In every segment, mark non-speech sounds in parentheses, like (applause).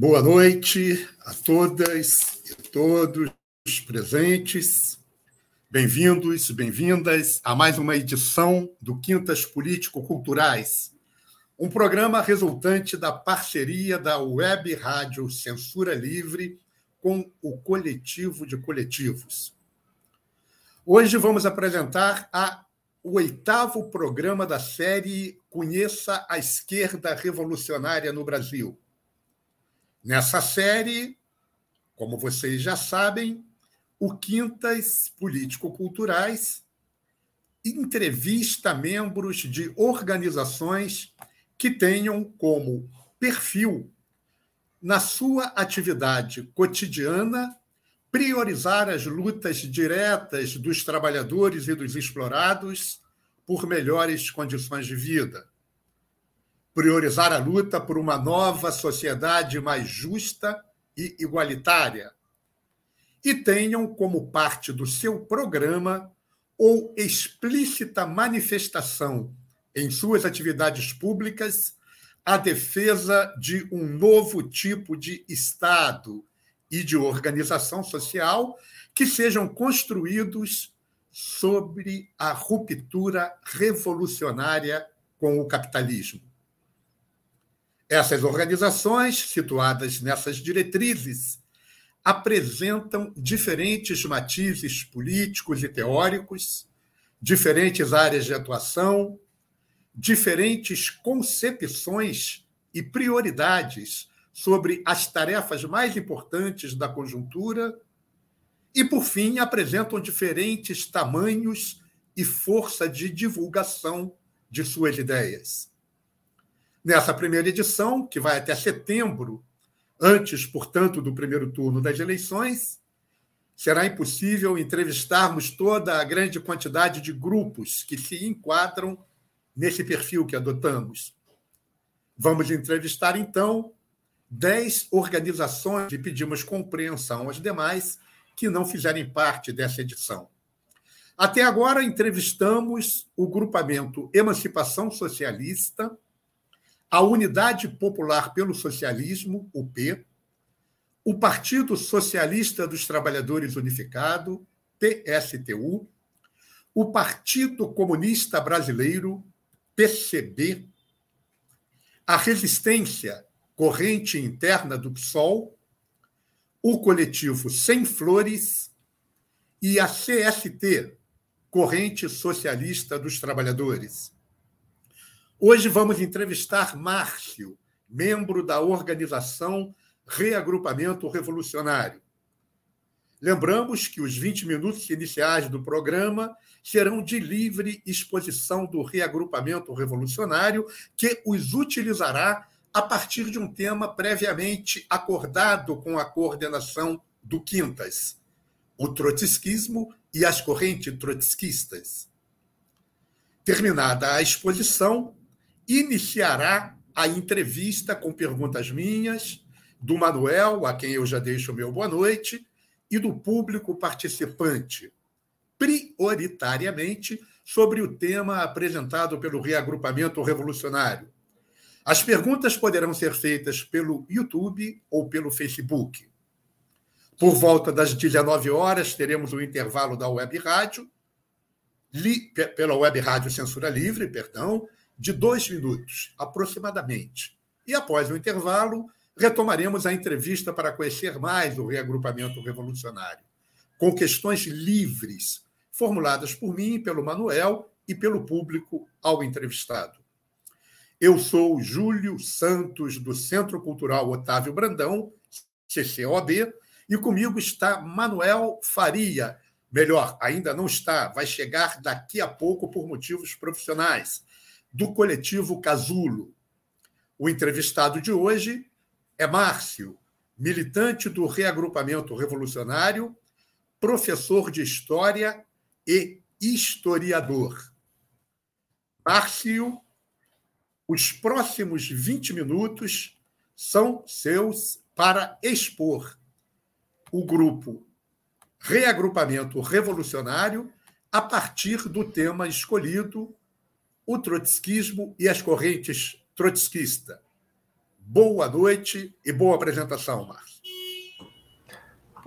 Boa noite a todas e todos presentes. Bem-vindos, bem-vindas a mais uma edição do Quintas Político-Culturais, um programa resultante da parceria da Web Rádio Censura Livre com o Coletivo de Coletivos. Hoje vamos apresentar a, o oitavo programa da série Conheça a Esquerda Revolucionária no Brasil Nessa série, como vocês já sabem, o Quintas Político-Culturais entrevista membros de organizações que tenham como perfil, na sua atividade cotidiana, priorizar as lutas diretas dos trabalhadores e dos explorados por melhores condições de vida priorizar a luta por uma nova sociedade mais justa e igualitária. E tenham como parte do seu programa ou explícita manifestação em suas atividades públicas a defesa de um novo tipo de Estado e de organização social que sejam construídos sobre a ruptura revolucionária com o capitalismo. Essas organizações, situadas nessas diretrizes, apresentam diferentes matizes políticos e teóricos, diferentes áreas de atuação, diferentes concepções e prioridades sobre as tarefas mais importantes da conjuntura e, por fim, apresentam diferentes tamanhos e força de divulgação de suas ideias. Nessa primeira edição, que vai até setembro, antes, portanto, do primeiro turno das eleições, será impossível entrevistarmos toda a grande quantidade de grupos que se enquadram nesse perfil que adotamos. Vamos entrevistar, então, dez organizações e pedimos compreensão às demais que não fizerem parte dessa edição. Até agora, entrevistamos o grupamento Emancipação Socialista, a Unidade Popular pelo Socialismo, UP, o Partido Socialista dos Trabalhadores Unificado, PSTU, o Partido Comunista Brasileiro, PCB, a Resistência, Corrente Interna do PSOL, o coletivo Sem Flores e a CST, Corrente Socialista dos Trabalhadores. Hoje vamos entrevistar Márcio, membro da organização Reagrupamento Revolucionário. Lembramos que os 20 minutos iniciais do programa serão de livre exposição do Reagrupamento Revolucionário, que os utilizará a partir de um tema previamente acordado com a coordenação do Quintas, o trotskismo e as correntes trotskistas. Terminada a exposição, iniciará a entrevista com perguntas minhas, do Manuel, a quem eu já deixo o meu boa noite, e do público participante, prioritariamente sobre o tema apresentado pelo Reagrupamento Revolucionário. As perguntas poderão ser feitas pelo YouTube ou pelo Facebook. Por volta das 19 horas, teremos o intervalo da Web Rádio, li, pela Web Rádio Censura Livre, perdão, de dois minutos, aproximadamente. E após o intervalo, retomaremos a entrevista para conhecer mais o reagrupamento revolucionário, com questões livres, formuladas por mim, pelo Manuel e pelo público ao entrevistado. Eu sou Júlio Santos, do Centro Cultural Otávio Brandão, CCOB, e comigo está Manuel Faria. Melhor, ainda não está, vai chegar daqui a pouco por motivos profissionais do coletivo Casulo. O entrevistado de hoje é Márcio, militante do reagrupamento revolucionário, professor de história e historiador. Márcio, os próximos 20 minutos são seus para expor o grupo Reagrupamento Revolucionário a partir do tema escolhido, o trotskismo e as correntes trotskista. Boa noite e boa apresentação, Márcio.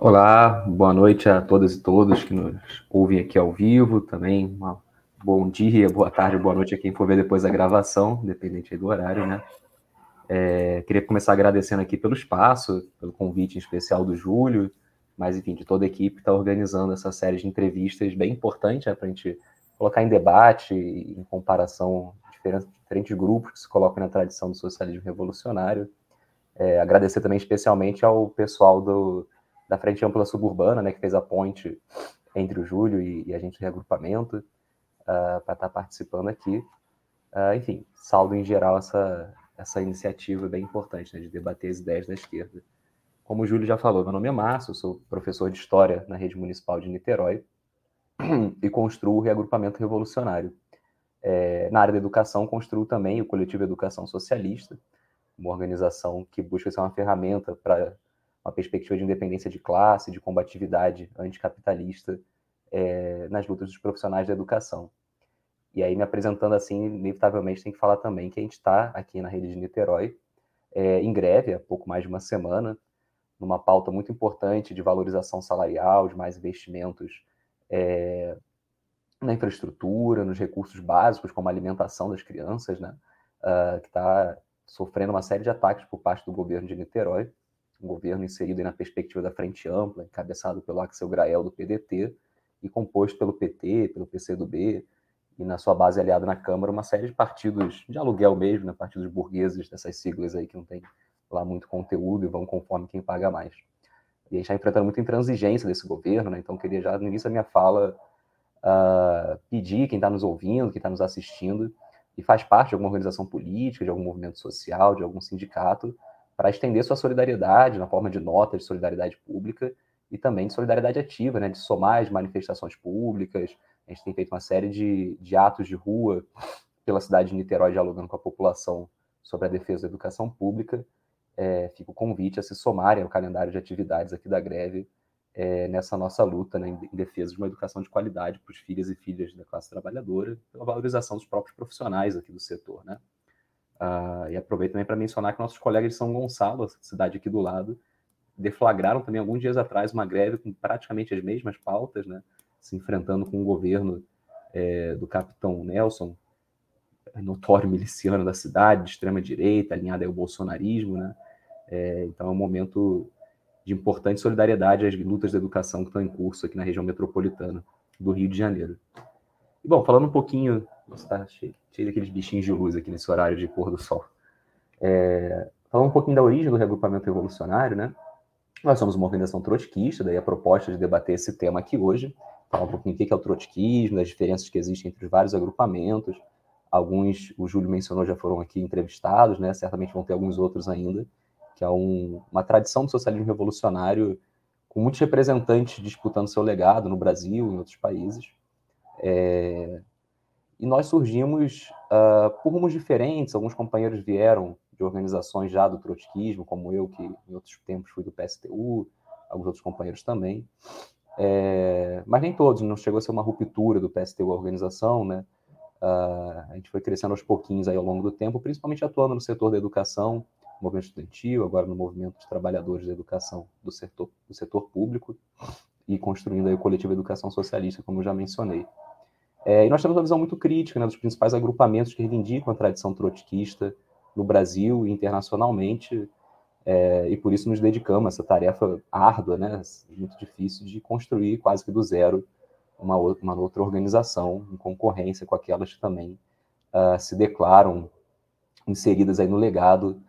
Olá, boa noite a todas e todos que nos ouvem aqui ao vivo, também uma bom dia, boa tarde, boa noite a quem for ver depois a gravação, dependente do horário, né? É, queria começar agradecendo aqui pelo espaço, pelo convite em especial do Júlio, mas enfim, de toda a equipe que está organizando essa série de entrevistas bem importante né, para a gente colocar em debate, em comparação, diferentes, diferentes grupos que se colocam na tradição do socialismo revolucionário. É, agradecer também especialmente ao pessoal do, da Frente Ampla Suburbana, né, que fez a ponte entre o Júlio e, e a gente do reagrupamento, uh, ah, para estar tá participando aqui. Uh, enfim, saldo em geral essa, essa iniciativa bem importante né, de debater as ideias da esquerda. Como o Júlio já falou, meu nome é Márcio, sou professor de História na Rede Municipal de Niterói (clears throat) e construo o reagrupamento revolucionário. É, na área da educação, construo também o Coletivo Educação Socialista, uma organização que busca ser uma ferramenta para uma perspectiva de independência de classe, de combatividade anticapitalista é, nas lutas dos profissionais da educação. E aí, me apresentando assim, inevitavelmente tem que falar também que a gente está aqui na rede de Niterói, é, em greve há pouco mais de uma semana, numa pauta muito importante de valorização salarial, de mais investimentos é, na infraestrutura, nos recursos básicos, como a alimentação das crianças, né, uh, que está sofrendo uma série de ataques por parte do governo de Niterói, um governo inserido na perspectiva da Frente Ampla, encabeçado pelo Axel Grael do PDT, e composto pelo PT, pelo PCdoB, e na sua base aliada na Câmara, uma série de partidos de aluguel mesmo, né, partidos burgueses dessas siglas aí que não tem lá muito conteúdo e vão conforme quem paga mais. E a gente está enfrentando muita intransigência desse governo, né? então queria já no início da minha fala uh, pedir quem está nos ouvindo, quem está nos assistindo, e faz parte de alguma organização política, de algum movimento social, de algum sindicato, para estender sua solidariedade na forma de notas de solidariedade pública e também de solidariedade ativa, né, de somar as manifestações públicas. A gente tem feito uma série de, de atos de rua pela cidade de Niterói, dialogando com a população sobre a defesa da educação pública é, fica o convite a se somarem ao calendário de atividades aqui da greve é, nessa nossa luta né, em defesa de uma educação de qualidade para os filhos e filhas da classe trabalhadora, pela valorização dos próprios profissionais aqui do setor. Né? Ah, e aproveito também para mencionar que nossos colegas de São Gonçalo, cidade aqui do lado, deflagraram também alguns dias atrás uma greve com praticamente as mesmas pautas, né, se enfrentando com o governo é, do capitão Nelson, notório miliciano da cidade, de extrema direita, alinhado ao bolsonarismo, né? É, então é um momento de importante solidariedade às lutas da educação que estão em curso aqui na região metropolitana do Rio de Janeiro. E, bom, falando um pouquinho, nossa, tá cheio, cheio daqueles bichinhos de luz aqui nesse horário de pôr do sol. É, falando um pouquinho da origem do reagrupamento revolucionário, né? Nós somos uma organização trotskista, daí a proposta de debater esse tema aqui hoje, falar um pouquinho o que é o trotskismo, das diferenças que existem entre os vários agrupamentos, Alguns, o Júlio mencionou, já foram aqui entrevistados, né? Certamente vão ter alguns outros ainda, que é um, uma tradição do socialismo revolucionário com muitos representantes disputando seu legado no Brasil em outros países. É, e nós surgimos uh, por rumos diferentes. Alguns companheiros vieram de organizações já do trotskismo, como eu, que em outros tempos fui do PSTU, alguns outros companheiros também. É, mas nem todos, não chegou a ser uma ruptura do PSTU a organização, né? Uh, a gente foi crescendo aos pouquinhos aí ao longo do tempo, principalmente atuando no setor da educação, movimento estudantil, agora no movimento dos trabalhadores da educação do setor, do setor público e construindo aí o coletivo Educação Socialista, como eu já mencionei. É, e nós temos uma visão muito crítica né, dos principais agrupamentos que reivindicam a tradição trotskista no Brasil e internacionalmente, é, e por isso nos dedicamos a essa tarefa árdua, né, muito difícil, de construir quase que do zero uma uma outra organização em concorrência com aquelas que também uh, se declaram inseridas aí no legado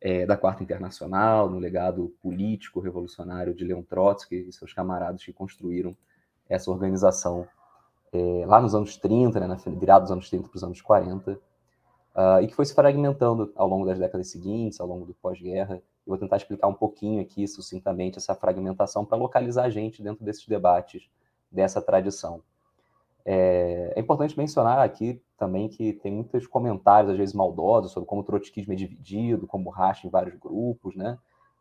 é, da Quarta Internacional, no legado político revolucionário de Leon Trotsky e seus camaradas que construíram essa organização é, lá nos anos 30, né, na virada dos anos 30 para os anos 40, uh, e que foi se fragmentando ao longo das décadas seguintes, ao longo do pós-guerra, vou tentar explicar um pouquinho aqui, sucintamente, essa fragmentação para localizar a gente dentro desses debates, dessa tradição. É, é, importante mencionar aqui também que tem muitos comentários, às vezes maldosos, sobre como o trotskismo é dividido, como racha em vários grupos, né?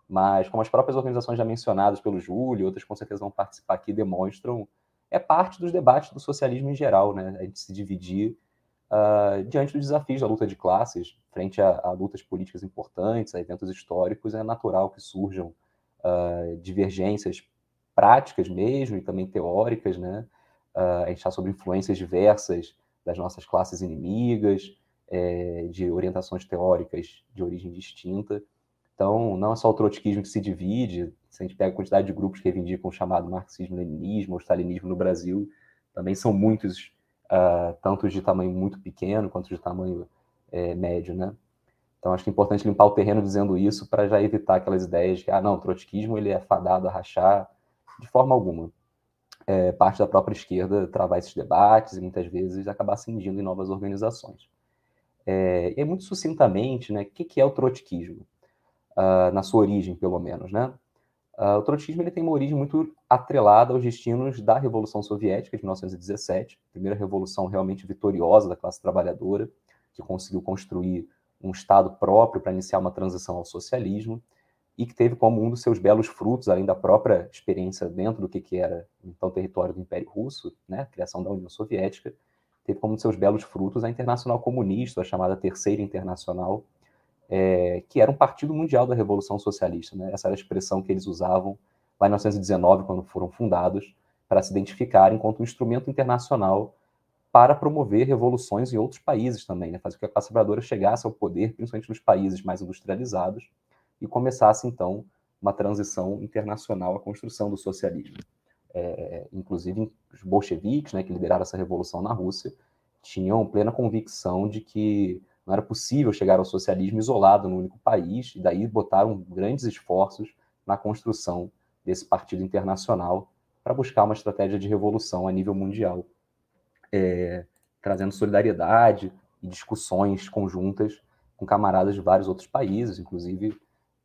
Mas, como as próprias organizações já mencionadas pelo Júlio, outras com certeza vão participar aqui, demonstram, é parte dos debates do socialismo em geral, né? A gente se dividir uh, diante dos desafios da luta de classes, frente a, a, lutas políticas importantes, a eventos históricos, é natural que surjam uh, divergências práticas mesmo e também teóricas, né? Uh, a gente está sob influências diversas das nossas classes inimigas, é, de orientações teóricas de origem distinta. Então, não é só o trotskismo que se divide, se a gente pega a quantidade de grupos que reivindicam o chamado marxismo-leninismo ou stalinismo no Brasil, também são muitos, uh, tanto de tamanho muito pequeno quanto de tamanho é, médio, né? Então, acho que é importante limpar o terreno dizendo isso para já evitar aquelas ideias de que, ah, não, o trotskismo ele é fadado a rachar, de forma alguma é, parte da própria esquerda travar esses debates e muitas vezes acabar cindindo em novas organizações. É, e muito sucintamente, né, o que, que é o trotskismo? Uh, na sua origem, pelo menos, né? Uh, o trotskismo ele tem uma origem muito atrelada aos destinos da Revolução Soviética de 1917, primeira revolução realmente vitoriosa da classe trabalhadora, que conseguiu construir um Estado próprio para iniciar uma transição ao socialismo, e que teve como um dos seus belos frutos, além da própria experiência dentro do que, que era então território do Império Russo, né, a criação da União Soviética, teve como um dos seus belos frutos a Internacional Comunista, a chamada Terceira Internacional, é, que era um partido mundial da Revolução Socialista. Né? Essa era a expressão que eles usavam lá em 1919, quando foram fundados, para se identificarem enquanto um instrumento internacional para promover revoluções em outros países também, né? fazer com que a classe chegasse ao poder, principalmente nos países mais industrializados, e começasse, então, uma transição internacional à construção do socialismo. É, inclusive, os bolcheviques, né, que lideraram essa revolução na Rússia, tinham plena convicção de que não era possível chegar ao socialismo isolado no único país, e daí botaram grandes esforços na construção desse partido internacional para buscar uma estratégia de revolução a nível mundial, é, trazendo solidariedade e discussões conjuntas com camaradas de vários outros países, inclusive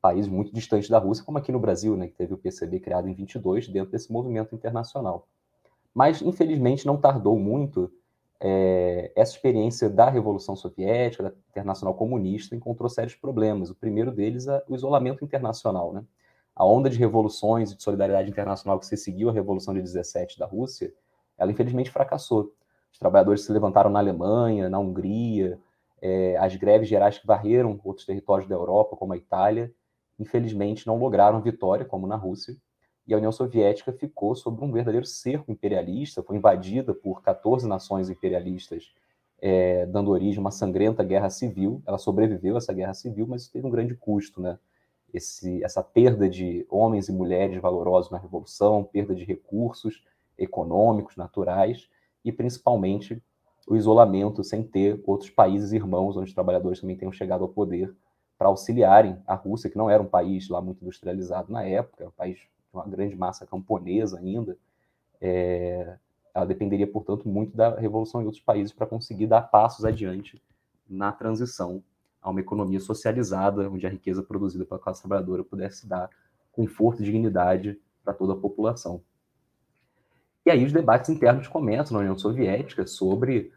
países muito distantes da Rússia, como aqui no Brasil, né, que teve o PCB criado em 22 dentro desse movimento internacional. Mas, infelizmente, não tardou muito é, essa experiência da Revolução Soviética, da Internacional Comunista, encontrou sérios problemas. O primeiro deles é o isolamento internacional. Né? A onda de revoluções e de solidariedade internacional que se seguiu à Revolução de 17 da Rússia, ela infelizmente fracassou. Os trabalhadores se levantaram na Alemanha, na Hungria, é, as greves gerais que varreram outros territórios da Europa, como a Itália, infelizmente não lograram vitória, como na Rússia, e a União Soviética ficou sob um verdadeiro cerco imperialista, foi invadida por 14 nações imperialistas, é, dando origem a uma sangrenta guerra civil. Ela sobreviveu a essa guerra civil, mas teve um grande custo, né? Esse, essa perda de homens e mulheres valorosos na Revolução, perda de recursos econômicos, naturais, e principalmente o isolamento sem ter outros países irmãos onde os trabalhadores também tenham chegado ao poder para auxiliarem a Rússia, que não era um país lá muito industrializado na época, era um país de uma grande massa camponesa ainda. É, ela dependeria, portanto, muito da revolução em outros países para conseguir dar passos adiante na transição a uma economia socializada, onde a riqueza produzida pela classe trabalhadora pudesse dar conforto e dignidade para toda a população. E aí os debates internos começam na União Soviética sobre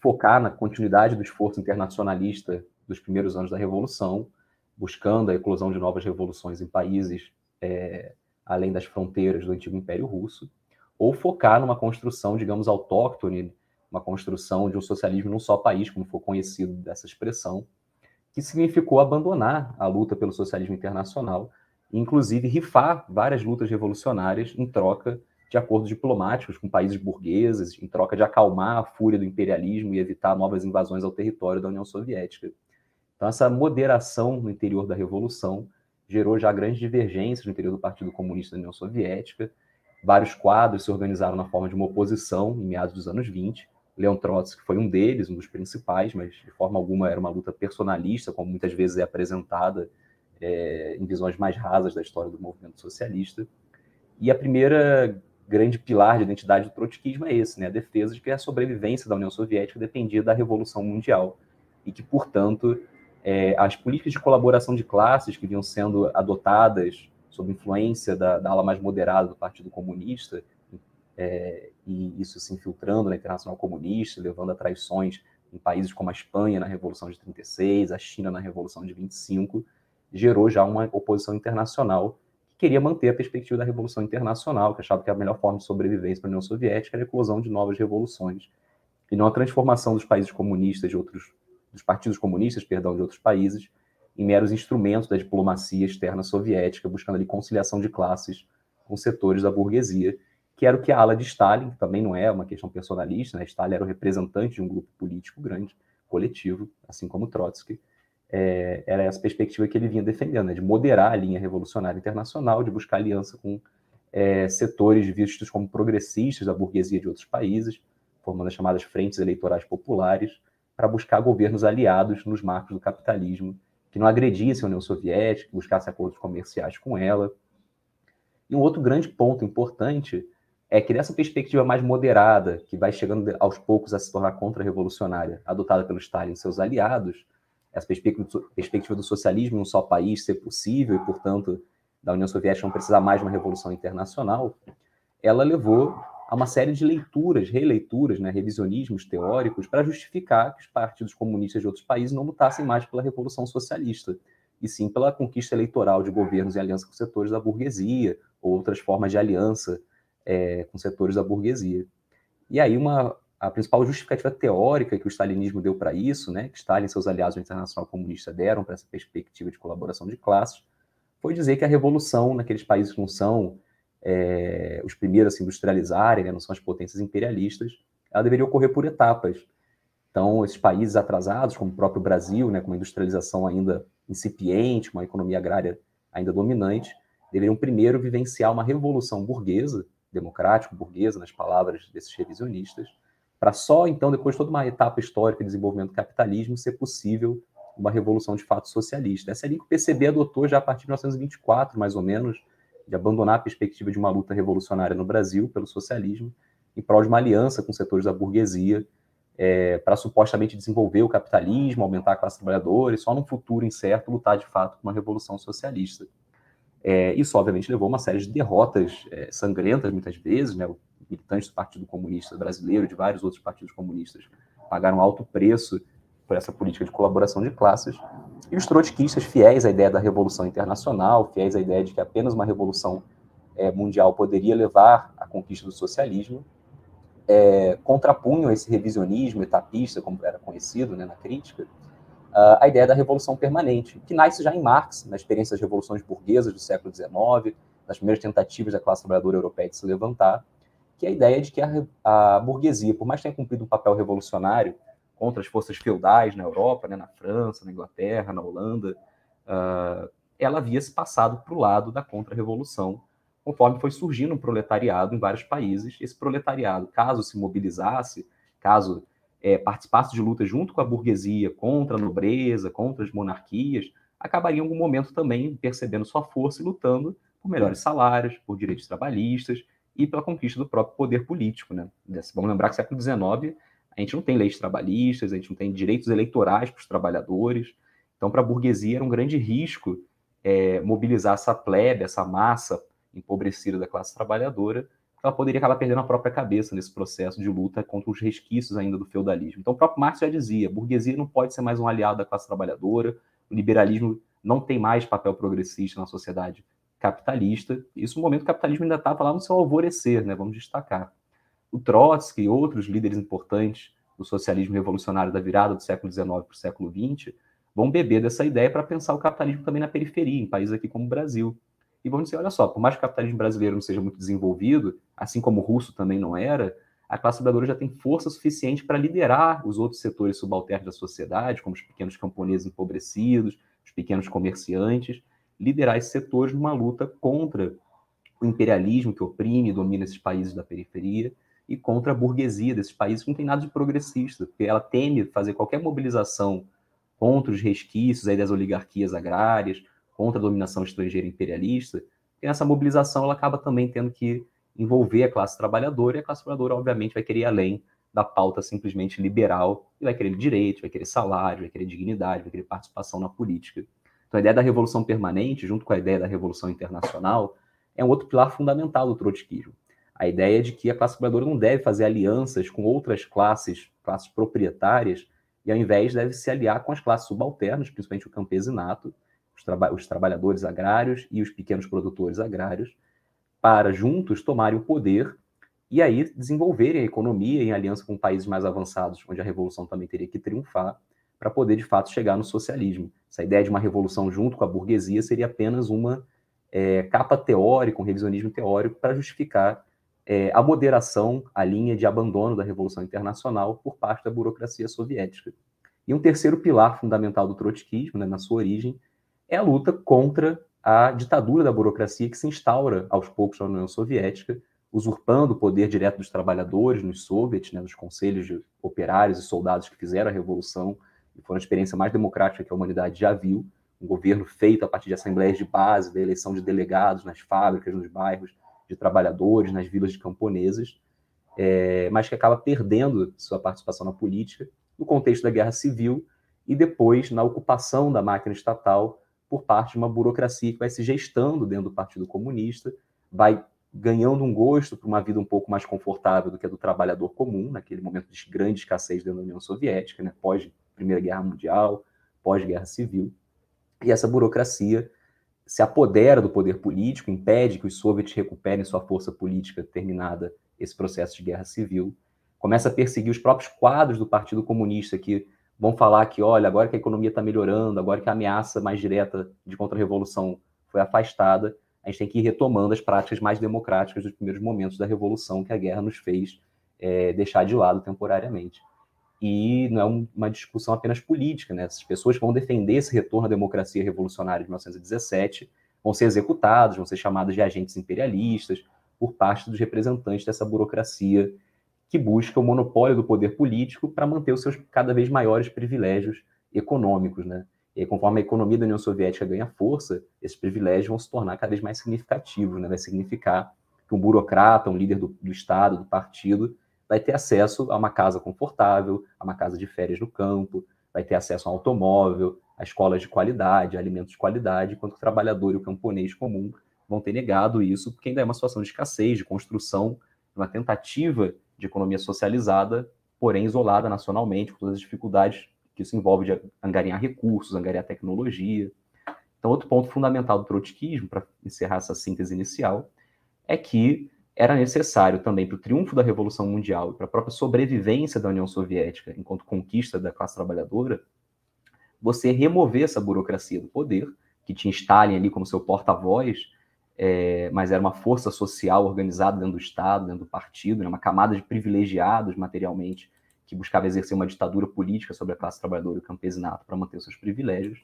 focar na continuidade do esforço internacionalista dos primeiros anos da Revolução, buscando a eclosão de novas revoluções em países é, além das fronteiras do antigo Império Russo, ou focar numa construção, digamos, autóctone, uma construção de um socialismo num só país, como foi conhecido dessa expressão, que significou abandonar a luta pelo socialismo internacional, inclusive rifar várias lutas revolucionárias em troca de acordos diplomáticos com países burgueses, em troca de acalmar a fúria do imperialismo e evitar novas invasões ao território da União Soviética. Então, essa moderação no interior da Revolução gerou já grandes divergências no interior do Partido Comunista da União Soviética. Vários quadros se organizaram na forma de uma oposição em meados dos anos 20. Leon Trotsky foi um deles, um dos principais, mas de forma alguma era uma luta personalista, como muitas vezes é apresentada é, em visões mais rasas da história do movimento socialista. E a primeira grande pilar de identidade do trotskismo é esse, né? a defesa de que a sobrevivência da União Soviética dependia da Revolução Mundial e que, portanto, é, as políticas de colaboração de classes que vinham sendo adotadas sob influência da, da ala mais moderada do Partido Comunista, é, e isso se infiltrando na Internacional Comunista, levando a traições em países como a Espanha na Revolução de 36, a China na Revolução de 25, gerou já uma oposição internacional que queria manter a perspectiva da Revolução Internacional, que achava que a melhor forma de sobrevivência para a União Soviética era a eclosão de novas revoluções, e não a transformação dos países comunistas de outros, dos partidos comunistas, perdão, de outros países, em meros instrumentos da diplomacia externa soviética, buscando ali conciliação de classes com setores da burguesia, que era o que a ala de Stalin, que também não é uma questão personalista, né? Stalin era o representante de um grupo político grande, coletivo, assim como Trotsky, é, era essa perspectiva que ele vinha defendendo, né? de moderar a linha revolucionária internacional, de buscar aliança com é, setores vistos como progressistas da burguesia de outros países, formando as chamadas frentes eleitorais populares, para buscar governos aliados nos marcos do capitalismo, que não agredissem a União Soviética, que buscassem acordos comerciais com ela. E um outro grande ponto importante é que nessa perspectiva mais moderada, que vai chegando aos poucos a se tornar contra-revolucionária, adotada pelo Stalin e seus aliados, essa perspectiva do socialismo em um só país ser possível e, portanto, da União Soviética não precisar mais de uma revolução internacional, ela levou a uma série de leituras, releituras, né, revisionismos teóricos para justificar que os partidos comunistas de outros países não lutassem mais pela revolução socialista, e sim pela conquista eleitoral de governos em aliança com setores da burguesia ou outras formas de aliança é, com setores da burguesia. E aí uma a principal justificativa teórica que o stalinismo deu para isso, né, que Stalin e seus aliados do Internacional Comunista deram para essa perspectiva de colaboração de classes, foi dizer que a revolução naqueles países que não são é, os primeiros a se industrializarem, né, não são as potências imperialistas, ela deveria ocorrer por etapas. Então, esses países atrasados, como o próprio Brasil, né, com uma industrialização ainda incipiente, uma economia agrária ainda dominante, deveriam primeiro vivenciar uma revolução burguesa, democrático-burguesa, nas palavras desses revisionistas, para só então, depois de toda uma etapa histórica de desenvolvimento do capitalismo, ser possível uma revolução de fato socialista. Essa é a linha que o PCB adotou já a partir de 1924, mais ou menos, de abandonar a perspectiva de uma luta revolucionária no Brasil pelo socialismo, em prol de uma aliança com setores da burguesia, é, para supostamente desenvolver o capitalismo, aumentar a classe trabalhadora e só num futuro incerto lutar de fato por uma revolução socialista. É, isso, obviamente, levou a uma série de derrotas é, sangrentas, muitas vezes. Né? Militantes do Partido Comunista Brasileiro, de vários outros partidos comunistas, pagaram alto preço por essa política de colaboração de classes. E os trotskistas, fiéis à ideia da revolução internacional, fiéis à ideia de que apenas uma revolução é, mundial poderia levar à conquista do socialismo, é, contrapunham esse revisionismo etapista, como era conhecido né, na crítica, a ideia da revolução permanente, que nasce já em Marx, na experiência das revoluções burguesas do século XIX, nas primeiras tentativas da classe trabalhadora europeia de se levantar, que é a ideia de que a, a burguesia, por mais que tenha cumprido um papel revolucionário contra as forças feudais na Europa, né, na França, na Inglaterra, na Holanda, uh, ela havia se passado para o lado da contra-revolução, conforme foi surgindo um proletariado em vários países. Esse proletariado, caso se mobilizasse, caso é, participasse de lutas junto com a burguesia contra a nobreza, contra as monarquias, acabaria em algum momento também percebendo sua força e lutando por melhores salários, por direitos trabalhistas e pela conquista do próprio poder político. Né? Vamos lembrar que século XIX a gente não tem leis trabalhistas, a gente não tem direitos eleitorais para os trabalhadores. Então, para a burguesia era um grande risco é, mobilizar essa plebe, essa massa empobrecida da classe trabalhadora, ela poderia acabar perdendo a própria cabeça nesse processo de luta contra os resquícios ainda do feudalismo. Então, o próprio Marx já dizia: a burguesia não pode ser mais um aliado da classe trabalhadora, o liberalismo não tem mais papel progressista na sociedade capitalista. Isso no momento o capitalismo ainda estava lá no seu alvorecer, né? vamos destacar. O Trotsky e outros líderes importantes do socialismo revolucionário da virada do século XIX para o século XX vão beber dessa ideia para pensar o capitalismo também na periferia, em países aqui como o Brasil. E vamos dizer, olha só, por mais que o capitalismo brasileiro não seja muito desenvolvido, assim como o russo também não era, a classe trabalhadora já tem força suficiente para liderar os outros setores subalternos da sociedade, como os pequenos camponeses empobrecidos, os pequenos comerciantes, liderar esses setores numa luta contra o imperialismo que oprime e domina esses países da periferia e contra a burguesia desses países que não tem nada de progressista, porque ela teme fazer qualquer mobilização contra os resquícios aí das oligarquias agrárias, contra a dominação estrangeira imperialista, e nessa mobilização ela acaba também tendo que envolver a classe trabalhadora, e a classe trabalhadora, obviamente, vai querer ir além da pauta simplesmente liberal e vai querer direito, vai querer salário, vai querer dignidade, vai querer participação na política. Então, a ideia da revolução permanente, junto com a ideia da revolução internacional, é um outro pilar fundamental do trotskismo. A ideia de que a classe trabalhadora não deve fazer alianças com outras classes, classes proprietárias, e ao invés deve se aliar com as classes subalternas, principalmente o campesinato, os, traba os trabalhadores agrários e os pequenos produtores agrários, para juntos tomarem o poder e aí desenvolverem a economia em aliança com países mais avançados, onde a revolução também teria que triunfar, para poder de fato chegar no socialismo. Essa ideia de uma revolução junto com a burguesia seria apenas uma é, capa teórica, um revisionismo teórico para justificar é, a moderação, a linha de abandono da Revolução Internacional por parte da burocracia soviética. E um terceiro pilar fundamental do trotskismo, né, na sua origem, é a luta contra a ditadura da burocracia que se instaura aos poucos na União Soviética, usurpando o poder direto dos trabalhadores nos soviets, né, nos conselhos de operários e soldados que fizeram a revolução, e foi uma experiência mais democrática que a humanidade já viu, um governo feito a partir de assembleias de base, da eleição de delegados nas fábricas, nos bairros, de trabalhadores, nas vilas de camponeses, é, mas que acaba perdendo sua participação na política no contexto da guerra civil e depois na ocupação da máquina estatal por parte de uma burocracia que vai se gestando dentro do Partido Comunista, vai ganhando um gosto por uma vida um pouco mais confortável do que a do trabalhador comum, naquele momento de grande escassez dentro da União Soviética, né, pós Primeira Guerra Mundial, pós Guerra Civil. E essa burocracia se apodera do poder político, impede que os soviets recuperem sua força política terminada esse processo de guerra civil, começa a perseguir os próprios quadros do Partido Comunista que vão falar que, olha, agora que a economia está melhorando, agora que a ameaça mais direta de contra-revolução foi afastada, a gente tem que ir retomando as práticas mais democráticas dos primeiros momentos da revolução que a guerra nos fez é, deixar de lado temporariamente e não é uma discussão apenas política, né? Essas pessoas que vão defender esse retorno à democracia revolucionária de 1917 vão ser executadas, vão ser chamadas de agentes imperialistas por parte dos representantes dessa burocracia que busca o monopólio do poder político para manter os seus cada vez maiores privilégios econômicos, né? E conforme a economia da União Soviética ganha força, esses privilégios vão se tornar cada vez mais significativos, né? Vai significar que um burocrata, um líder do, do Estado, do partido, vai ter acesso a uma casa confortável, a uma casa de férias no campo, vai ter acesso a um automóvel, a escolas de qualidade, a alimentos de qualidade, enquanto o trabalhador e o camponês comum vão ter negado isso, porque ainda é uma situação de escassez, de construção, uma tentativa de economia socializada, porém isolada nacionalmente, com todas as dificuldades que isso envolve de angariar recursos, angariar tecnologia. Então, outro ponto fundamental do trotskismo, para encerrar essa síntese inicial, é que era necessário também para o triunfo da Revolução Mundial e para a própria sobrevivência da União Soviética enquanto conquista da classe trabalhadora, você remover essa burocracia do poder, que tinha Stalin ali como seu porta-voz, é, mas era uma força social organizada dentro do Estado, dentro do partido, né, uma camada de privilegiados materialmente que buscava exercer uma ditadura política sobre a classe trabalhadora e o campesinato para manter seus privilégios,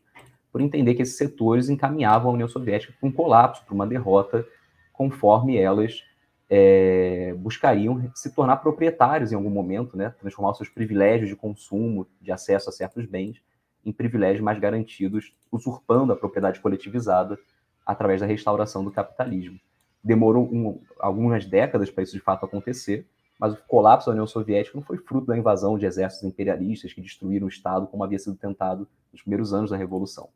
por entender que esses setores encaminhavam a União Soviética para um colapso, para uma derrota, conforme elas é, buscariam se tornar proprietários em algum momento, né? transformar os seus privilégios de consumo, de acesso a certos bens, em privilégios mais garantidos, usurpando a propriedade coletivizada através da restauração do capitalismo. Demorou um, algumas décadas para isso de fato acontecer, mas o colapso da União Soviética não foi fruto da invasão de exércitos imperialistas que destruíram o Estado, como havia sido tentado nos primeiros anos da Revolução.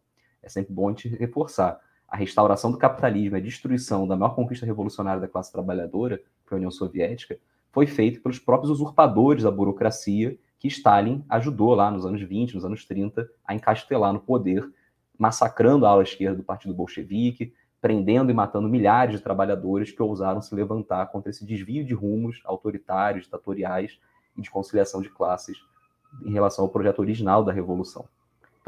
É sempre bom gente reforçar a restauração do capitalismo, a destruição da maior conquista revolucionária da classe trabalhadora, que é a União Soviética, foi feito pelos próprios usurpadores da burocracia que Stalin ajudou lá nos anos 20, nos anos 30, a encastelar no poder, massacrando a ala esquerda do Partido Bolchevique, prendendo e matando milhares de trabalhadores que ousaram se levantar contra esse desvio de rumos autoritários, ditatoriais e de conciliação de classes em relação ao projeto original da Revolução.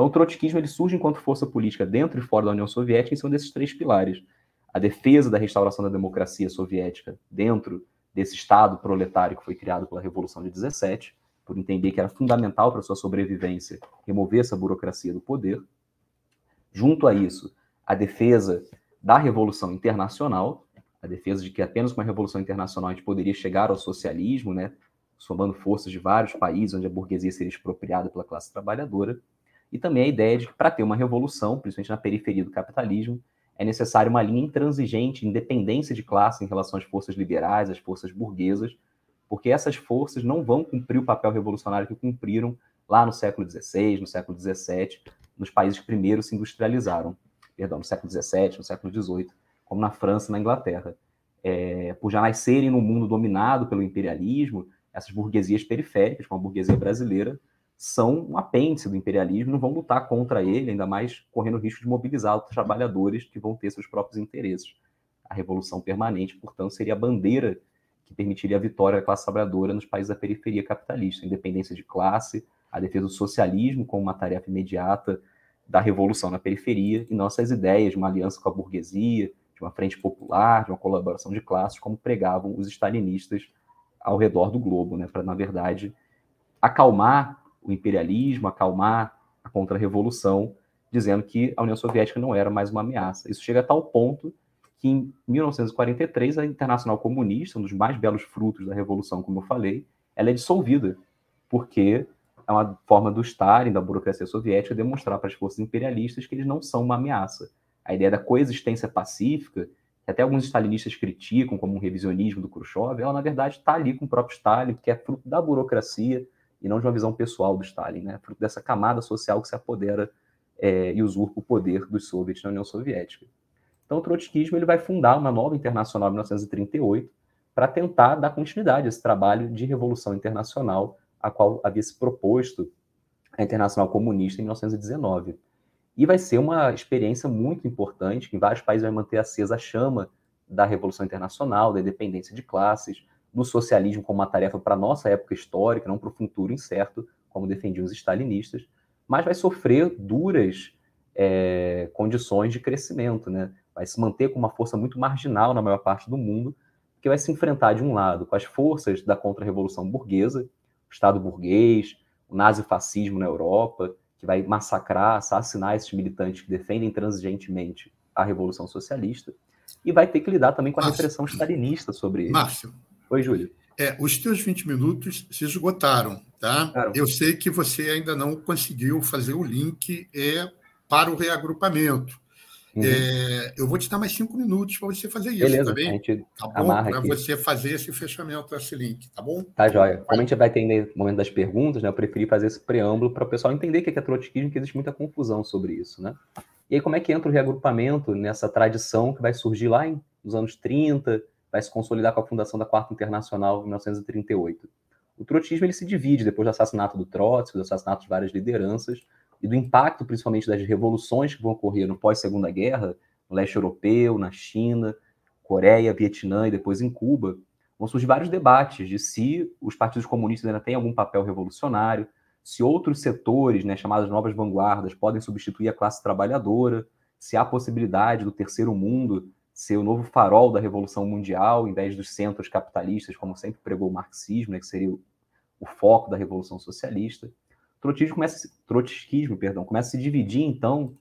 Então, o trotskismo ele surge enquanto força política dentro e fora da União Soviética em cima desses três pilares. A defesa da restauração da democracia soviética dentro desse Estado proletário que foi criado pela Revolução de 17, por entender que era fundamental para sua sobrevivência remover essa burocracia do poder. Junto a isso, a defesa da Revolução Internacional, a defesa de que apenas com a Revolução Internacional a gente poderia chegar ao socialismo, né, somando forças de vários países onde a burguesia seria expropriada pela classe trabalhadora e também a ideia de que para ter uma revolução, principalmente na periferia do capitalismo, é necessário uma linha intransigente, independência de classe em relação às forças liberais, às forças burguesas, porque essas forças não vão cumprir o papel revolucionário que cumpriram lá no século XVI, no século XVII, nos países que primeiro se industrializaram, perdão, no século XVII, no século XVIII, como na França na Inglaterra. É, por já nascerem num mundo dominado pelo imperialismo, essas burguesias periféricas, como a burguesia brasileira, são um apêndice do imperialismo, não vão lutar contra ele, ainda mais correndo o risco de mobilizar os trabalhadores que vão ter seus próprios interesses. A revolução permanente, portanto, seria a bandeira que permitiria a vitória da classe trabalhadora nos países da periferia capitalista, a independência de classe, a defesa do socialismo como uma tarefa imediata da revolução na periferia, e nossas ideias de uma aliança com a burguesia, de uma frente popular, de uma colaboração de classes, como pregavam os stalinistas ao redor do globo, né, para, na verdade, acalmar o imperialismo, acalmar a contra-revolução, dizendo que a União Soviética não era mais uma ameaça. Isso chega a tal ponto que, em 1943, a Internacional Comunista, um dos mais belos frutos da Revolução, como eu falei, ela é dissolvida, porque é uma forma do Stalin, da burocracia soviética, demonstrar para as forças imperialistas que eles não são uma ameaça. A ideia da coexistência pacífica, que até alguns stalinistas criticam como um revisionismo do Khrushchev, ela, na verdade, está ali com o próprio Stalin, que é fruto da burocracia e não de uma visão pessoal do Stalin, né? fruto dessa camada social que se apodera é, e usurpa o poder dos soviets na União Soviética. Então, o trotskismo ele vai fundar uma nova internacional em 1938 para tentar dar continuidade a esse trabalho de revolução internacional a qual havia se proposto a Internacional Comunista em 1919. E vai ser uma experiência muito importante, que em vários países vai manter acesa a chama da Revolução Internacional, da independência de classes, do socialismo como uma tarefa para a nossa época histórica, não para o futuro incerto, como defendiam os stalinistas, mas vai sofrer duras é, condições de crescimento, né? vai se manter com uma força muito marginal na maior parte do mundo, que vai se enfrentar, de um lado, com as forças da contra-revolução burguesa, o Estado burguês, o nazifascismo na Europa, que vai massacrar, assassinar esses militantes que defendem transigentemente a Revolução Socialista, e vai ter que lidar também com a Márcio, repressão stalinista sobre ele. Márcio. Oi, Júlio. É, os teus 20 minutos se esgotaram, tá? Claro. Eu sei que você ainda não conseguiu fazer o link é, para o reagrupamento. Uhum. É, eu vou te dar mais cinco minutos para você fazer isso, Beleza, tá bem? Tá bom? Para você fazer esse fechamento desse link, tá bom? Tá joia. Como a gente vai entender no momento das perguntas, né, eu preferi fazer esse preâmbulo para o pessoal entender o que é trotskismo, que existe muita confusão sobre isso, né? E aí, como é que entra o reagrupamento nessa tradição que vai surgir lá em, nos anos 30, vai se consolidar com a fundação da Quarta Internacional em 1938? O trotskismo ele se divide depois do assassinato do Trotsky, do assassinato de várias lideranças, e do impacto, principalmente, das revoluções que vão ocorrer no pós-Segunda Guerra, no leste europeu, na China, Coreia, Vietnã e depois em Cuba, vão surgir vários debates de se os partidos comunistas ainda têm algum papel revolucionário, se outros setores, né, chamadas novas vanguardas, podem substituir a classe trabalhadora, se há possibilidade do terceiro mundo ser o novo farol da revolução mundial, em vez dos centros capitalistas, como sempre pregou o marxismo, né, que seria o, o foco da revolução socialista trotskismo começa, trotskismo, perdão, começa a se dividir, então,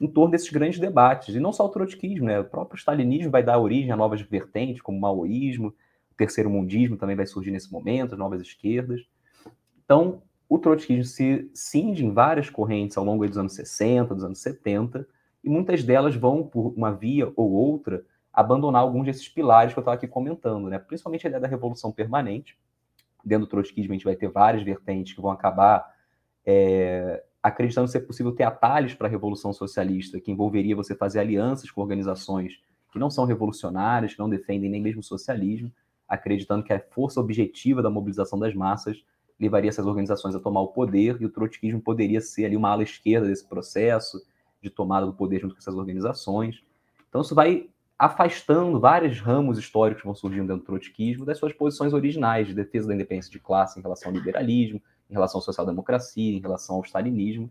em torno desses grandes debates. E não só o trotskismo, né? o próprio stalinismo vai dar origem a novas vertentes, como o maoísmo, o terceiro mundismo também vai surgir nesse momento, as novas esquerdas. Então, o trotskismo se cinge em várias correntes ao longo dos anos 60, dos anos 70, e muitas delas vão, por uma via ou outra, abandonar alguns desses pilares que eu estava aqui comentando, né? principalmente a ideia da revolução permanente. Dentro do trotskismo, a gente vai ter várias vertentes que vão acabar é, acreditando ser possível ter atalhos para a revolução socialista, que envolveria você fazer alianças com organizações que não são revolucionárias, que não defendem nem mesmo o socialismo, acreditando que a força objetiva da mobilização das massas levaria essas organizações a tomar o poder e o trotskismo poderia ser ali uma ala esquerda desse processo de tomada do poder junto com essas organizações. Então isso vai afastando vários ramos históricos que vão surgindo dentro do trotskismo das suas posições originais de defesa da independência de classe em relação ao liberalismo, em relação à social-democracia, em relação ao stalinismo,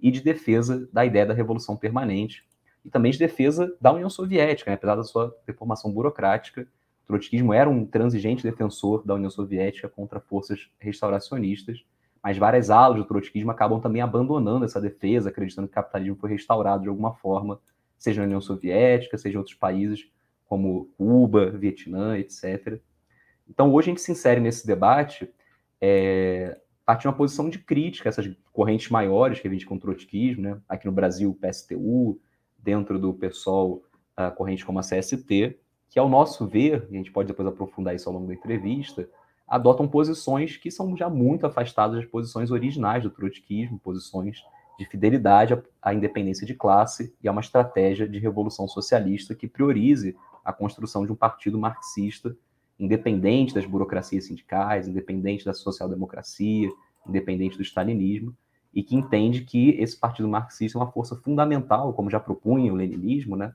e de defesa da ideia da revolução permanente, e também de defesa da União Soviética, né? apesar da sua deformação burocrática. O trotskismo era um transigente defensor da União Soviética contra forças restauracionistas, mas várias alas do trotskismo acabam também abandonando essa defesa, acreditando que o capitalismo foi restaurado de alguma forma, seja na União Soviética, seja em outros países como Cuba, Vietnã, etc. Então, hoje a gente se insere nesse debate é, de uma posição de crítica a essas correntes maiores que com o trotskismo, né? aqui no Brasil, o PSTU, dentro do PSOL, a corrente como a CST, que, ao nosso ver, e a gente pode depois aprofundar isso ao longo da entrevista, adotam posições que são já muito afastadas das posições originais do trotskismo, posições de fidelidade à independência de classe e a uma estratégia de revolução socialista que priorize a construção de um partido marxista independente das burocracias sindicais, independente da social-democracia, independente do stalinismo, e que entende que esse partido marxista é uma força fundamental, como já propunha o leninismo, né?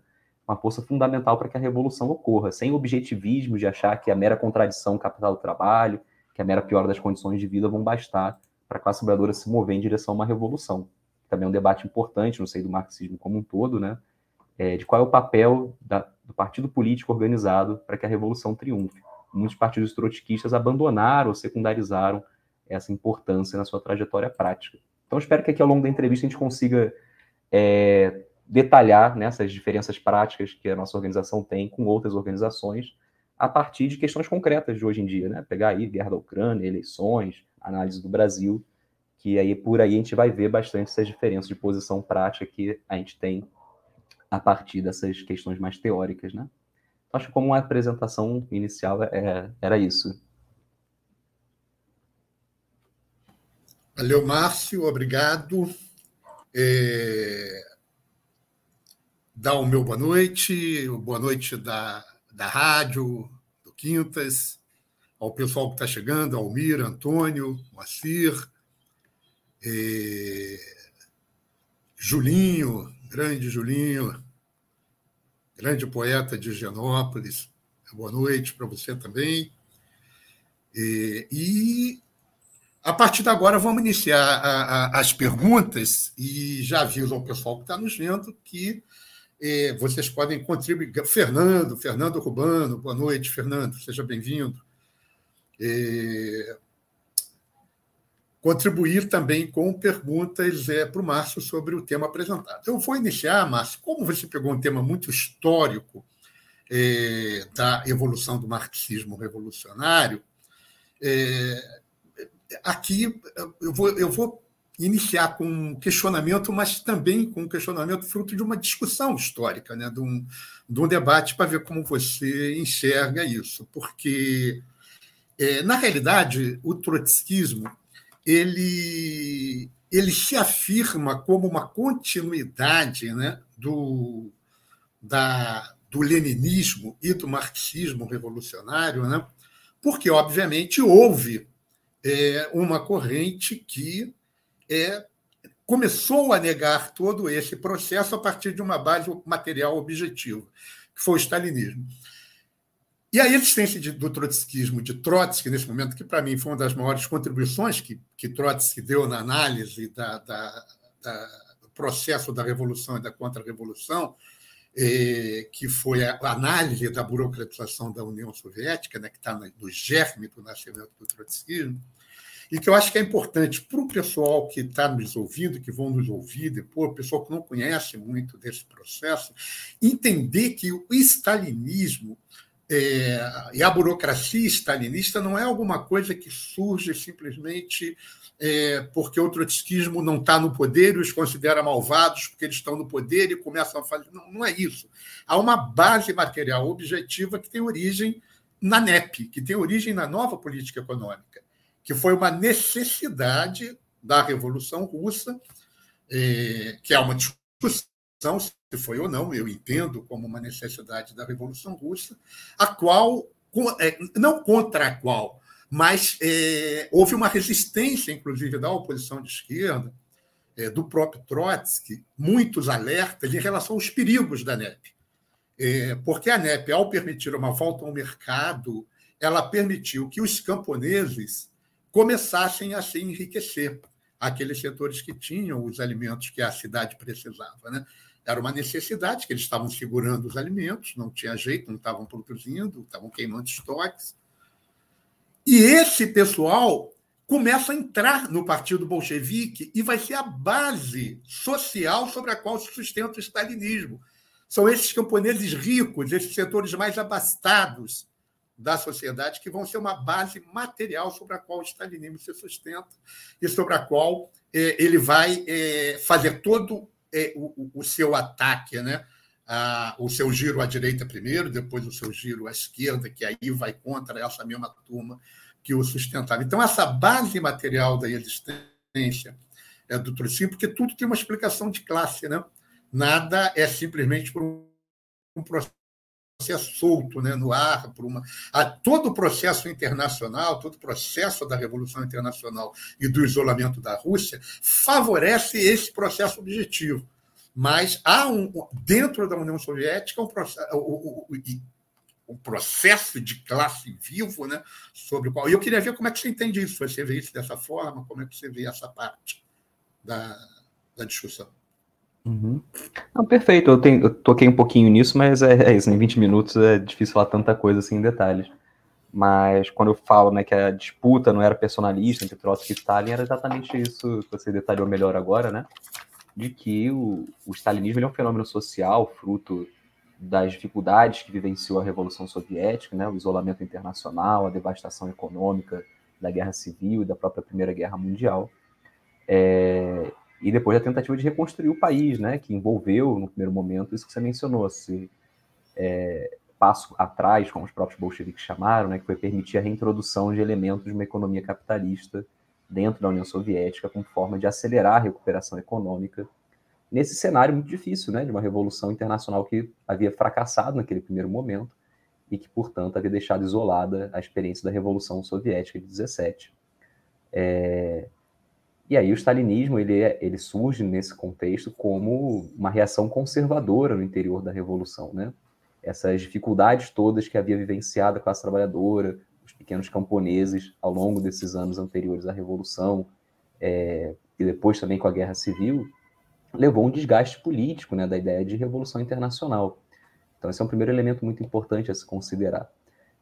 Uma força fundamental para que a revolução ocorra, sem objetivismo de achar que a mera contradição capital do trabalho, que a mera piora das condições de vida vão bastar para a classe trabalhadora se mover em direção a uma revolução. Também é um debate importante no seio do marxismo como um todo, né? É, de qual é o papel da, do partido político organizado para que a revolução triunfe. Muitos partidos trotskistas abandonaram ou secundarizaram essa importância na sua trajetória prática. Então, espero que aqui ao longo da entrevista a gente consiga é, detalhar né, essas diferenças práticas que a nossa organização tem com outras organizações a partir de questões concretas de hoje em dia, né? Pegar aí guerra da Ucrânia, eleições, análise do Brasil, que aí por aí a gente vai ver bastante essas diferenças de posição prática que a gente tem a partir dessas questões mais teóricas, né? Então, acho que como uma apresentação inicial é, era isso. Valeu, Márcio, obrigado. É... Dá o meu boa noite, boa noite da, da rádio, do Quintas, ao pessoal que está chegando, Almir, Antônio, Moacir, é... Julinho, grande Julinho, grande poeta de Genópolis. Boa noite para você também. E, a partir de agora, vamos iniciar a, a, as perguntas e já aviso ao pessoal que está nos vendo que eh, vocês podem contribuir. Fernando, Fernando Rubano, boa noite, Fernando, seja bem-vindo. Contribuir também com perguntas é, para o Márcio sobre o tema apresentado. Eu vou iniciar, Márcio, como você pegou um tema muito histórico é, da evolução do marxismo revolucionário, é, aqui eu vou, eu vou iniciar com um questionamento, mas também com um questionamento fruto de uma discussão histórica, né? de, um, de um debate para ver como você enxerga isso. Porque, é, na realidade, o trotskismo ele, ele se afirma como uma continuidade né? do, da, do leninismo e do marxismo revolucionário, né? porque, obviamente, houve é, uma corrente que é, começou a negar todo esse processo a partir de uma base material objetiva, que foi o stalinismo. E a existência de, do trotskismo, de Trotsky, nesse momento, que para mim foi uma das maiores contribuições que, que Trotsky deu na análise da, da, da, do processo da revolução e da contra-revolução, eh, que foi a análise da burocratização da União Soviética, né, que está no germe do nascimento do trotskismo, e que eu acho que é importante para o pessoal que está nos ouvindo, que vão nos ouvir depois, o pessoal que não conhece muito desse processo, entender que o stalinismo é, e a burocracia stalinista não é alguma coisa que surge simplesmente é, porque o trotskismo não está no poder e os considera malvados porque eles estão no poder e começam a fazer. Não, não é isso. Há uma base material objetiva que tem origem na NEP, que tem origem na nova política econômica, que foi uma necessidade da Revolução Russa, é, que é uma discussão se foi ou não, eu entendo como uma necessidade da Revolução Russa, a qual, é, não contra a qual, mas é, houve uma resistência, inclusive, da oposição de esquerda, do próprio Trotsky, muitos alertas em relação aos perigos da NEP. Porque a NEP, ao permitir uma volta ao mercado, ela permitiu que os camponeses começassem a se enriquecer, aqueles setores que tinham os alimentos que a cidade precisava. Né? Era uma necessidade, que eles estavam segurando os alimentos, não tinha jeito, não estavam produzindo, estavam queimando estoques. E esse pessoal começa a entrar no Partido Bolchevique e vai ser a base social sobre a qual se sustenta o stalinismo. São esses camponeses ricos, esses setores mais abastados da sociedade, que vão ser uma base material sobre a qual o stalinismo se sustenta e sobre a qual eh, ele vai eh, fazer todo é, o, seu ataque, né? O seu giro à direita primeiro, depois o seu giro à esquerda, que aí vai contra essa mesma turma que o sustentava. Então, essa base material da existência é do Trocínio, porque tudo tem uma explicação de classe, né? Nada é simplesmente por um processo solto né, no ar, por uma. A, todo o processo internacional, todo o processo da Revolução Internacional e do isolamento da Rússia favorece esse processo objetivo. Mas há um, dentro da União Soviética um processo, o, processo de classe vivo, né, sobre o qual. E eu queria ver como é que você entende isso. Você vê isso dessa forma? Como é que você vê essa parte da, da discussão? Uhum. Não, perfeito, eu, tenho, eu, toquei um pouquinho nisso, mas é, é, isso, em 20 minutos é difícil falar tanta coisa assim em detalhes. Mas quando eu falo né, que a disputa não era personalista entre Trotsky e Stalin, era exatamente isso que você detalhou melhor agora, né? De que o, o stalinismo é um fenômeno social, fruto das dificuldades que vivenciou a Revolução Soviética, né, o isolamento internacional, a devastação econômica da Guerra Civil e da própria Primeira Guerra Mundial. É, e depois a tentativa de reconstruir o país, né, que envolveu, no primeiro momento, isso que você mencionou, esse é, passo atrás, como os próprios bolcheviques chamaram, né, que foi permitir a reintrodução de elementos de uma economia capitalista dentro da União Soviética, como forma de acelerar a recuperação econômica, nesse cenário muito difícil, né, de uma revolução internacional que havia fracassado naquele primeiro momento e que, portanto, havia deixado isolada a experiência da Revolução Soviética de 17. É, e aí o stalinismo ele, é, ele surge nesse contexto como uma reação conservadora no interior da revolução, né? Essas dificuldades todas que havia vivenciado a classe trabalhadora, os pequenos camponeses ao longo desses anos anteriores à revolução é, e depois também com a guerra civil, levou um desgaste político, né, da ideia de revolução internacional. Então esse é um primeiro elemento muito importante a se considerar,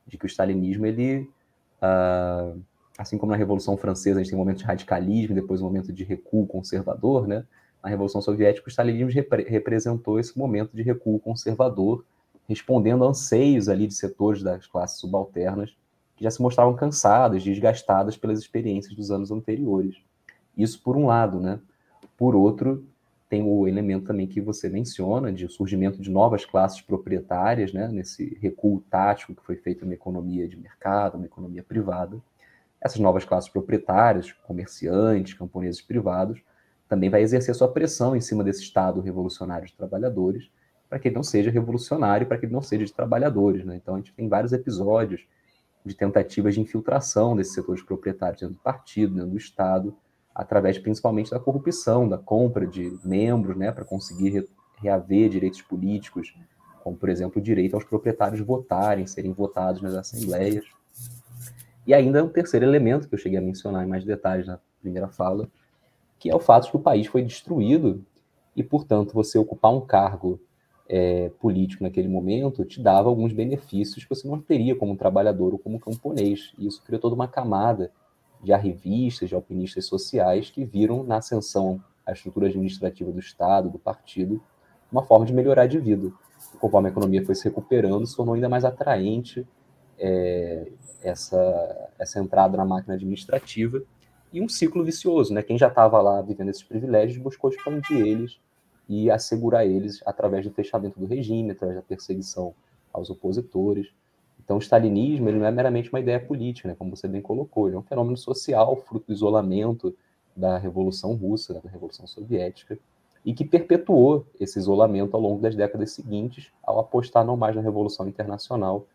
de que o stalinismo ele uh, assim como na Revolução Francesa a gente tem um momento de radicalismo depois um momento de recuo conservador, né? Na Revolução Soviética, o stalinismo repre representou esse momento de recuo conservador, respondendo a anseios ali de setores das classes subalternas que já se mostravam cansadas, desgastadas pelas experiências dos anos anteriores. Isso por um lado, né? Por outro, tem o elemento também que você menciona de surgimento de novas classes proprietárias, né? Nesse recuo tático que foi feito na economia de mercado, na economia privada essas novas classes proprietárias, comerciantes, camponeses privados, também vai exercer sua pressão em cima desse Estado revolucionário de trabalhadores, para que ele não seja revolucionário, para que ele não seja de trabalhadores. Né? Então, a gente tem vários episódios de tentativas de infiltração desses setores proprietários dentro do partido, dentro do Estado, através principalmente da corrupção, da compra de membros, né, para conseguir reaver direitos políticos, como, por exemplo, o direito aos proprietários votarem, serem votados nas assembleias. E ainda um terceiro elemento que eu cheguei a mencionar em mais detalhes na primeira fala, que é o fato de que o país foi destruído e, portanto, você ocupar um cargo é, político naquele momento te dava alguns benefícios que você não teria como trabalhador ou como camponês. E isso criou toda uma camada de arrivistas, de alpinistas sociais que viram na ascensão à estrutura administrativa do Estado, do partido, uma forma de melhorar de vida. E conforme a economia foi se recuperando, se tornou ainda mais atraente é, essa, essa entrada na máquina administrativa e um ciclo vicioso, né? Quem já estava lá vivendo esses privilégios buscou expandir eles e assegurar eles através do fechamento do regime, através da perseguição aos opositores. Então, o stalinismo ele não é meramente uma ideia política, né? como você bem colocou, ele é um fenômeno social, fruto do isolamento da Revolução Russa, da Revolução Soviética, e que perpetuou esse isolamento ao longo das décadas seguintes, ao apostar não mais na Revolução Internacional,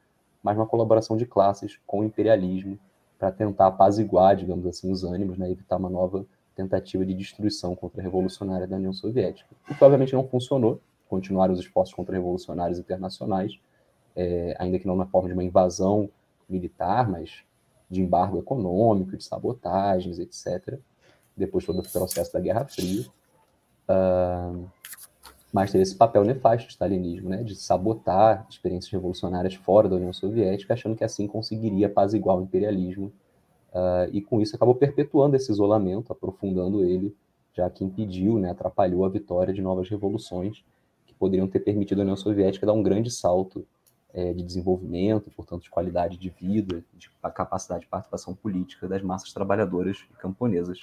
mas uma colaboração de classes com o imperialismo para tentar apaziguar, digamos assim, os ânimos, né, evitar uma nova tentativa de destruição contra-revolucionária da União Soviética. O que obviamente não funcionou, continuaram os esforços contra-revolucionários internacionais, é, ainda que não na forma de uma invasão militar, mas de embargo econômico, de sabotagens, etc. Depois todo o processo da Guerra Fria. Uh, mas teve esse papel nefasto do stalinismo, né, de sabotar experiências revolucionárias fora da União Soviética, achando que assim conseguiria apaziguar o imperialismo, uh, e com isso acabou perpetuando esse isolamento, aprofundando ele, já que impediu, né, atrapalhou a vitória de novas revoluções que poderiam ter permitido à União Soviética dar um grande salto é, de desenvolvimento, portanto, de qualidade de vida, de capacidade de participação política das massas trabalhadoras e camponesas.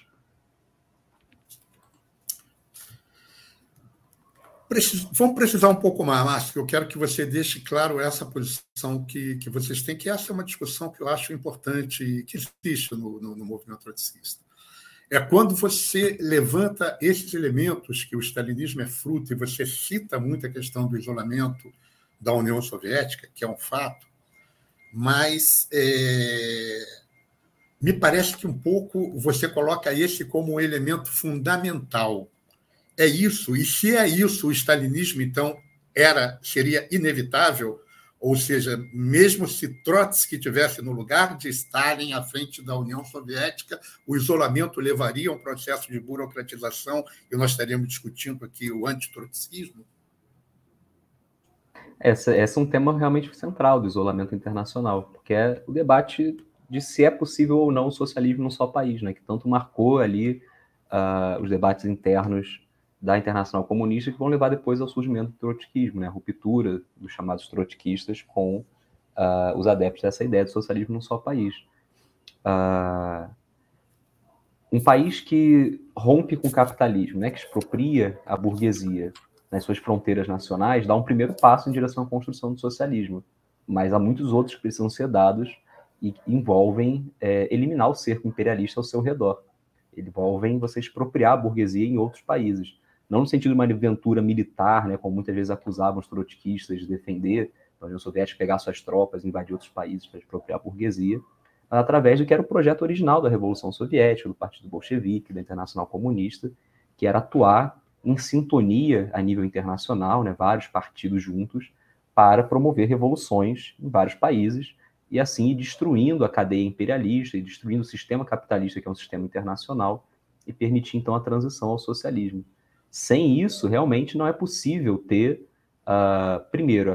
Vamos precisar um pouco mais, Márcio. Eu quero que você deixe claro essa posição que, que vocês têm, que essa é uma discussão que eu acho importante e que existe no, no, no movimento trotskista. É quando você levanta esses elementos que o stalinismo é fruto, e você cita muito a questão do isolamento da União Soviética, que é um fato, mas é, me parece que um pouco você coloca esse como um elemento fundamental é isso, e se é isso, o stalinismo, então, era seria inevitável, ou seja, mesmo se Trotsky tivesse no lugar de Stalin à frente da União Soviética, o isolamento levaria a um processo de burocratização e nós estaríamos discutindo aqui o antitrotsquismo? Esse, esse é um tema realmente central do isolamento internacional, porque é o debate de se é possível ou não o socialismo num só país, né, que tanto marcou ali uh, os debates internos da Internacional Comunista que vão levar depois ao surgimento do trotskismo, né? a ruptura dos chamados trotskistas com uh, os adeptos dessa ideia de socialismo num só país. Uh, um país que rompe com o capitalismo, né? que expropria a burguesia nas suas fronteiras nacionais, dá um primeiro passo em direção à construção do socialismo. Mas há muitos outros que precisam ser dados e envolvem é, eliminar o cerco imperialista ao seu redor. Envolvem você expropriar a burguesia em outros países não no sentido de uma aventura militar, né, como muitas vezes acusavam os trotskistas de defender, a União Soviética pegar suas tropas, invadir outros países para expropriar a burguesia, mas através do que era o projeto original da Revolução Soviética, do Partido Bolchevique, da Internacional Comunista, que era atuar em sintonia a nível internacional, né, vários partidos juntos, para promover revoluções em vários países e assim ir destruindo a cadeia imperialista e destruindo o sistema capitalista, que é um sistema internacional, e permitir então a transição ao socialismo. Sem isso, realmente não é possível ter, uh, primeiro,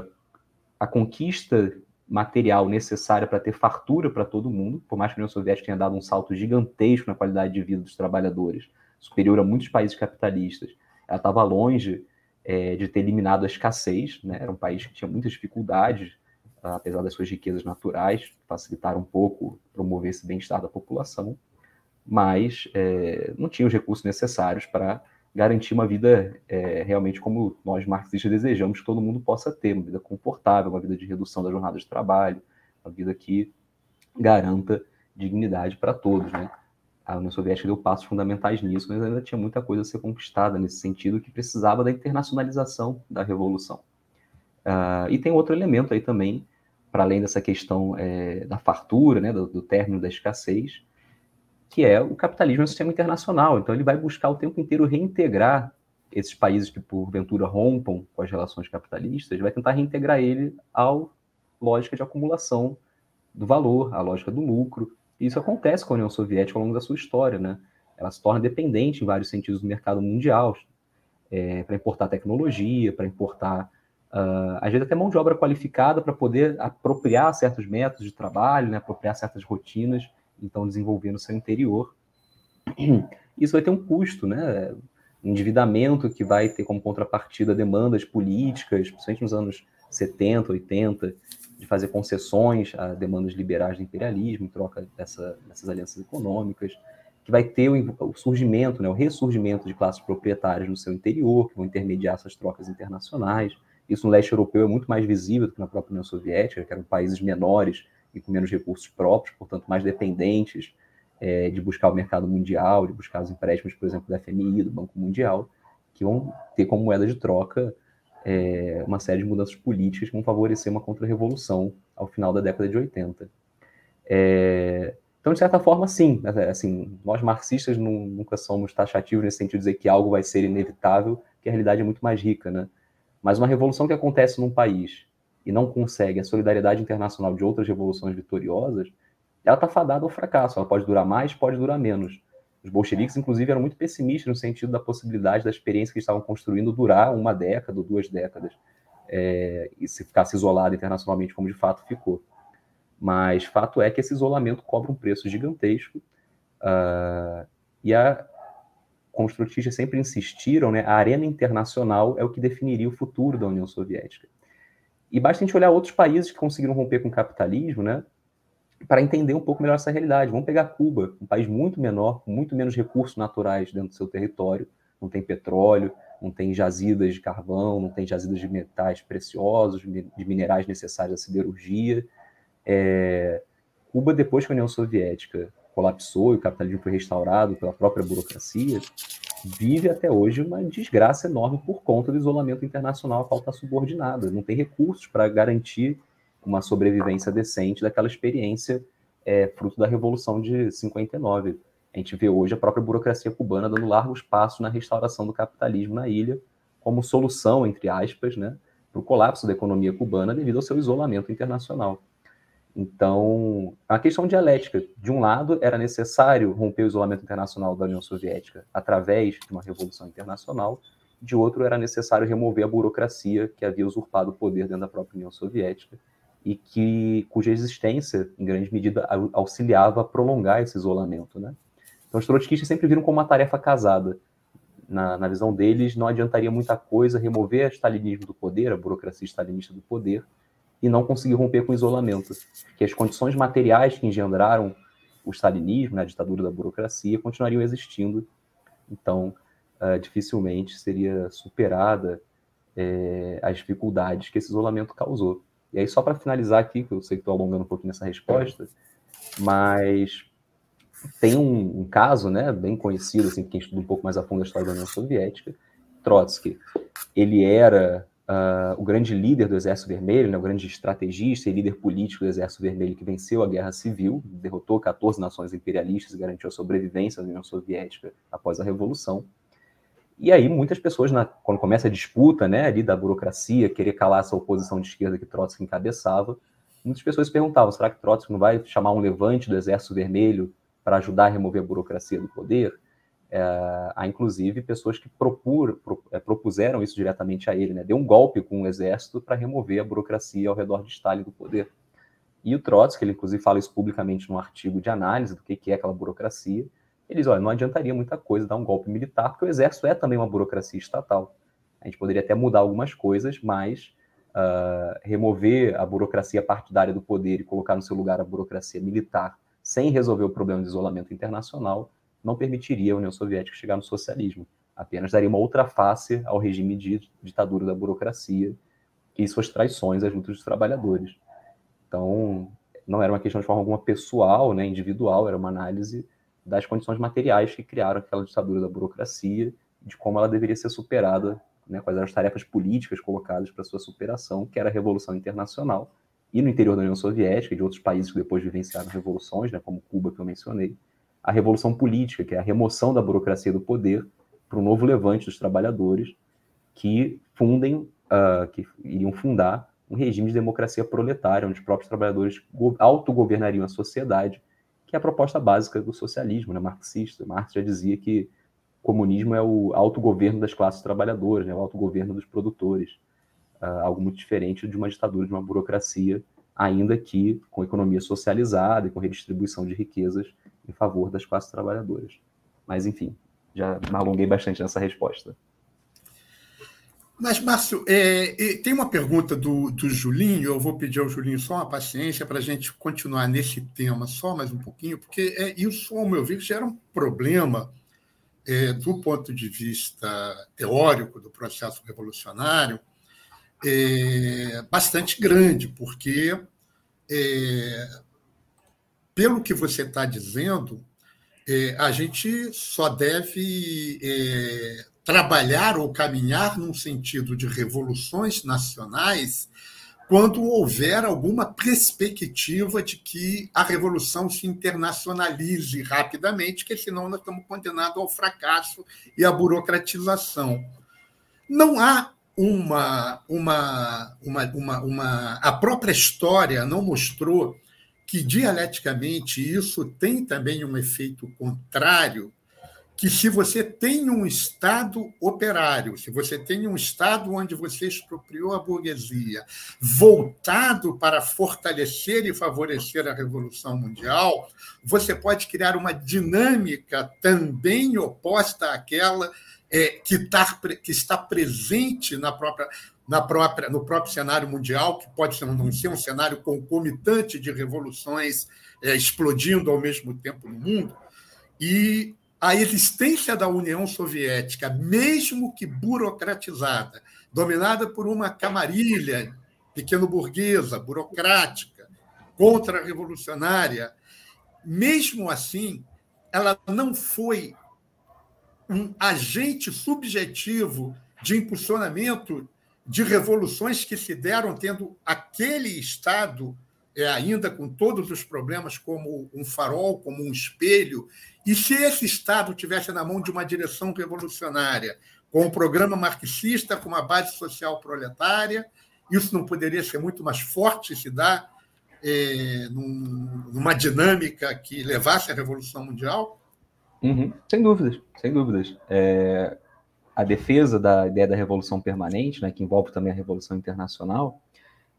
a, a, conquista material necessária para ter fartura para todo mundo, por mais que a União Soviética tenha dado um salto gigantesco na qualidade de vida dos trabalhadores, superior a muitos países capitalistas, ela estava longe é, de ter eliminado a escassez, né? era um país que tinha muitas dificuldades, apesar das suas riquezas naturais, facilitaram um pouco promover esse bem-estar da população, mas é, não tinha os recursos necessários para garantir uma vida é, realmente como nós marxistas desejamos que todo mundo possa ter, uma vida confortável, uma vida de redução da jornada de trabalho, uma vida que garanta dignidade para todos, né? A União Soviética deu passos fundamentais nisso, mas ainda tinha muita coisa a ser conquistada nesse sentido que precisava da internacionalização da revolução. Uh, e tem outro elemento aí também, para além dessa questão é, da fartura, né, do, do término da escassez, que é o capitalismo é um sistema internacional. Então, ele vai buscar o tempo inteiro reintegrar esses países que, porventura, rompam com as relações capitalistas, vai tentar reintegrar ele à lógica de acumulação do valor, à lógica do lucro. E isso acontece com a União Soviética ao longo da sua história. Né? Ela se torna dependente, em vários sentidos, do mercado mundial, é, para importar tecnologia, para importar, uh, às vezes, até mão de obra qualificada para poder apropriar certos métodos de trabalho, né? apropriar certas rotinas então desenvolver no seu interior. (clears throat) Isso vai ter um custo, né? endividamento que vai ter como contrapartida demandas políticas, principalmente nos anos 70, 80, de fazer concessões a demandas liberais do imperialismo em troca dessa, dessas alianças econômicas, que vai ter o, o, surgimento, né, o ressurgimento de classes proprietárias no seu interior, que vão intermediar essas trocas internacionais. Isso no leste europeu é muito mais visível do que na própria União Soviética, que eram países menores e com menos recursos próprios, portanto, mais dependentes é, de buscar o mercado mundial, de buscar os empréstimos, por exemplo, da FMI, do Banco Mundial, que vão ter como moeda de troca é, uma série de mudanças políticas que vão favorecer uma contra-revolução ao final da década de 80. É, então, de certa forma, sim. Né, assim, nós marxistas não, nunca somos taxativos nesse sentido de dizer que algo vai ser inevitável, que a realidade é muito mais rica, né? Mas uma revolução que acontece num país e não consegue a solidariedade internacional de outras revoluções vitoriosas, ela está fadada ao fracasso. Ela pode durar mais, pode durar menos. Os bolcheviques, inclusive, eram muito pessimistas no sentido da possibilidade da experiência que estavam construindo durar uma década ou duas décadas, é, e se ficasse isolado internacionalmente, como de fato ficou. Mas fato é que esse isolamento cobra um preço gigantesco, uh, e a, trotistas sempre insistiram, né, a arena internacional é o que definiria o futuro da União Soviética. E basta a gente olhar outros países que conseguiram romper com o capitalismo, né? Para entender um pouco melhor essa realidade. Vamos pegar Cuba, um país muito menor, com muito menos recursos naturais dentro do seu território, não tem petróleo, não tem jazidas de carvão, não tem jazidas de metais preciosos, de minerais necessários à siderurgia. É, Cuba, depois que a União Soviética colapsou e o capitalismo foi restaurado pela própria burocracia, vive até hoje uma desgraça enorme por conta do isolamento internacional a qual está subordinada. Não tem recursos para garantir uma sobrevivência decente daquela experiência é, fruto da Revolução de 59. A gente vê hoje a própria burocracia cubana dando largos passos na restauração do capitalismo na ilha, como solução, entre aspas, né, para o colapso da economia cubana devido ao seu isolamento internacional. Então, a questão dialética. De um lado, era necessário romper o isolamento internacional da União Soviética através de uma revolução internacional. De outro, era necessário remover a burocracia que havia usurpado o poder dentro da própria União Soviética e que cuja existência, em grande medida, auxiliava a prolongar esse isolamento. Né? Então, os trotskistas sempre viram como uma tarefa casada. Na, na visão deles, não adiantaria muita coisa remover o stalinismo do poder, a burocracia stalinista do poder, e não conseguir romper com o isolamento. Que as condições materiais que engendraram o stalinismo, né, a ditadura da burocracia, continuariam existindo. Então, uh, dificilmente seria superada é, as dificuldades que esse isolamento causou. E aí, só para finalizar aqui, que eu sei que estou alongando um pouquinho nessa resposta, mas tem um, um, caso né, bem conhecido, assim, quem estuda um pouco mais a fundo a história da União Soviética, Trotsky. Ele era uh, o grande líder do Exército Vermelho, né, o grande estrategista e líder político do Exército Vermelho que venceu a Guerra Civil, derrotou 14 nações imperialistas e garantiu a sobrevivência da União Soviética após a Revolução. E aí muitas pessoas, na, quando começa a disputa né, ali da burocracia, querer calar essa oposição de esquerda que Trotsky encabeçava, muitas pessoas perguntavam, será que Trotsky não vai chamar um levante do Exército Vermelho para ajudar a remover a burocracia do poder? É, há inclusive pessoas que pro, é, propuseram isso diretamente a ele, né? deu um golpe com o exército para remover a burocracia ao redor de Stalin do poder. E o Trotsky, ele inclusive fala isso publicamente num artigo de análise do que, que é aquela burocracia, ele diz, olha, não adiantaria muita coisa dar um golpe militar, porque o exército é também uma burocracia estatal. A gente poderia até mudar algumas coisas, mas uh, remover a burocracia partidária do poder e colocar no seu lugar a burocracia militar sem resolver o problema de isolamento internacional não permitiria a União Soviética chegar no socialismo. Apenas daria uma outra face ao regime de ditadura da burocracia e suas traições às lutas dos trabalhadores. Então, não era uma questão de forma alguma pessoal, né, individual, era uma análise das condições materiais que criaram aquela ditadura da burocracia, de como ela deveria ser superada, né, quais eram as tarefas políticas colocadas para sua superação, que era a Revolução Internacional, e no interior da União Soviética e de outros países que depois vivenciaram revoluções, né, como Cuba, que eu mencionei, a revolução política, que é a remoção da burocracia do poder para um novo levante dos trabalhadores que fundem, uh, que iriam fundar um regime de democracia proletária, onde os próprios trabalhadores autogovernariam a sociedade, que é a proposta básica do socialismo, né, marxista. Marx já dizia que o comunismo é o autogoverno das classes trabalhadoras, né, o autogoverno dos produtores, uh, algo muito diferente de uma ditadura, de uma burocracia, ainda que com economia socializada e com redistribuição de riquezas em favor das classes trabalhadoras. Mas, enfim, já me alonguei bastante nessa resposta. Mas, Márcio, é, tem uma pergunta do, do Julinho, eu vou pedir ao Julinho só uma paciência para a gente continuar nesse tema só mais um pouquinho, porque é, isso, ao meu ver, gera um problema é, do ponto de vista teórico do processo revolucionário é, bastante grande, porque é, pelo que você está dizendo, é, a gente só deve é, trabalhar ou caminhar num sentido de revoluções nacionais quando houver alguma perspectiva de que a revolução se internacionalize rapidamente, que senão nós estamos condenados ao fracasso e à burocratização. Não há uma, uma, uma, uma, uma a própria história não mostrou que dialeticamente isso tem também um efeito contrário, que se você tem um Estado operário, se você tem um Estado onde você expropriou a burguesia, voltado para fortalecer e favorecer a Revolução Mundial, você pode criar uma dinâmica também oposta àquela é, que, tá, que está presente na própria na própria, no próprio cenário mundial, que pode ser, não ser um cenário concomitante de revoluções é, explodindo ao mesmo tempo no mundo, e a existência da União Soviética, mesmo que burocratizada, dominada por uma camarilha pequeno-burguesa, burocrática, contra-revolucionária, mesmo assim, ela não foi um agente subjetivo de impulsionamento de revoluções que se deram tendo aquele Estado, é, ainda com todos os problemas, como um farol, como um espelho. E se esse Estado tivesse na mão de uma direção revolucionária, com um programa marxista, com uma base social proletária, isso não poderia ser muito mais forte se dar é, num, numa dinâmica que levasse à Revolução Mundial? Uhum. Sem dúvidas, sem dúvidas. É, a defesa da ideia da revolução permanente, né, que envolve também a revolução internacional,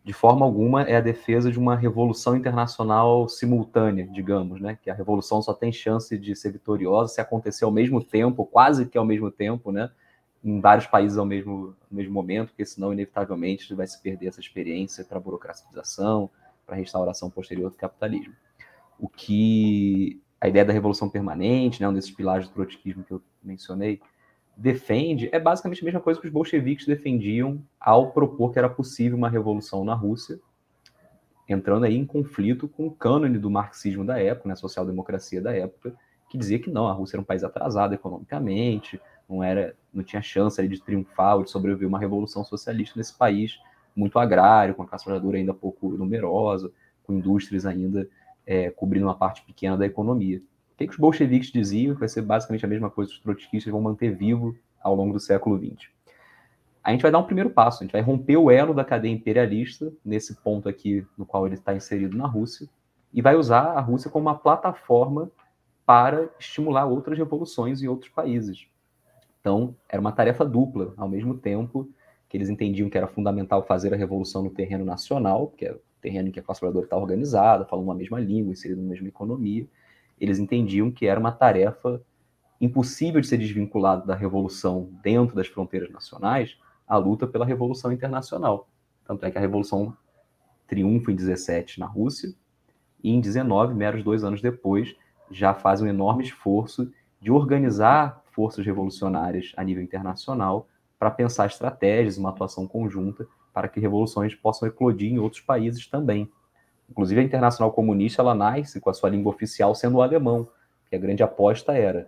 de forma alguma é a defesa de uma revolução internacional simultânea, digamos, né, que a revolução só tem chance de ser vitoriosa se acontecer ao mesmo tempo, quase que ao mesmo tempo, né, em vários países ao mesmo, ao mesmo momento, porque senão, inevitavelmente, vai se perder essa experiência para a burocratização, para a restauração posterior do capitalismo. O que a ideia da revolução permanente, né, um desses pilares do trotskismo que eu mencionei, defende é basicamente a mesma coisa que os bolcheviques defendiam ao propor que era possível uma revolução na Rússia, entrando aí em conflito com o cânone do marxismo da época, né, social-democracia da época, que dizia que não, a Rússia era um país atrasado economicamente, não era, não tinha chance ali de triunfar ou de sobreviver uma revolução socialista nesse país muito agrário, com a classe trabalhadora ainda pouco numerosa, com indústrias ainda é, cobrindo uma parte pequena da economia. O que, que os bolcheviques diziam, vai ser basicamente a mesma coisa que os trotskistas vão manter vivo ao longo do século XX. A gente vai dar um primeiro passo, a gente vai romper o elo da cadeia imperialista, nesse ponto aqui no qual ele está inserido na Rússia, e vai usar a Rússia como uma plataforma para estimular outras revoluções em outros países. Então, era uma tarefa dupla, ao mesmo tempo que eles entendiam que era fundamental fazer a revolução no terreno nacional, que é o terreno em que a classe trabalhadora está organizada, falando uma mesma língua, inserido na mesma economia, eles entendiam que era uma tarefa impossível de ser desvinculado da revolução dentro das fronteiras nacionais, a luta pela revolução internacional. Tanto é que a revolução triunfa em 17 na Rússia e em 19, meros dois anos depois, já faz um enorme esforço de organizar forças revolucionárias a nível internacional para pensar estratégias, uma atuação conjunta para que revoluções possam eclodir em outros países também. Inclusive, a Internacional Comunista ela nasce com a sua língua oficial sendo o alemão, que a grande aposta era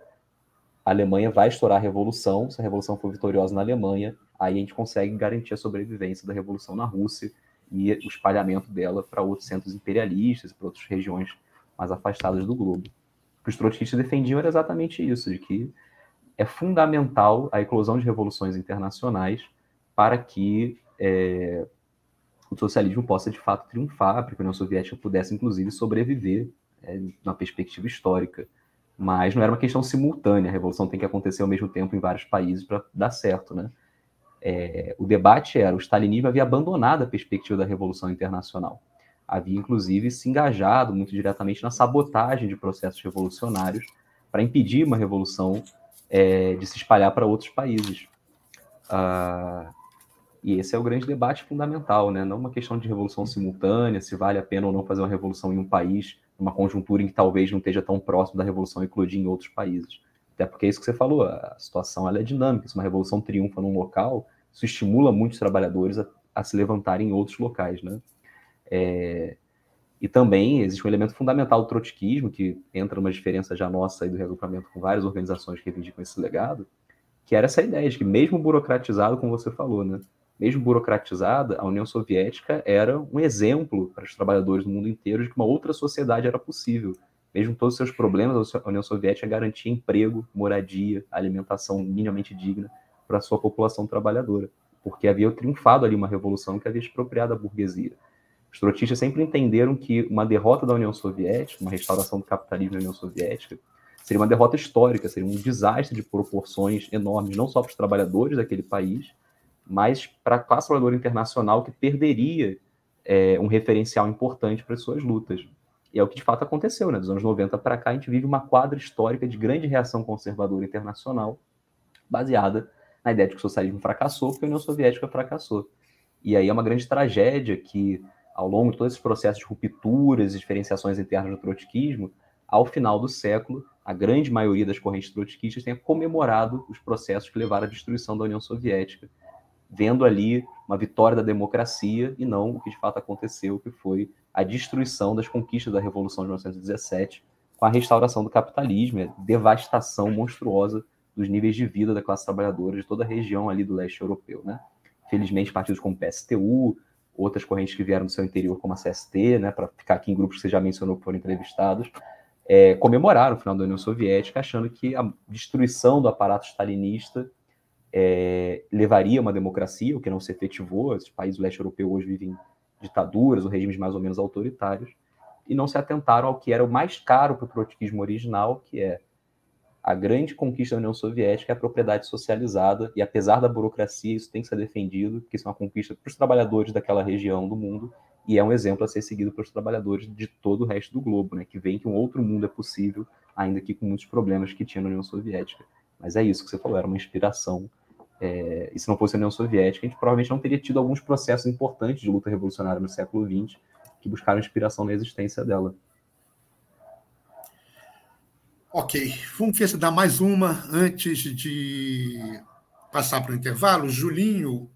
a Alemanha vai estourar a revolução, se a revolução for vitoriosa na Alemanha, aí a gente consegue garantir a sobrevivência da revolução na Rússia e o espalhamento dela para outros centros imperialistas, para outras regiões mais afastadas do globo. O que os trotskistas defendiam era exatamente isso, de que é fundamental a eclosão de revoluções internacionais para que é, o socialismo possa de fato triunfar, para que a União Soviética pudesse inclusive sobreviver é, na perspectiva histórica. Mas não era uma questão simultânea, a revolução tem que acontecer ao mesmo tempo em vários países para dar certo, né? É, o debate era o stalinismo havia abandonado a perspectiva da revolução internacional. Havia, inclusive, se engajado muito diretamente na sabotagem de processos revolucionários para impedir uma revolução é, de se espalhar para outros países. Ah, e esse é o grande debate fundamental, né? não uma questão de revolução simultânea, se vale a pena ou não fazer uma revolução em um país, numa conjuntura em que talvez não esteja tão próximo da revolução eclodir em outros países. Até porque é isso que você falou, a situação ela é dinâmica. Se uma revolução triunfa num local, isso estimula muitos trabalhadores a, a se levantarem em outros locais. Né? É, e também existe um elemento fundamental do trotskismo, que entra numa diferença já nossa do reagrupamento com várias organizações que reivindicam esse legado, que era essa ideia de que, mesmo burocratizado, como você falou, né, mesmo burocratizada, a União Soviética era um exemplo para os trabalhadores do mundo inteiro de que uma outra sociedade era possível. Mesmo todos os seus problemas, a União Soviética garantia emprego, moradia, alimentação minimamente digna para a sua população trabalhadora, porque havia triunfado ali uma revolução que havia expropriado a burguesia. Os trotistas sempre entenderam que uma derrota da União Soviética, uma restauração do capitalismo na União Soviética, seria uma derrota histórica, seria um desastre de proporções enormes, não só para os trabalhadores daquele país, mas para a classe trabalhadora internacional que perderia é, um referencial importante para as suas lutas. E é o que de fato aconteceu, né? Dos anos 90 para cá, a gente vive uma quadra histórica de grande reação conservadora internacional, baseada na ideia de que o socialismo fracassou porque a União Soviética fracassou. E aí é uma grande tragédia que ao longo de todos esses processos de rupturas e diferenciações internas do trotskismo, ao final do século, a grande maioria das correntes trotskistas tenha comemorado os processos que levaram à destruição da União Soviética, vendo ali uma vitória da democracia e não o que de fato aconteceu, que foi a destruição das conquistas da Revolução de 1917, com a restauração do capitalismo, a devastação monstruosa dos níveis de vida da classe trabalhadora de toda a região ali do leste europeu, né? Felizmente, partidos como o PSTU, outras correntes que vieram do seu interior, como a CST, né, para ficar aqui em grupos que você já mencionou que foram entrevistados, é, comemoraram o final da União Soviética, achando que a destruição do aparato stalinista é, levaria uma democracia, o que não se efetivou. Os países do leste europeu hoje vivem ditaduras ou regimes mais ou menos autoritários, e não se atentaram ao que era o mais caro para o trotskismo original, que é a grande conquista da União Soviética é a propriedade socializada, e apesar da burocracia, isso tem que ser defendido, porque isso é uma conquista para os trabalhadores daquela região do mundo, e é um exemplo a ser seguido pelos trabalhadores de todo o resto do globo, né, que veem que um outro mundo é possível, ainda que com muitos problemas que tinha na União Soviética. Mas é isso que você falou, era uma inspiração. É, e se não fosse a União Soviética, a gente provavelmente não teria tido alguns processos importantes de luta revolucionária no século XX que buscaram inspiração na existência dela. Ok, vamos ver se dá mais uma antes de passar para o intervalo. Julinho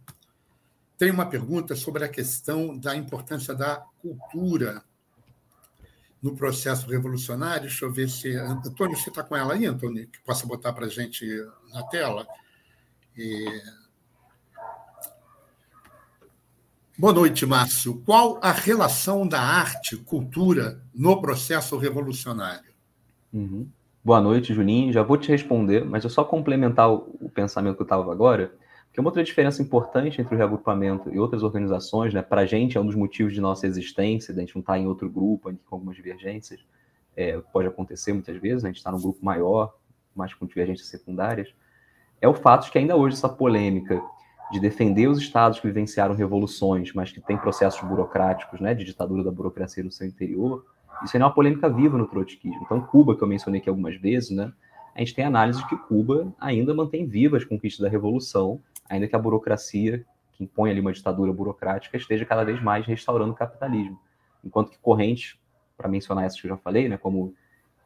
tem uma pergunta sobre a questão da importância da cultura no processo revolucionário. Deixa eu ver se. Antônio, você está com ela aí, Antônio? Que possa botar para a gente na tela. E... Boa noite, Márcio. Qual a relação da arte, cultura, no processo revolucionário? Uhum. Boa noite, Juninho. Já vou te responder, mas eu só complementar o pensamento que eu estava agora, que uma outra diferença importante entre o reagrupamento e outras organizações, né, para a gente é um dos motivos de nossa existência, a gente não estar tá em outro grupo, com algumas divergências, é, pode acontecer muitas vezes, né, a gente está num grupo maior, mas com divergências secundárias, é o fato de que ainda hoje essa polêmica de defender os estados que vivenciaram revoluções, mas que têm processos burocráticos, né, de ditadura da burocracia no seu interior, isso é uma polêmica viva no trotskismo. Então, Cuba, que eu mencionei aqui algumas vezes, né, a gente tem análise de que Cuba ainda mantém vivas as conquistas da Revolução, ainda que a burocracia, que impõe ali uma ditadura burocrática, esteja cada vez mais restaurando o capitalismo. Enquanto que correntes, para mencionar essas que eu já falei, né, como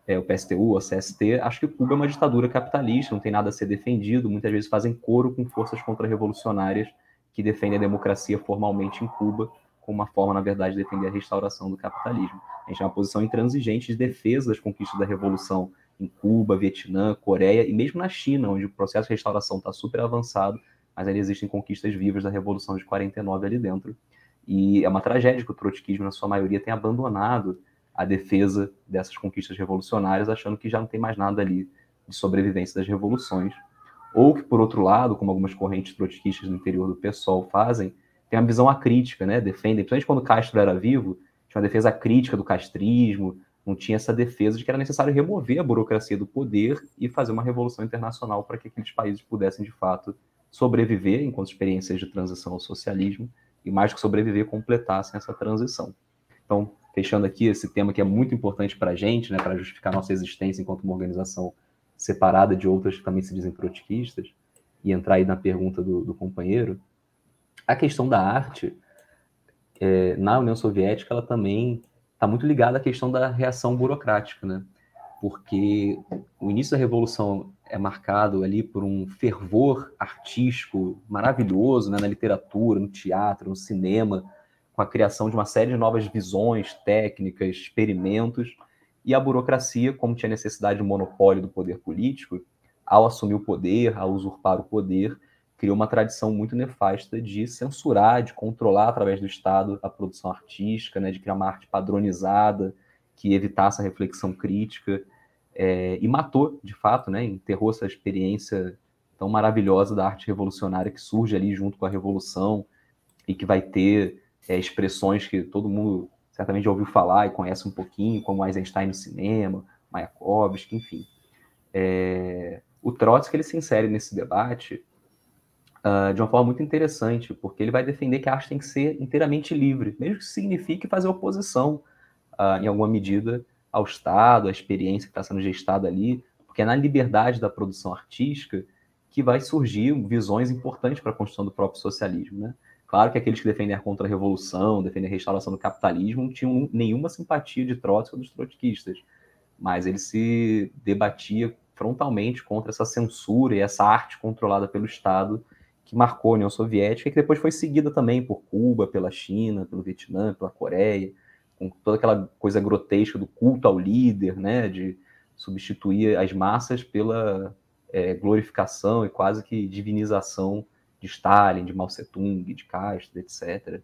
é, o PSTU, a CST, acho que Cuba é uma ditadura capitalista, não tem nada a ser defendido, muitas vezes fazem coro com forças contra-revolucionárias que defendem a democracia formalmente em Cuba, como uma forma, na verdade, de defender a restauração do capitalismo. A gente tem uma posição intransigente de defesa das conquistas da Revolução em Cuba, Vietnã, Coreia e mesmo na China, onde o processo de restauração está super avançado, mas ainda existem conquistas vivas da Revolução de 49 ali dentro. E é uma tragédia que o trotskismo, na sua maioria, tenha abandonado a defesa dessas conquistas revolucionárias, achando que já não tem mais nada ali de sobrevivência das revoluções. Ou que, por outro lado, como algumas correntes trotskistas no interior do PSOL fazem, tem uma visão acrítica, né? Defendem, principalmente quando Castro era vivo, tinha uma defesa crítica do castrismo, não tinha essa defesa de que era necessário remover a burocracia do poder e fazer uma revolução internacional para que aqueles países pudessem, de fato, sobreviver enquanto experiências de transição ao socialismo e, mais que sobreviver, completassem essa transição. Então, fechando aqui esse tema que é muito importante para a gente, né, para justificar nossa existência enquanto uma organização separada de outras que também se dizem trotskistas, e entrar aí na pergunta do, do companheiro, a questão da arte é, na União Soviética ela também está muito ligada à questão da reação burocrática, né? Porque o início da revolução é marcado ali por um fervor artístico maravilhoso, né? na literatura, no teatro, no cinema, com a criação de uma série de novas visões, técnicas, experimentos, e a burocracia, como tinha necessidade de monopólio do poder político, ao assumir o poder, ao usurpar o poder, criou uma tradição muito nefasta de censurar, de controlar através do Estado a produção artística, né, de criar uma arte padronizada que evitasse a reflexão crítica, é, e matou, de fato, né, enterrou essa experiência tão maravilhosa da arte revolucionária que surge ali junto com a Revolução e que vai ter é, expressões que todo mundo certamente já ouviu falar e conhece um pouquinho, como Eisenstein no cinema, Mayakovsky, enfim. É, o Trotsky ele se insere nesse debate uh, de uma forma muito interessante, porque ele vai defender que a arte tem que ser inteiramente livre, mesmo que signifique fazer oposição, uh, em alguma medida, ao Estado, à experiência que está sendo gestada ali, porque é na liberdade da produção artística que vai surgir visões importantes para a construção do próprio socialismo. Né? Claro que aqueles que defendem a contra-revolução, defendem a restauração do capitalismo, não tinham nenhuma simpatia de Trotsky ou dos trotskistas, mas ele se debatia frontalmente contra essa censura e essa arte controlada pelo Estado que marcou a União Soviética e que depois foi seguida também por Cuba, pela China, pelo Vietnã, pela Coreia, com toda aquela coisa grotesca do culto ao líder, né, de substituir as massas pela é, glorificação e quase que divinização de Stalin, de Mao Tse-tung, de Castro, etc.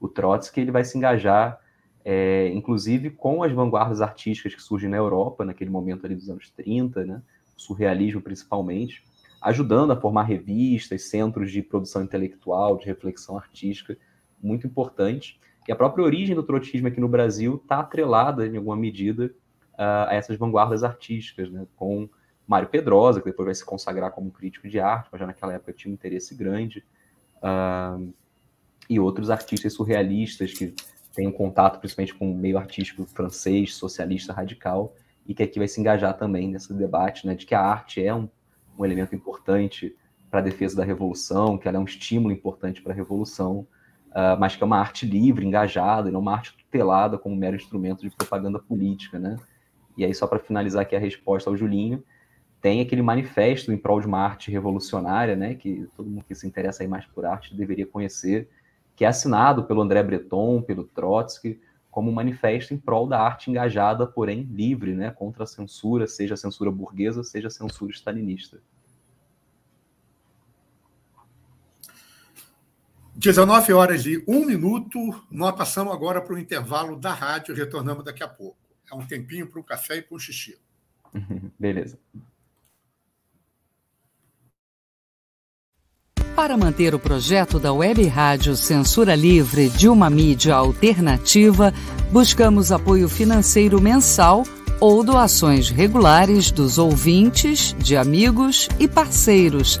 O Trotsky ele vai se engajar, é, inclusive, com as vanguardas artísticas que surgem na Europa, naquele momento ali dos anos 30, né, o surrealismo principalmente, ajudando a formar revistas, centros de produção intelectual, de reflexão artística, muito importante. E a própria origem do trotskismo aqui no Brasil está atrelada, em alguma medida, a essas vanguardas artísticas, né? com Mário Pedrosa, que depois vai se consagrar como crítico de arte, mas já naquela época tinha um interesse grande, uh, e outros artistas surrealistas que têm um contato principalmente com o meio artístico francês, socialista radical, e que aqui vai se engajar também nesse debate né, de que a arte é um, um elemento importante para a defesa da revolução, que ela é um estímulo importante para a revolução, uh, mas que é uma arte livre, engajada, e não uma arte tutelada como mero instrumento de propaganda política, né? E aí, só para finalizar aqui a resposta ao Julinho, tem aquele manifesto em prol de uma arte revolucionária, né, que todo mundo que se interessa aí mais por arte deveria conhecer, que é assinado pelo André Breton, pelo Trotsky, como um manifesto em prol da arte engajada, porém livre, né, contra a censura, seja a censura burguesa, seja a censura stalinista. 19 horas e um minuto, nós passamos agora para o intervalo da rádio, retornamos daqui a pouco. É um tempinho para um café e para um xixi. (laughs) Beleza. Para manter o projeto da Web Rádio Censura Livre de uma mídia alternativa, buscamos apoio financeiro mensal ou doações regulares dos ouvintes, de amigos e parceiros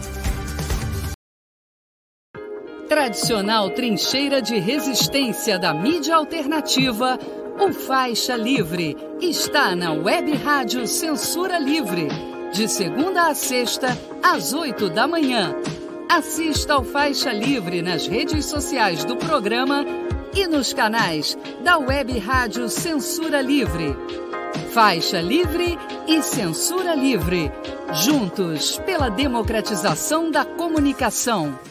Tradicional trincheira de resistência da mídia alternativa, o Faixa Livre está na Web Rádio Censura Livre, de segunda a sexta, às oito da manhã. Assista ao Faixa Livre nas redes sociais do programa e nos canais da Web Rádio Censura Livre. Faixa Livre e Censura Livre, juntos pela democratização da comunicação.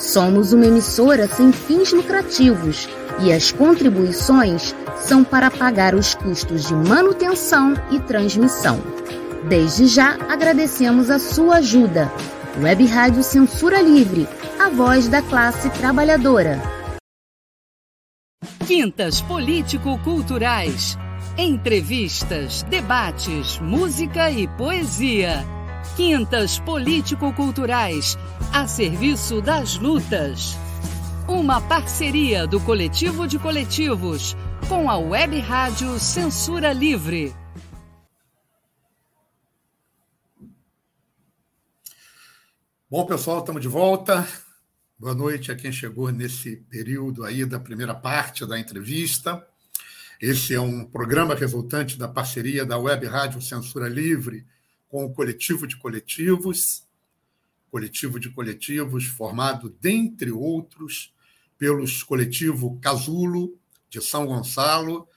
Somos uma emissora sem fins lucrativos e as contribuições são para pagar os custos de manutenção e transmissão. Desde já agradecemos a sua ajuda. Web Rádio Censura Livre, a voz da classe trabalhadora. Quintas Político-Culturais. Entrevistas, debates, música e poesia Quintas Político-Culturais, a serviço das lutas. Uma parceria do Coletivo de Coletivos com a Web Rádio Censura Livre. Bom, pessoal, estamos de volta. Boa noite a quem chegou nesse período aí da primeira parte da entrevista. Esse é um programa resultante da parceria da Web Rádio Censura Livre com o coletivo de coletivos. coletivo de coletivos, formado, dentre outros, pelos coletivo Casulo, de São Gonçalo,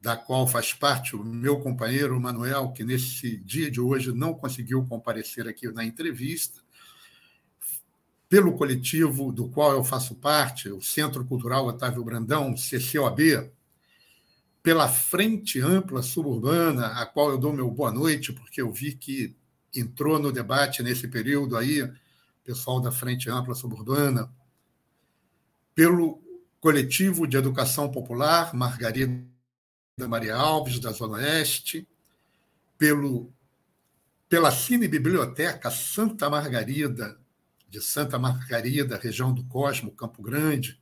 da qual faz parte o meu companheiro Manuel, que nesse dia de hoje não conseguiu comparecer aqui na entrevista, pelo coletivo do qual eu faço parte, o Centro Cultural Otávio Brandão, CCOB, pela Frente Ampla Suburbana, a qual eu dou meu boa noite, porque eu vi que entrou no debate nesse período aí, pessoal da Frente Ampla Suburbana, pelo Coletivo de Educação Popular, Margarida Maria Alves, da Zona Oeste, pelo, pela Cine Biblioteca Santa Margarida, de Santa Margarida, região do Cosmo, Campo Grande,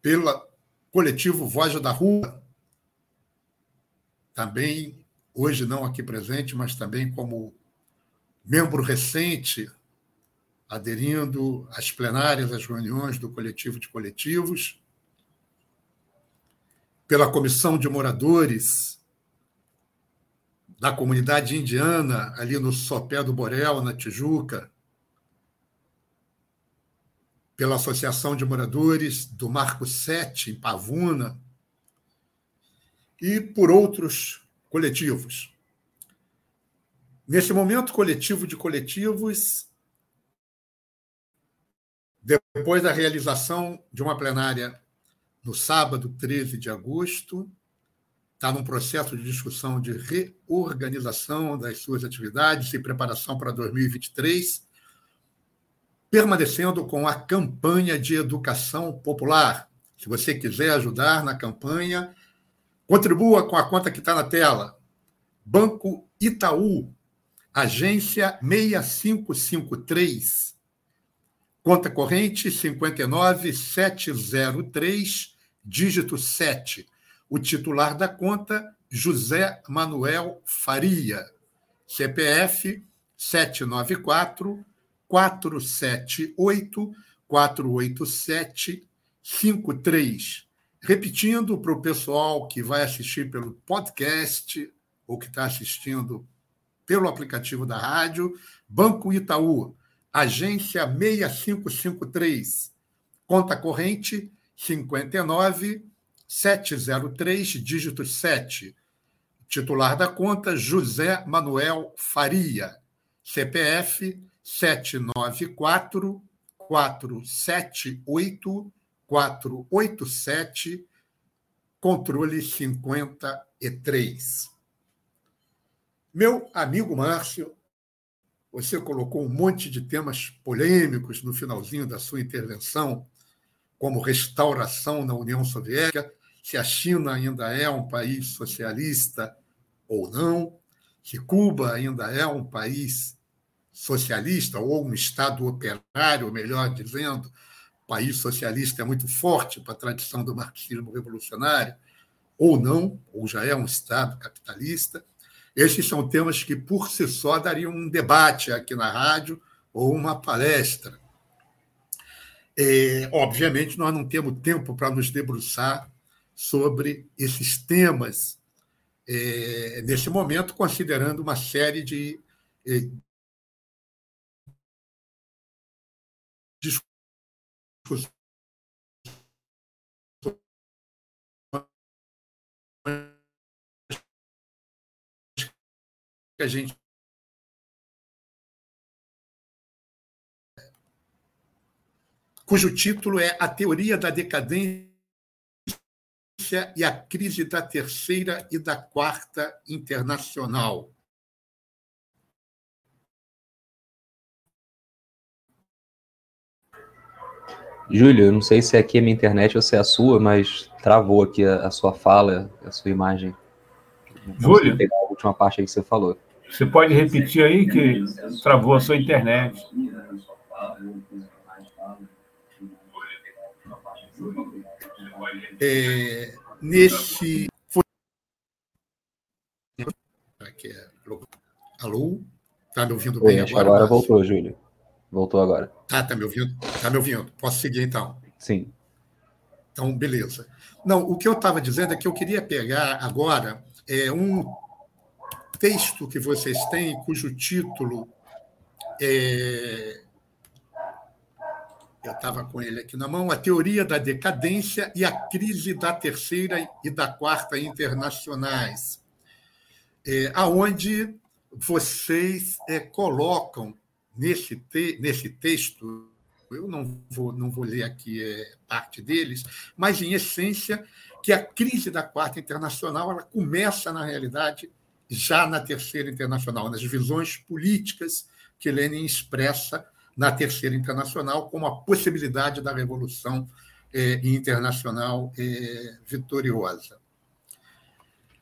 pelo coletivo Voz da Rua, também, hoje não aqui presente, mas também como membro recente, aderindo às plenárias, às reuniões do coletivo de coletivos, pela Comissão de Moradores da comunidade indiana, ali no Sopé do Borel, na Tijuca, pela Associação de Moradores do Marco 7, em Pavuna, e por outros coletivos. Nesse momento coletivo de coletivos, depois da realização de uma plenária no sábado 13 de agosto, está num processo de discussão de reorganização das suas atividades e preparação para 2023, permanecendo com a campanha de educação popular. Se você quiser ajudar na campanha, contribua com a conta que está na tela. Banco Itaú, agência 6553, conta corrente 59703 dígito 7. O titular da conta, José Manuel Faria. CPF 794 478 487 53. Repetindo para o pessoal que vai assistir pelo podcast ou que está assistindo pelo aplicativo da rádio, Banco Itaú, agência 6553, conta corrente 59 703, dígito 7. Titular da conta, José Manuel Faria. CPF 794 478 487, controle 53. Meu amigo Márcio, você colocou um monte de temas polêmicos no finalzinho da sua intervenção como restauração na União Soviética, se a China ainda é um país socialista ou não, se Cuba ainda é um país socialista ou um Estado operário, melhor dizendo, país socialista é muito forte para a tradição do marxismo revolucionário, ou não, ou já é um Estado capitalista. Esses são temas que, por si só, dariam um debate aqui na rádio ou uma palestra. É, obviamente, nós não temos tempo para nos debruçar sobre esses temas é, nesse momento, considerando uma série de discussões que a gente cujo título é A Teoria da Decadência e a Crise da Terceira e da Quarta Internacional. Júlio, eu não sei se é aqui a minha internet ou se é a sua, mas travou aqui a, a sua fala, a sua imagem. Júlio? Pegar a última parte aí que você falou. Você pode repetir aí que travou a sua internet. É, nesse. Alô? Está me ouvindo bem Oi, agora? Agora voltou, Júlio. Voltou agora. Tá, tá me ouvindo? Tá me ouvindo. Posso seguir então? Sim. Então, beleza. Não, o que eu estava dizendo é que eu queria pegar agora é, um texto que vocês têm, cujo título é, eu estava com ele aqui na mão, a teoria da decadência e a crise da terceira e da quarta internacionais, é, aonde vocês é, colocam nesse, te, nesse texto, eu não vou, não vou ler aqui é, parte deles, mas, em essência, que a crise da quarta internacional ela começa, na realidade, já na terceira internacional, nas visões políticas que Lenin expressa na terceira internacional como a possibilidade da revolução é, internacional é, vitoriosa.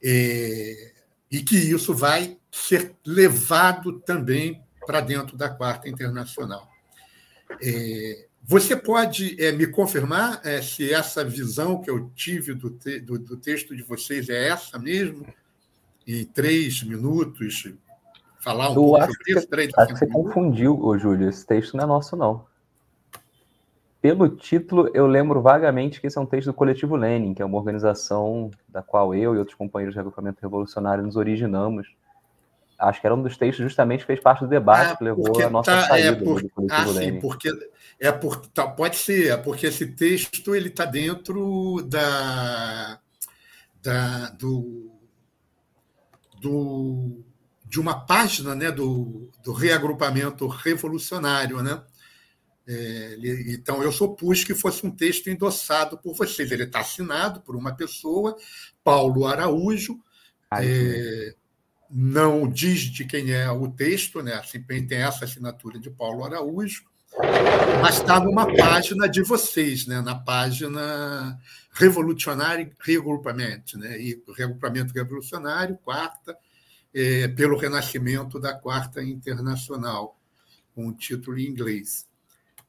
É, e que isso vai ser levado também para dentro da quarta internacional. É, você pode é, me confirmar é, se essa visão que eu tive do, te, do, do, texto de vocês é essa mesmo? Em três minutos, falar um eu pouco acho sobre isso? Que, acho que você confundiu, ô, Júlio. Esse texto não é nosso, não. Pelo título, eu lembro vagamente que esse é um texto do Coletivo Lenin, que é uma organização da qual eu e outros companheiros do agrupamento revolucionário nos originamos acho que era um dos textos justamente que fez parte do debate é, que levou a nossa tá, saída é por, do coletivo ah, sim, porque é por, tá, pode ser, é porque esse texto ele está dentro da, da do, do, de uma página né, do, do reagrupamento revolucionário, né? É, então, eu supus que fosse um texto endossado por vocês. Ele está assinado por uma pessoa, Paulo Araújo, é, não diz de quem é o texto, né? Tem essa assinatura de Paulo Araújo, mas está numa página de vocês, né? na página Revolutionary Regroupament, né? e Regrupamento Revolucionário, quarta, é, pelo renascimento da Quarta Internacional, com o título em inglês.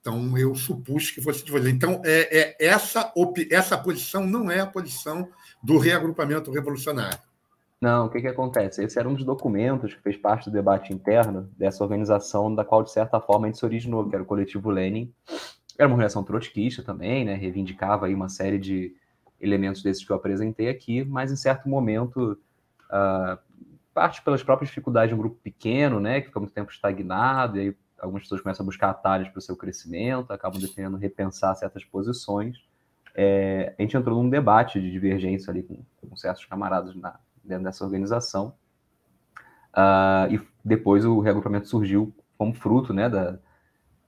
Então, eu supus que fosse de vocês. Então, é, é, essa, essa posição não é a posição do reagrupamento revolucionário. Não, o que, que acontece? Esse era um dos documentos que fez parte do debate interno dessa organização, da qual, de certa forma, a gente se originou, que era o Coletivo Lenin. Era uma organização trotskista também, né? reivindicava aí uma série de elementos desses que eu apresentei aqui, mas em certo momento, uh, parte pelas próprias dificuldades de um grupo pequeno, né, que fica muito tempo estagnado, e aí algumas pessoas começam a buscar atalhos para o seu crescimento, acabam defendendo repensar certas posições. É, a gente entrou num debate de divergência ali com, com certos camaradas na, dentro dessa organização. Uh, e depois o reagrupamento surgiu como fruto né, da,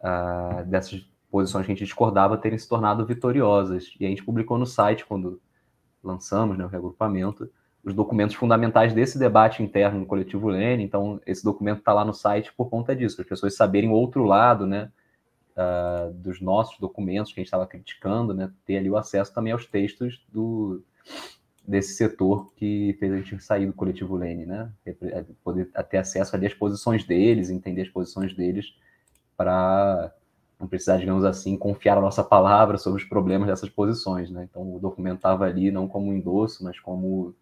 uh, dessas posições que a gente discordava terem se tornado vitoriosas. E a gente publicou no site, quando lançamos né, o reagrupamento, os documentos fundamentais desse debate interno no coletivo Lene. Então, esse documento está lá no site por conta disso, as pessoas saberem o outro lado né, uh, dos nossos documentos que a gente estava criticando, né, ter ali o acesso também aos textos do, desse setor que fez a gente sair do coletivo Lene, né? É, poder ter acesso ali às posições deles, entender as posições deles, para não precisar, digamos assim, confiar a nossa palavra sobre os problemas dessas posições, né? Então, estava ali não como um endosso, mas como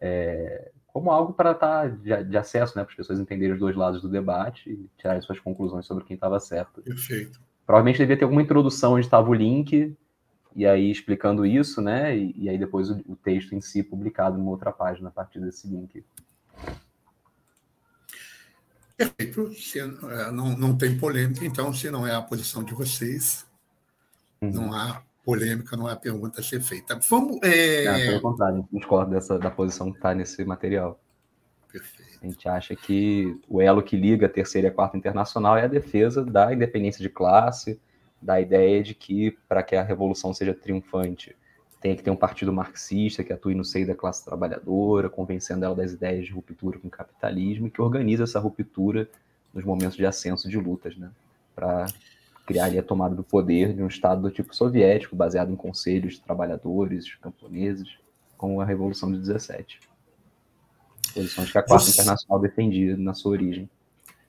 é, como algo para estar tá de, de, acesso, né, para as pessoas entenderem os dois lados do debate e tirarem suas conclusões sobre quem estava certo. Perfeito. Provavelmente devia ter alguma introdução onde estava o link e aí explicando isso, né? E, e aí depois o, o, texto em si publicado numa outra página a partir desse link. Perfeito. Se, é, não, não tem polêmica, então, se não é a posição de vocês, uhum. não há polêmica, não há pergunta a ser feita. Vamos. É... Não, pelo contrário, a gente discorda dessa, da posição que está nesse material. Perfeito. A gente acha que o elo que liga a terceira e a quarta internacional é a defesa da independência de classe, da ideia de que, para que a revolução seja triunfante, tem que ter um partido marxista que atue no seio da classe trabalhadora, convencendo ela das ideias de ruptura com o capitalismo e que organiza essa ruptura nos momentos de ascenso de lutas, né? Para criar ali a tomada do poder de um Estado do tipo soviético, baseado em conselhos de trabalhadores, camponeses, como a Revolução de 17. Posições que a Quarta Você... Internacional defendia na sua origem.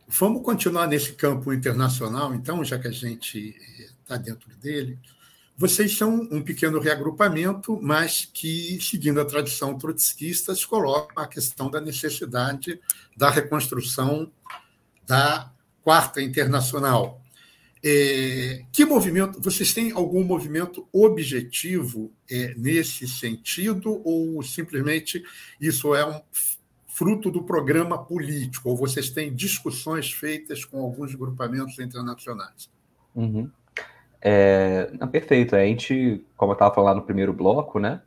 Vamos continuar nesse campo internacional, então, já que a gente está dentro dele. Vocês são um pequeno reagrupamento, mas que, seguindo a tradição trotskista, coloca a questão da necessidade da reconstrução da Quarta Internacional. É, que movimento? Vocês têm algum movimento objetivo é, nesse sentido, ou simplesmente isso é um fruto do programa político, ou vocês têm discussões feitas com alguns grupamentos internacionais? Uhum. É, não, perfeito. A gente, como eu estava falando no primeiro bloco, né,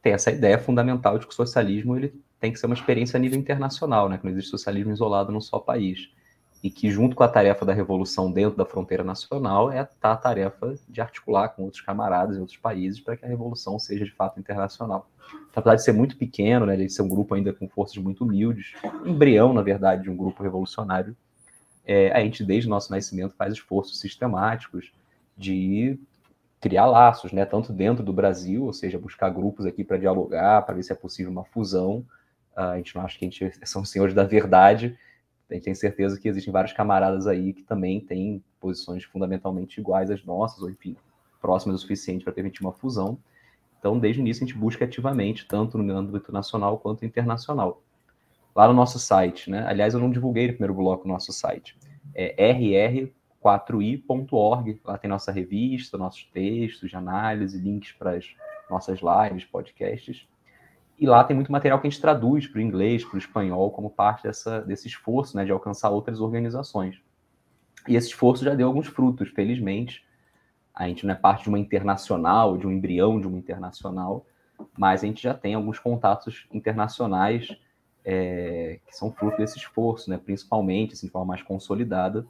tem essa ideia fundamental de que o socialismo ele tem que ser uma experiência a nível internacional, né, que não existe socialismo isolado num só país. E que, junto com a tarefa da revolução dentro da fronteira nacional, é a tarefa de articular com outros camaradas em outros países para que a revolução seja de fato internacional. Apesar de ser muito pequeno, né, de ser um grupo ainda com forças muito humildes, embrião, na verdade, de um grupo revolucionário, é, a gente, desde o nosso nascimento, faz esforços sistemáticos de criar laços, né, tanto dentro do Brasil, ou seja, buscar grupos aqui para dialogar, para ver se é possível uma fusão. Uh, a gente não acha que a gente são senhores da verdade, a gente tem certeza que existem vários camaradas aí que também têm posições fundamentalmente iguais às nossas, ou enfim, próximas o suficiente para permitir uma fusão. Então, desde o início, a gente busca ativamente, tanto no âmbito nacional quanto internacional. Lá no nosso site, né? Aliás, eu não divulguei no primeiro bloco o nosso site. É rr4i.org. Lá tem nossa revista, nossos textos de análise, links para as nossas lives, podcasts. E lá tem muito material que a gente traduz para o inglês, para o espanhol, como parte dessa, desse esforço né, de alcançar outras organizações. E esse esforço já deu alguns frutos, felizmente a gente não é parte de uma internacional, de um embrião de uma internacional, mas a gente já tem alguns contatos internacionais é, que são fruto desse esforço, né? principalmente, assim, de forma mais consolidada.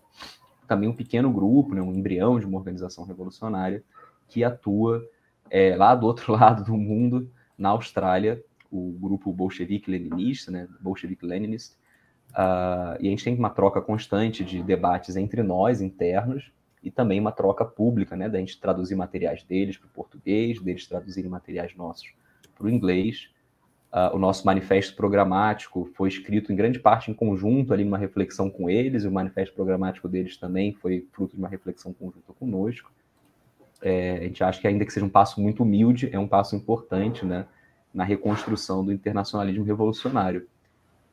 Também um pequeno grupo, né? um embrião de uma organização revolucionária que atua é, lá do outro (laughs) lado do mundo, na Austrália, o grupo bolchevique-leninista, né? bolchevique-leninist, uh, e a gente tem uma troca constante de debates entre nós, internos, e também uma troca pública, né, da gente traduzir materiais deles para o português, deles traduzirem materiais nossos para o inglês. Uh, o nosso manifesto programático foi escrito em grande parte em conjunto, ali numa reflexão com eles, e o manifesto programático deles também foi fruto de uma reflexão conjunta conosco. É, a gente acha que, ainda que seja um passo muito humilde, é um passo importante né, na reconstrução do internacionalismo revolucionário.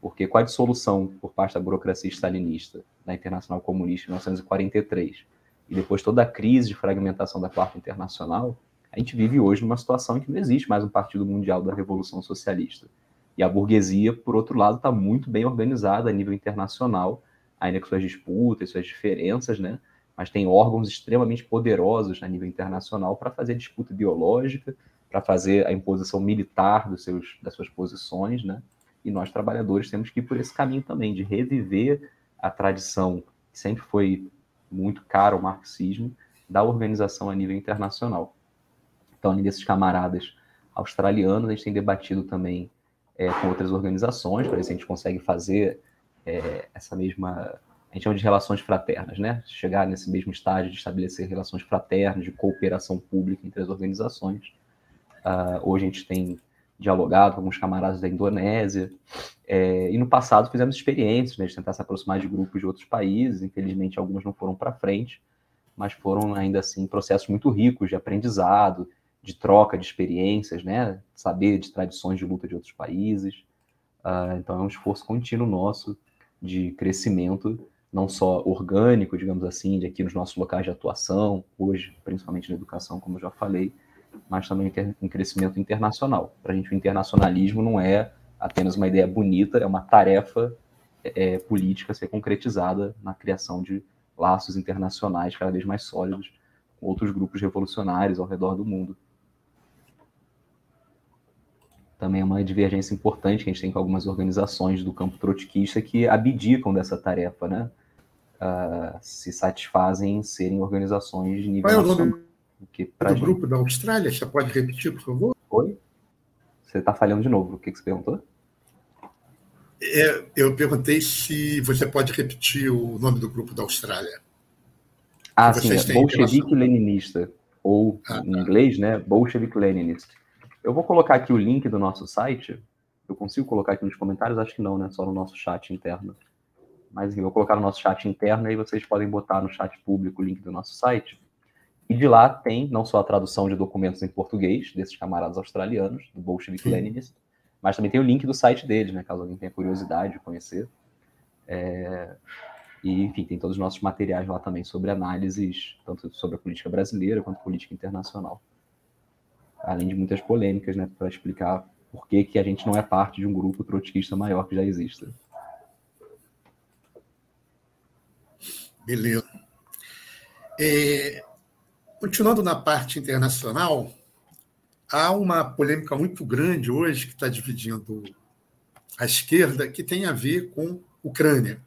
Porque qual a dissolução por parte da burocracia stalinista da Internacional Comunista em 1943? e depois toda a crise de fragmentação da Quarta Internacional, a gente vive hoje numa situação em que não existe mais um Partido Mundial da Revolução Socialista. E a burguesia, por outro lado, está muito bem organizada a nível internacional, ainda com suas disputas, suas diferenças, né? mas tem órgãos extremamente poderosos a nível internacional para fazer disputa biológica, para fazer a imposição militar dos seus, das suas posições, né? E nós, trabalhadores, temos que ir por esse caminho também, de reviver a tradição que sempre foi muito caro ao marxismo da organização a nível internacional. Então, além desses camaradas australianos, a gente tem debatido também é, com outras organizações, para ver se a gente consegue fazer é, essa mesma. A gente chama de relações fraternas, né? Chegar nesse mesmo estágio de estabelecer relações fraternas, de cooperação pública entre as organizações. Uh, hoje a gente tem dialogado com alguns camaradas da Indonésia. É, e no passado fizemos experiências né, de tentar se aproximar de grupos de outros países. Infelizmente, algumas não foram para frente, mas foram ainda assim processos muito ricos de aprendizado, de troca de experiências, né, saber de tradições de luta de outros países. Uh, então, é um esforço contínuo nosso de crescimento, não só orgânico, digamos assim, de aqui nos nossos locais de atuação, hoje, principalmente na educação, como eu já falei, mas também um crescimento internacional. Para a gente, o internacionalismo não é apenas uma ideia bonita, é uma tarefa é, política a ser concretizada na criação de laços internacionais cada vez mais sólidos com outros grupos revolucionários ao redor do mundo. Também é uma divergência importante que a gente tem com algumas organizações do campo trotskista que abdicam dessa tarefa, né? Uh, se satisfazem em serem organizações de nível Qual é o nome que do gente... grupo da Austrália? Você pode repetir, por favor? Oi? Você está falhando de novo. O que, que você perguntou? É, eu perguntei se você pode repetir o nome do grupo da Austrália. Ah, sim, é Bolchevique Leninista, ou ah, em tá. inglês, né, Bolchevique Leninist. Eu vou colocar aqui o link do nosso site. Eu consigo colocar aqui nos comentários? Acho que não, né? Só no nosso chat interno. Mas enfim, eu vou colocar no nosso chat interno e vocês podem botar no chat público o link do nosso site. E de lá tem não só a tradução de documentos em português desses camaradas australianos, do Bolshevik Leninist, mas também tem o link do site deles, né, caso alguém tenha curiosidade de conhecer. É... E, enfim, tem todos os nossos materiais lá também sobre análises, tanto sobre a política brasileira quanto política internacional. Além de muitas polêmicas, né, para explicar por que, que a gente não é parte de um grupo trotskista maior que já exista. Beleza. É, continuando na parte internacional, há uma polêmica muito grande hoje que está dividindo a esquerda, que tem a ver com Ucrânia.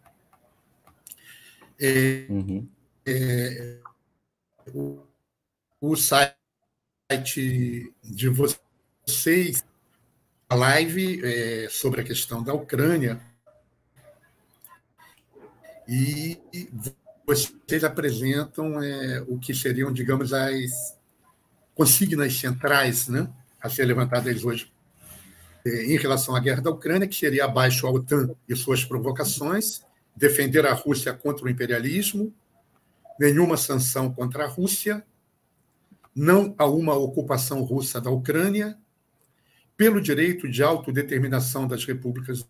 É, uhum. é, o, o, site de vocês, a live é, sobre a questão da Ucrânia, e vocês apresentam é, o que seriam, digamos, as consignas centrais né, a ser levantadas hoje é, em relação à guerra da Ucrânia, que seria abaixo a OTAN e suas provocações, defender a Rússia contra o imperialismo, nenhuma sanção contra a Rússia, não a uma ocupação russa da Ucrânia, pelo direito de autodeterminação das repúblicas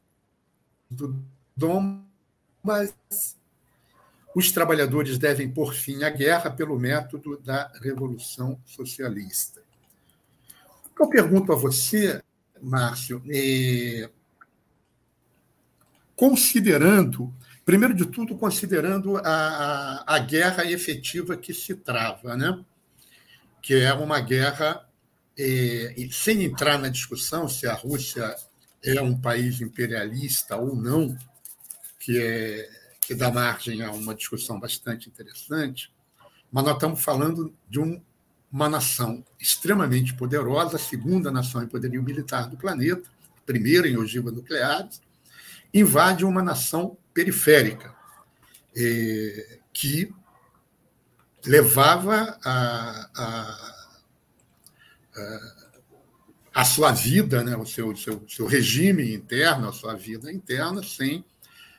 do Donbas, os trabalhadores devem pôr fim à guerra pelo método da Revolução Socialista. Eu pergunto a você, Márcio, é, considerando, primeiro de tudo, considerando a, a, a, guerra efetiva que se trava, né? que é uma guerra, é, sem entrar na discussão se a Rússia é um país imperialista ou não, que é que dá margem a uma discussão bastante interessante, mas nós estamos falando de um, uma nação extremamente poderosa, a segunda nação em poderio militar do planeta, primeira em ogivas nucleares, invade uma nação periférica, eh, que levava a, a, a, a, sua vida, né, o seu, seu, seu regime interno, a sua vida interna, sem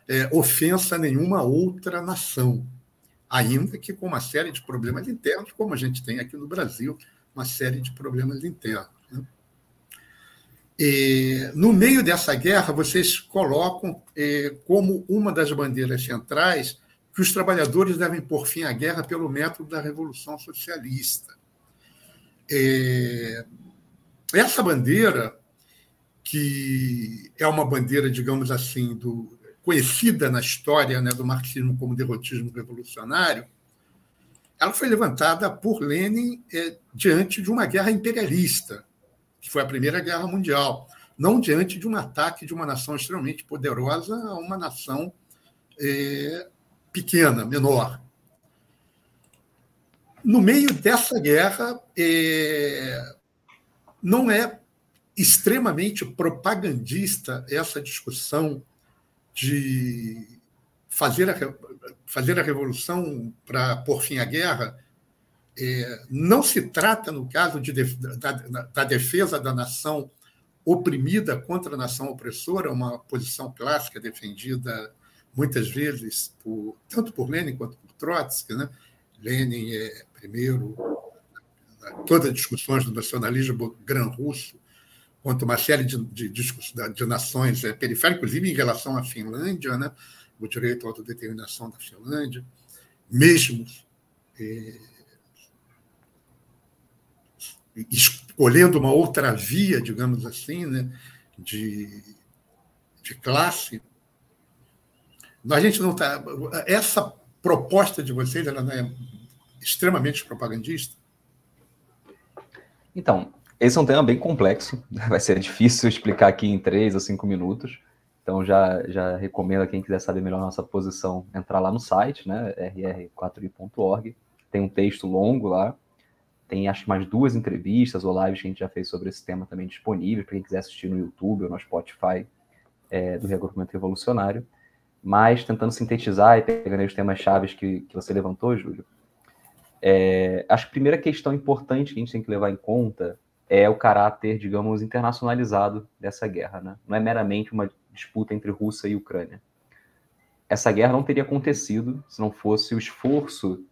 é, ofensa a nenhuma outra nação, ainda que com uma série de problemas internos, como a gente tem aqui no Brasil, uma série de problemas internos. Né? E, no meio dessa guerra, vocês colocam é, como uma das bandeiras centrais que os trabalhadores devem pôr fim à guerra pelo método da Revolução Socialista. É, essa bandeira, que é uma bandeira, digamos assim, do, conhecida na história né, do marxismo como derrotismo revolucionário, ela foi levantada por Lenin é, diante de uma guerra imperialista, que foi a Primeira Guerra Mundial, não diante de um ataque de uma nação extremamente poderosa a uma nação é, pequena, menor. No meio dessa guerra, é, não é extremamente propagandista essa discussão de fazer a, fazer a revolução para pôr fim à guerra, é, não se trata, no caso de, da, da, defesa da nação oprimida contra a nação opressora, uma posição clássica defendida muitas vezes por, tanto por Lenin quanto por Trotsky. Né? Lenin é, primeiro, todas as discussões do nacionalismo gran-russo, quanto uma série de, de, de, nações é, periféricas, inclusive em relação à Finlândia, né? o direito à autodeterminação da Finlândia, mesmo é, escolhendo uma outra via, digamos assim, né? de, de classe. A gente não está. Essa proposta de vocês ela não é extremamente propagandista? Então, esse é um tema bem complexo, (laughs) vai ser difícil explicar aqui em três ou cinco minutos. Então já, já recomendo a quem quiser saber melhor nossa posição entrar lá no site, né, rr4i.org. Tem um texto longo lá, tem acho mais duas entrevistas ou lives que a gente já fez sobre esse tema também disponível para quem quiser assistir no YouTube ou no Spotify é, do Reagrupamento Revolucionário. Mas tentando sintetizar e pegando os temas chaves que, que você levantou, Júlio, é, acho que a primeira questão importante que a gente tem que levar em conta é o caráter, digamos, internacionalizado dessa guerra. Né? Não é meramente uma disputa entre Rússia e Ucrânia. Essa guerra não teria acontecido se não fosse o esforço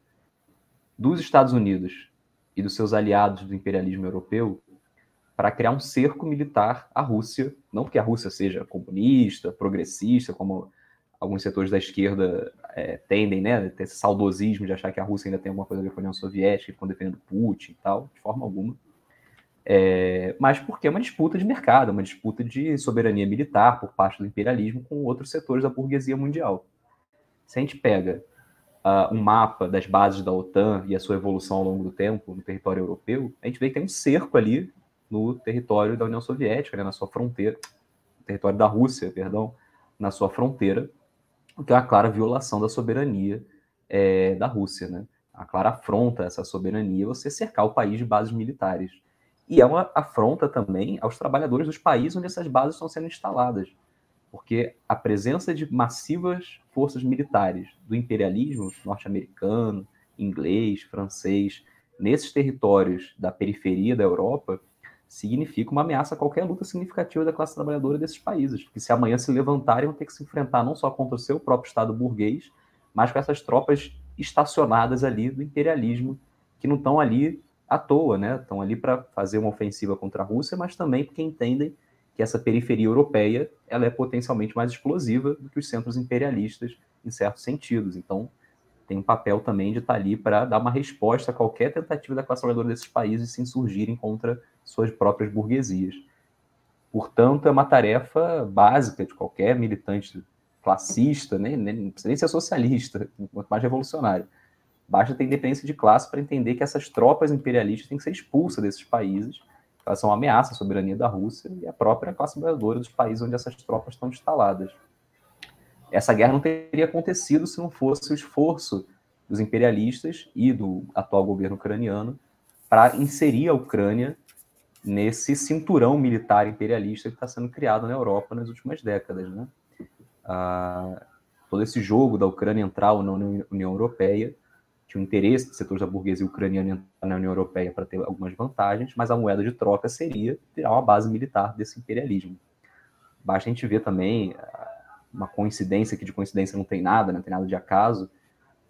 dos Estados Unidos e dos seus aliados do imperialismo europeu para criar um cerco militar à Rússia, não porque a Rússia seja comunista, progressista, como alguns setores da esquerda é, tendem, né, ter esse saudosismo de achar que a Rússia ainda tem alguma coisa a ver com a União Soviética, ficam defendendo Putin e tal, de forma alguma É, mas porque é uma disputa de mercado, uma disputa de soberania militar por parte do imperialismo com outros setores da burguesia mundial. Se a gente pega uh, um mapa das bases da OTAN e a sua evolução ao longo do tempo no território europeu, a gente vê que tem um cerco ali no território da União Soviética, né, na sua fronteira, território da Rússia, perdão, na sua fronteira, o que é uma clara violação da soberania é, da Rússia, né? A clara afronta essa soberania você cercar o país de bases militares. E é uma afronta também aos trabalhadores dos países onde essas bases estão sendo instaladas. Porque a presença de massivas forças militares do imperialismo norte-americano, inglês, francês, nesses territórios da periferia da Europa, significa uma ameaça a qualquer luta significativa da classe trabalhadora desses países. Que se amanhã se levantarem, vão ter que se enfrentar não só contra o seu próprio Estado burguês, mas com essas tropas estacionadas ali do imperialismo, que não estão ali à toa, né? Estão ali para fazer uma ofensiva contra a Rússia, mas também porque entendem que essa periferia europeia ela é potencialmente mais explosiva do que os centros imperialistas em certos sentidos. Então, tem um papel também de estar tá ali para dar uma resposta a qualquer tentativa da classe trabalhadora desses países se insurgirem contra suas próprias burguesias. Portanto, é uma tarefa básica de qualquer militante classista, né? não precisa nem ser socialista, quanto mais revolucionário, Basta ter independência de classe para entender que essas tropas imperialistas têm que ser expulsas desses países, elas são uma ameaça à soberania da Rússia e à própria classe trabalhadora dos países onde essas tropas estão instaladas. Essa guerra não teria acontecido se não fosse o esforço dos imperialistas e do atual governo ucraniano para inserir a Ucrânia nesse cinturão militar imperialista que está sendo criado na Europa nas últimas décadas. Né? Ah, todo esse jogo da Ucrânia entrar na União Europeia tinha o interesse dos setores da burguesia ucraniana entrar na União Europeia para ter algumas vantagens, mas a moeda de troca seria tirar uma base militar desse imperialismo. Basta a gente ver também ah, uma coincidência, que de coincidência não tem nada, não tem nada de acaso,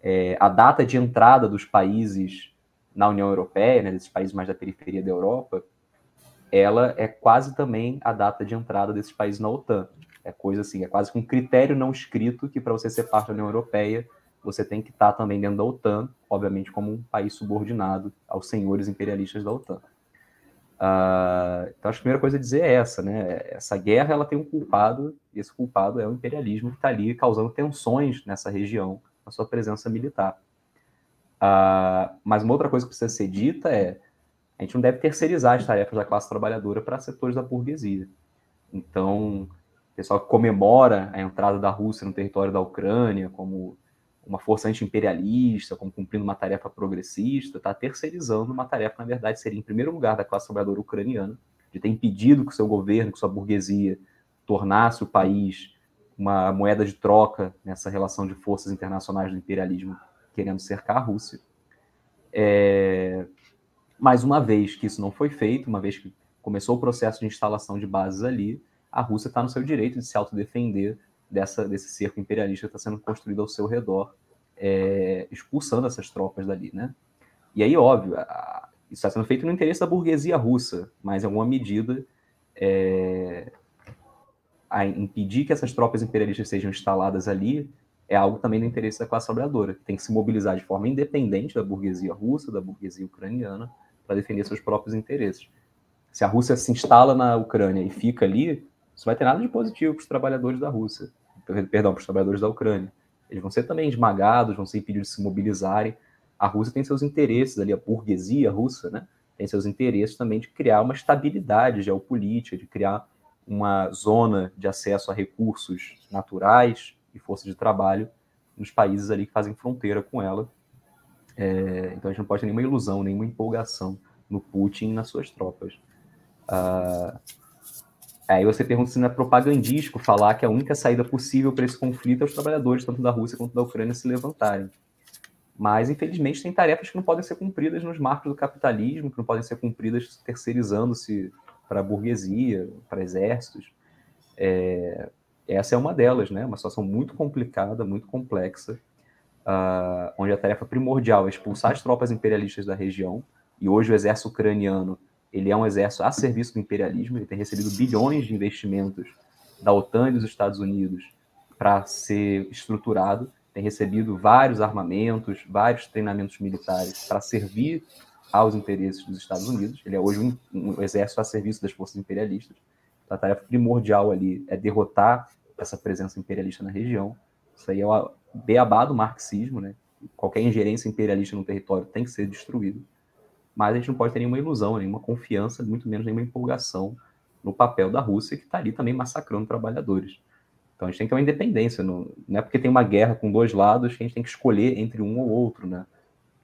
é, a data de entrada dos países na União Europeia, né, desses países mais da periferia da Europa, ela é quase também a data de entrada desses países na OTAN. É coisa assim, é quase um critério não escrito que para você ser parte da União Europeia você tem que estar também dentro da OTAN, obviamente como um país subordinado aos senhores imperialistas da OTAN. Uh, então, acho que a primeira coisa a dizer é essa, né? Essa guerra ela tem um culpado, e esse culpado é o imperialismo que está ali causando tensões nessa região, a sua presença militar. Uh, mas uma outra coisa que precisa ser dita é a gente não deve terceirizar as tarefas da classe trabalhadora para setores da burguesia. Então, o pessoal que comemora a entrada da Rússia no território da Ucrânia como uma força anti-imperialista, como cumprindo uma tarefa progressista, está terceirizando uma tarefa, na verdade, seria, em primeiro lugar, da classe trabalhadora ucraniana, de ter impedido que o seu governo, que sua burguesia, tornasse o país uma moeda de troca nessa relação de forças internacionais do imperialismo querendo cercar a Rússia. É... Mais uma vez que isso não foi feito, uma vez que começou o processo de instalação de bases ali, a Rússia está no seu direito de se autodefender dessa, desse cerco imperialista que está sendo construído ao seu redor, é, expulsando essas tropas dali, né? E aí, óbvio, a, isso está sendo feito no interesse da burguesia russa, mas em alguma medida é, a impedir que essas tropas imperialistas sejam instaladas ali é algo também do interesse da classe trabalhadora, que tem que se mobilizar de forma independente da burguesia russa, da burguesia ucraniana, para defender seus próprios interesses. Se a Rússia se instala na Ucrânia e fica ali, isso vai ter nada de positivo para os trabalhadores da Rússia, perdão, para os trabalhadores da Ucrânia. Eles vão ser também esmagados, vão ser impedidos de se mobilizarem. A Rússia tem seus interesses ali, a burguesia russa, né? Tem seus interesses também de criar uma estabilidade geopolítica, de criar uma zona de acesso a recursos naturais e força de trabalho nos países ali que fazem fronteira com ela. É, então a gente não pode ter nenhuma ilusão, nenhuma empolgação no Putin e nas suas tropas. Uh, Aí você pergunta se não é propagandístico falar que a única saída possível para esse conflito é os trabalhadores, tanto da Rússia quanto da Ucrânia, se levantarem. Mas, infelizmente, tem tarefas que não podem ser cumpridas nos marcos do capitalismo, que não podem ser cumpridas terceirizando-se para a burguesia, para exércitos. É, essa é uma delas, né? Uma situação muito complicada, muito complexa, uh, onde a tarefa primordial é expulsar as tropas imperialistas da região, e hoje o exército ucraniano ele é um exército a serviço do imperialismo, ele tem recebido bilhões de investimentos da OTAN e dos Estados Unidos para ser estruturado, tem recebido vários armamentos, vários treinamentos militares para servir aos interesses dos Estados Unidos. Ele é hoje um, um exército a serviço das forças imperialistas. Então, a tarefa primordial ali é derrotar essa presença imperialista na região. Isso aí é o beabá do marxismo, né? Qualquer ingerência imperialista no território tem que ser destruído. Mas a gente não pode ter nenhuma ilusão, nenhuma confiança, muito menos nenhuma empolgação no papel da Rússia, que está ali também massacrando trabalhadores. Então a gente tem que ter uma independência. Não, não é porque tem uma guerra com dois lados que a gente tem que escolher entre um ou outro, né?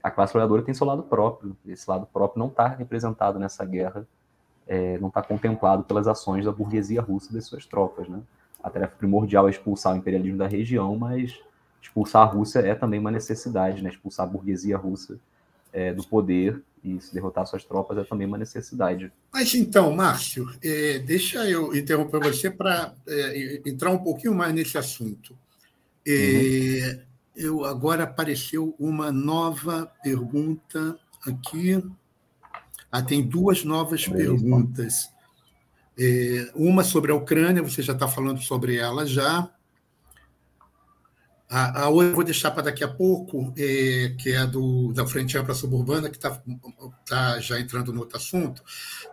A classe trabalhadora tem seu lado próprio. Esse lado próprio não está representado nessa guerra, é, não está contemplado pelas ações da burguesia russa e das suas tropas, né? A tarefa primordial é expulsar o imperialismo da região, mas expulsar a Rússia é também uma necessidade, né? Expulsar a burguesia russa é, do poder e se derrotar suas tropas é também uma necessidade. Mas então, Márcio, é, deixa eu interromper você para é, entrar um pouquinho mais nesse assunto. É, uhum. Eu agora apareceu uma nova pergunta aqui. Ah, tem duas novas perguntas. É, uma sobre a Ucrânia, você já está falando sobre ela já. A, a outra eu vou deixar para daqui a pouco, é, que é do, da Frente Ampla Suburbana, que está tá já entrando no outro assunto.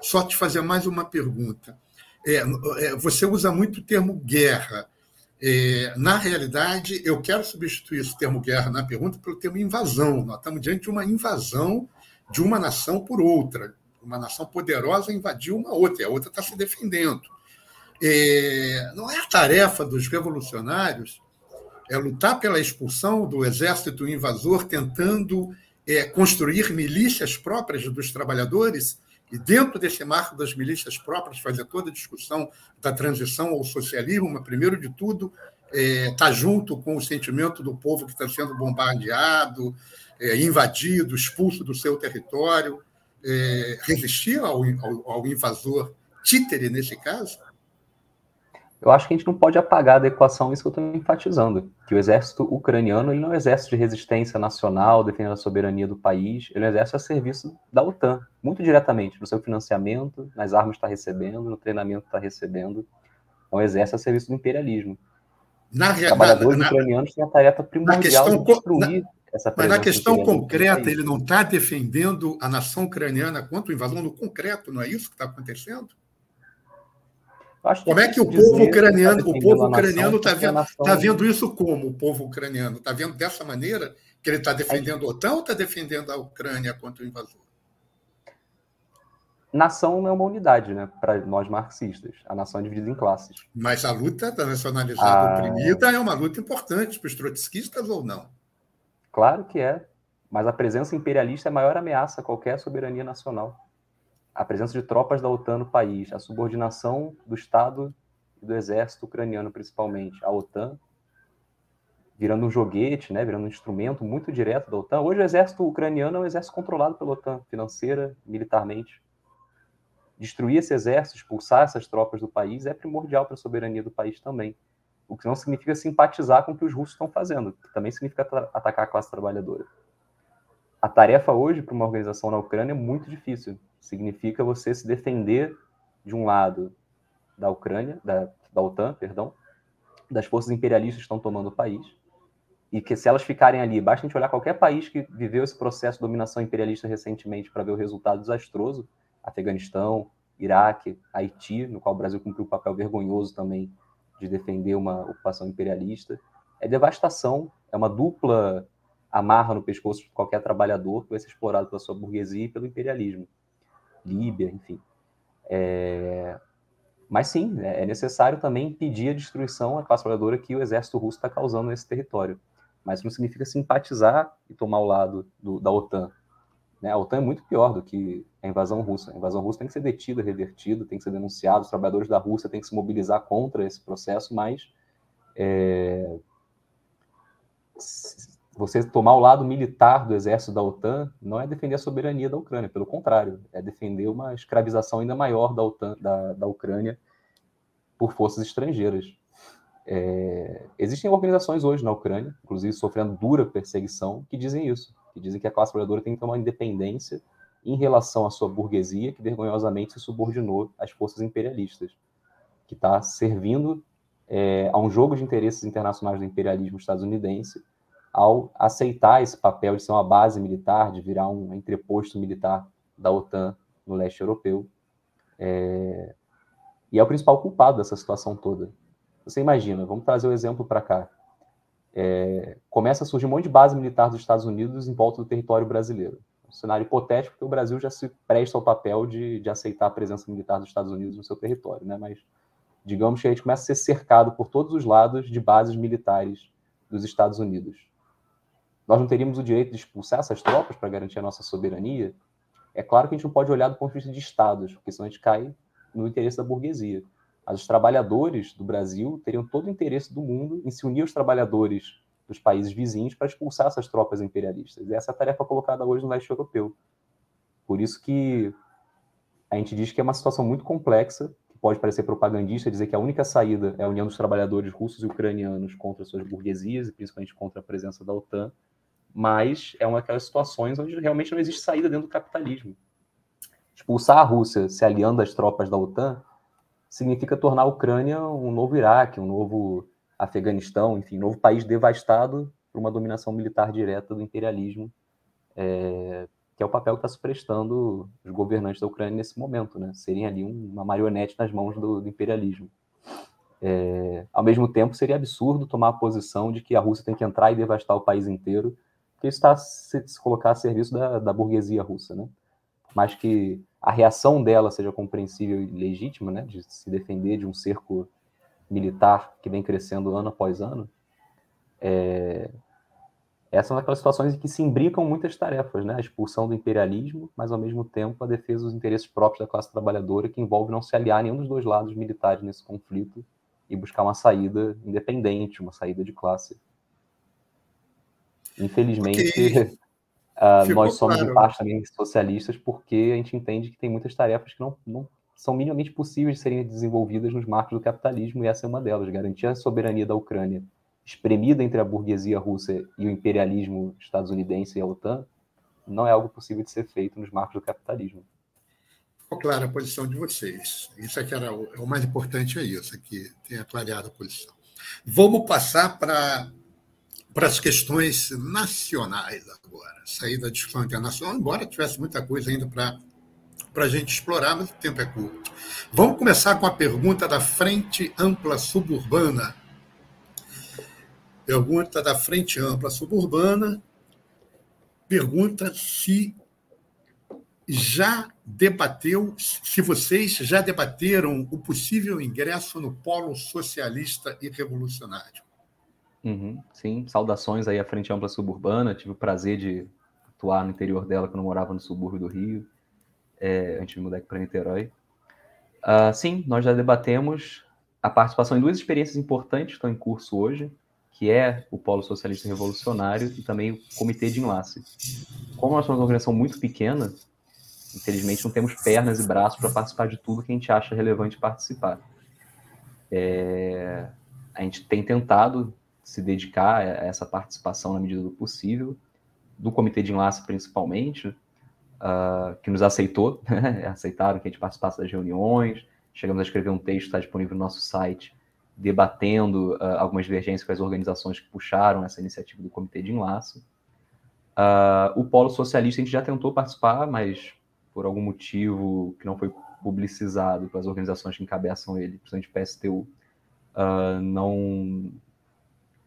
Só te fazer mais uma pergunta. É, é, você usa muito o termo guerra. É, na realidade, eu quero substituir esse termo guerra na pergunta pelo termo invasão. Nós estamos diante de uma invasão de uma nação por outra. Uma nação poderosa invadiu uma outra, e a outra está se defendendo. É, não é a tarefa dos revolucionários é lutar pela expulsão do exército invasor, tentando é, construir milícias próprias dos trabalhadores, e dentro desse marco das milícias próprias, fazer toda a discussão da transição ao socialismo, mas, primeiro de tudo, estar é, tá junto com o sentimento do povo que está sendo bombardeado, é, invadido, expulso do seu território, é, resistir ao, ao, ao invasor títere, nesse caso? Eu acho que a gente não pode apagar da equação isso que eu estou enfatizando, que o exército ucraniano ele não é um exército de resistência nacional, defendendo a soberania do país, ele é um exército a serviço da OTAN, muito diretamente, no seu financiamento, nas armas que está recebendo, no treinamento que está recebendo. É um exército a serviço do imperialismo. Na, Os trabalhadores na, ucranianos têm a tarefa primordial de destruir essa Mas na questão concreta, ele não está defendendo a nação ucraniana contra a invasão no concreto, não é isso que está acontecendo? Como é que o povo ucraniano, o povo ucraniano está vendo, tá vendo isso como o povo ucraniano? Está vendo dessa maneira que ele está defendendo a OTAN ou está defendendo a Ucrânia contra o invasor? Nação é uma unidade, né? Para nós marxistas. A nação é dividida em classes. Mas a luta da nacionalizada a... oprimida é uma luta importante para os trotskistas ou não? Claro que é. Mas a presença imperialista é a maior ameaça a qualquer soberania nacional a presença de tropas da OTAN no país, a subordinação do Estado e do exército ucraniano, principalmente, à OTAN, virando um joguete, né, virando um instrumento muito direto da OTAN. Hoje o exército ucraniano é um exército controlado pela OTAN, financeira, militarmente. Destruir esse exército, expulsar essas tropas do país é primordial para a soberania do país também. O que não significa simpatizar com o que os russos estão fazendo, que também significa atacar a classe trabalhadora. A tarefa hoje para uma organização na Ucrânia é muito difícil significa você se defender de um lado da Ucrânia, da, da OTAN, perdão, das forças imperialistas que estão tomando o país, e que se elas ficarem ali, basta a gente olhar qualquer país que viveu esse processo de dominação imperialista recentemente para ver o resultado desastroso, Afeganistão, Iraque, Haiti, no qual o Brasil cumpriu um papel vergonhoso também de defender uma ocupação imperialista. É devastação, é uma dupla amarra no pescoço de qualquer trabalhador que vai ser explorado pela sua burguesia e pelo imperialismo. Líbia, enfim. É... Mas sim, é, é necessário também impedir a destruição à classe trabalhadora que o exército russo está causando nesse território. Mas não significa simpatizar e tomar o lado do, da OTAN. Né? A OTAN é muito pior do que a invasão russa. A invasão russa tem que ser detida, revertida, tem que ser denunciada. Os trabalhadores da Rússia têm que se mobilizar contra esse processo, mas é, você tomar o lado militar do exército da OTAN não é defender a soberania da Ucrânia, pelo contrário, é defender uma escravização ainda maior da, OTAN, da, da Ucrânia por forças estrangeiras. É, existem organizações hoje na Ucrânia, inclusive sofrendo dura perseguição, que dizem isso, que dizem que a classe trabalhadora tem que ter uma independência em relação à sua burguesia, que vergonhosamente se subordinou às forças imperialistas, que está servindo é, a um jogo de interesses internacionais do imperialismo estadunidense ao aceitar esse papel de ser uma base militar, de virar um entreposto militar da OTAN no leste europeu. É... E é o principal culpado dessa situação toda. Você imagina, vamos trazer o exemplo para cá. É... Começa a surgir um monte de base militar dos Estados Unidos em volta do território brasileiro. Um cenário hipotético, porque o Brasil já se presta ao papel de, de aceitar a presença militar dos Estados Unidos no seu território, né? Mas digamos que a gente começa a ser cercado por todos os lados de bases militares dos Estados Unidos. Nós não teríamos o direito de expulsar essas tropas para garantir a nossa soberania? É claro que a gente não pode olhar do ponto de vista de estados, porque senão a gente cai no interesse da burguesia. Os trabalhadores do Brasil teriam todo o interesse do mundo em se unir aos trabalhadores dos países vizinhos para expulsar essas tropas imperialistas. E essa é a tarefa colocada hoje no leste europeu. Por isso que a gente diz que é uma situação muito complexa, que pode parecer propagandista dizer que a única saída é a união dos trabalhadores russos e ucranianos contra suas burguesias, e principalmente contra a presença da OTAN, mas é uma daquelas situações onde realmente não existe saída dentro do capitalismo. Expulsar a Rússia se aliando às tropas da OTAN significa tornar a Ucrânia um novo Iraque, um novo Afeganistão, enfim, um novo país devastado por uma dominação militar direta do imperialismo, é, que é o papel que está se prestando os governantes da Ucrânia nesse momento, né? Serem ali uma marionete nas mãos do, do imperialismo. É, ao mesmo tempo, seria absurdo tomar a posição de que a Rússia tem que entrar e devastar o país inteiro porque isso está se, colocar a serviço da, da burguesia russa, né? Mas que a reação dela seja compreensível e legítima, né? De se defender de um cerco militar que vem crescendo ano após ano, é... essas são aquelas situações em que se imbricam muitas tarefas, né? A expulsão do imperialismo, mas ao mesmo tempo a defesa dos interesses próprios da classe trabalhadora, que envolve não se aliar a nenhum dos dois lados militares nesse conflito e buscar uma saída independente, uma saída de classe. Infelizmente, uh, (laughs) nós somos claro. em parte também socialistas porque a gente entende que tem muitas tarefas que não, não são minimamente possíveis de serem desenvolvidas nos marcos do capitalismo, e essa é uma delas, garantir a soberania da Ucrânia, espremida entre a burguesia russa e o imperialismo estadunidense e a OTAN, não é algo possível de ser feito nos marcos do capitalismo. Ficou clara a posição de vocês. Isso aqui era o, o mais importante é isso, aqui tenha clareado a posição. Vamos passar para para as questões nacionais agora, sair da discussão internacional, embora tivesse muita coisa ainda para para a gente explorar, mas o tempo é curto. Vamos começar com a pergunta da Frente Ampla Suburbana. Pergunta da Frente Ampla Suburbana. Pergunta se já debateu, se vocês já debateram o possível ingresso no polo socialista e revolucionário. Uhum, sim, saudações aí à Frente Ampla Suburbana. Tive o prazer de atuar no interior dela quando morava no subúrbio do Rio, é, antes de mudar aqui para Niterói. Uh, sim, nós já debatemos a participação em duas experiências importantes que estão em curso hoje, que é o Polo Socialista Revolucionário e também o Comitê de Enlace. Como nós somos uma organização muito pequena, infelizmente não temos pernas e braços para participar de tudo que a gente acha relevante participar. É, a gente tem tentado se dedicar a essa participação na medida do possível, do comitê de enlace principalmente, uh, que nos aceitou, (laughs) né? aceitaram que a gente participasse das reuniões, chegamos a escrever um texto, está disponível no nosso site, debatendo uh, algumas divergências com as organizações que puxaram essa iniciativa do comitê de enlace. Uh, o Polo Socialista a gente já tentou participar, mas por algum motivo que não foi publicizado pelas organizações que encabeçam ele, principalmente PSTU, não,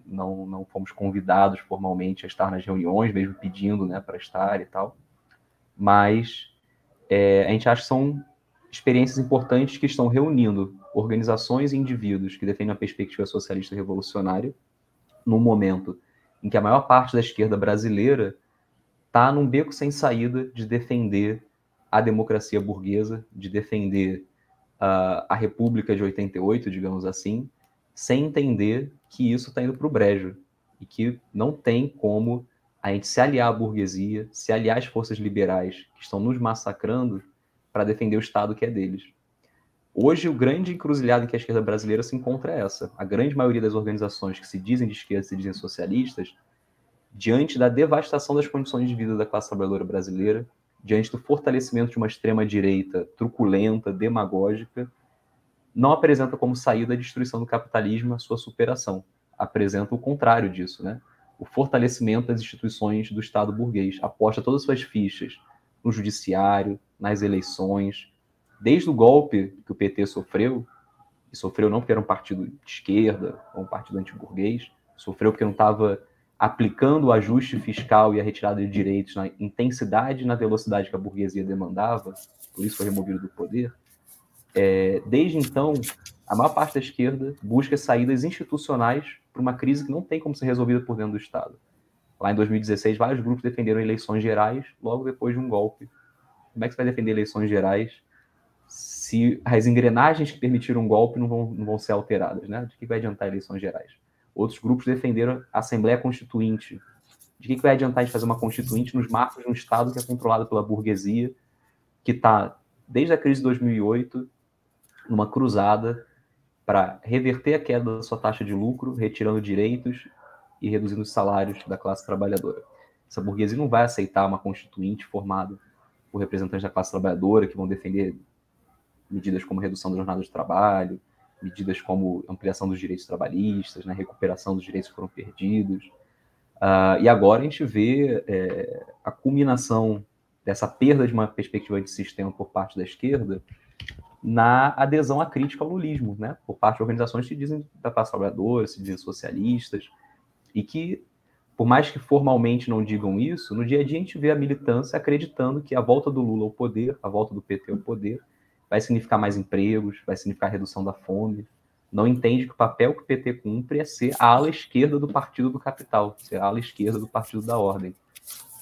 não, não fomos convidados formalmente a estar nas reuniões, mesmo pedindo né, para estar e tal. Mas é, a gente acha que são experiências importantes que estão reunindo organizações e indivíduos que defendem a perspectiva socialista revolucionária num momento em que a maior parte da esquerda brasileira está num beco sem saída de defender a democracia burguesa, de defender uh, a República de 88, digamos assim, sem entender que isso está indo para o brejo e que não tem como a gente se aliar à burguesia, se aliar às forças liberais que estão nos massacrando para defender o Estado que é deles. Hoje, o grande encruzilhado em que a esquerda brasileira se encontra é essa. A grande maioria das organizações que se dizem de esquerda, se dizem socialistas, diante da devastação das condições de vida da classe trabalhadora brasileira, diante do fortalecimento de uma extrema-direita truculenta, demagógica, não apresenta como saída a destruição do capitalismo a sua superação. Apresenta o contrário disso, né? o fortalecimento das instituições do Estado burguês, aposta todas as suas fichas no judiciário, nas eleições, desde o golpe que o PT sofreu, e sofreu não porque era um partido de esquerda ou um partido antiburguês, sofreu porque não estava aplicando o ajuste fiscal e a retirada de direitos na intensidade e na velocidade que a burguesia demandava, por isso foi removido do poder. É, desde então, a maior parte da esquerda busca saídas institucionais para uma crise que não tem como ser resolvida por dentro do Estado. Lá em 2016, vários grupos defenderam eleições gerais logo depois de um golpe. Como é que você vai defender eleições gerais se as engrenagens que permitiram um golpe não vão, não vão ser alteradas? Né? De que vai adiantar eleições gerais? Outros grupos defenderam a Assembleia Constituinte. De que vai adiantar a gente fazer uma Constituinte nos marcos de um Estado que é controlado pela burguesia, que está, desde a crise de 2008, numa cruzada para reverter a queda da sua taxa de lucro, retirando direitos e reduzindo os salários da classe trabalhadora. Essa burguesia não vai aceitar uma constituinte formada por representantes da classe trabalhadora que vão defender medidas como redução da jornada de trabalho, medidas como ampliação dos direitos trabalhistas, né, recuperação dos direitos que foram perdidos. Uh, e agora a gente vê é, a culminação dessa perda de uma perspectiva de sistema por parte da esquerda na adesão à crítica ao lulismo, né? por parte de organizações que dizem da classe trabalhadora, se dizem socialistas, e que, por mais que formalmente não digam isso, no dia a dia a gente vê a militância acreditando que a volta do Lula ao poder, a volta do PT ao poder, vai significar mais empregos, vai significar redução da fome. Não entende que o papel que o PT cumpre é ser a ala esquerda do partido do capital, ser a ala esquerda do partido da ordem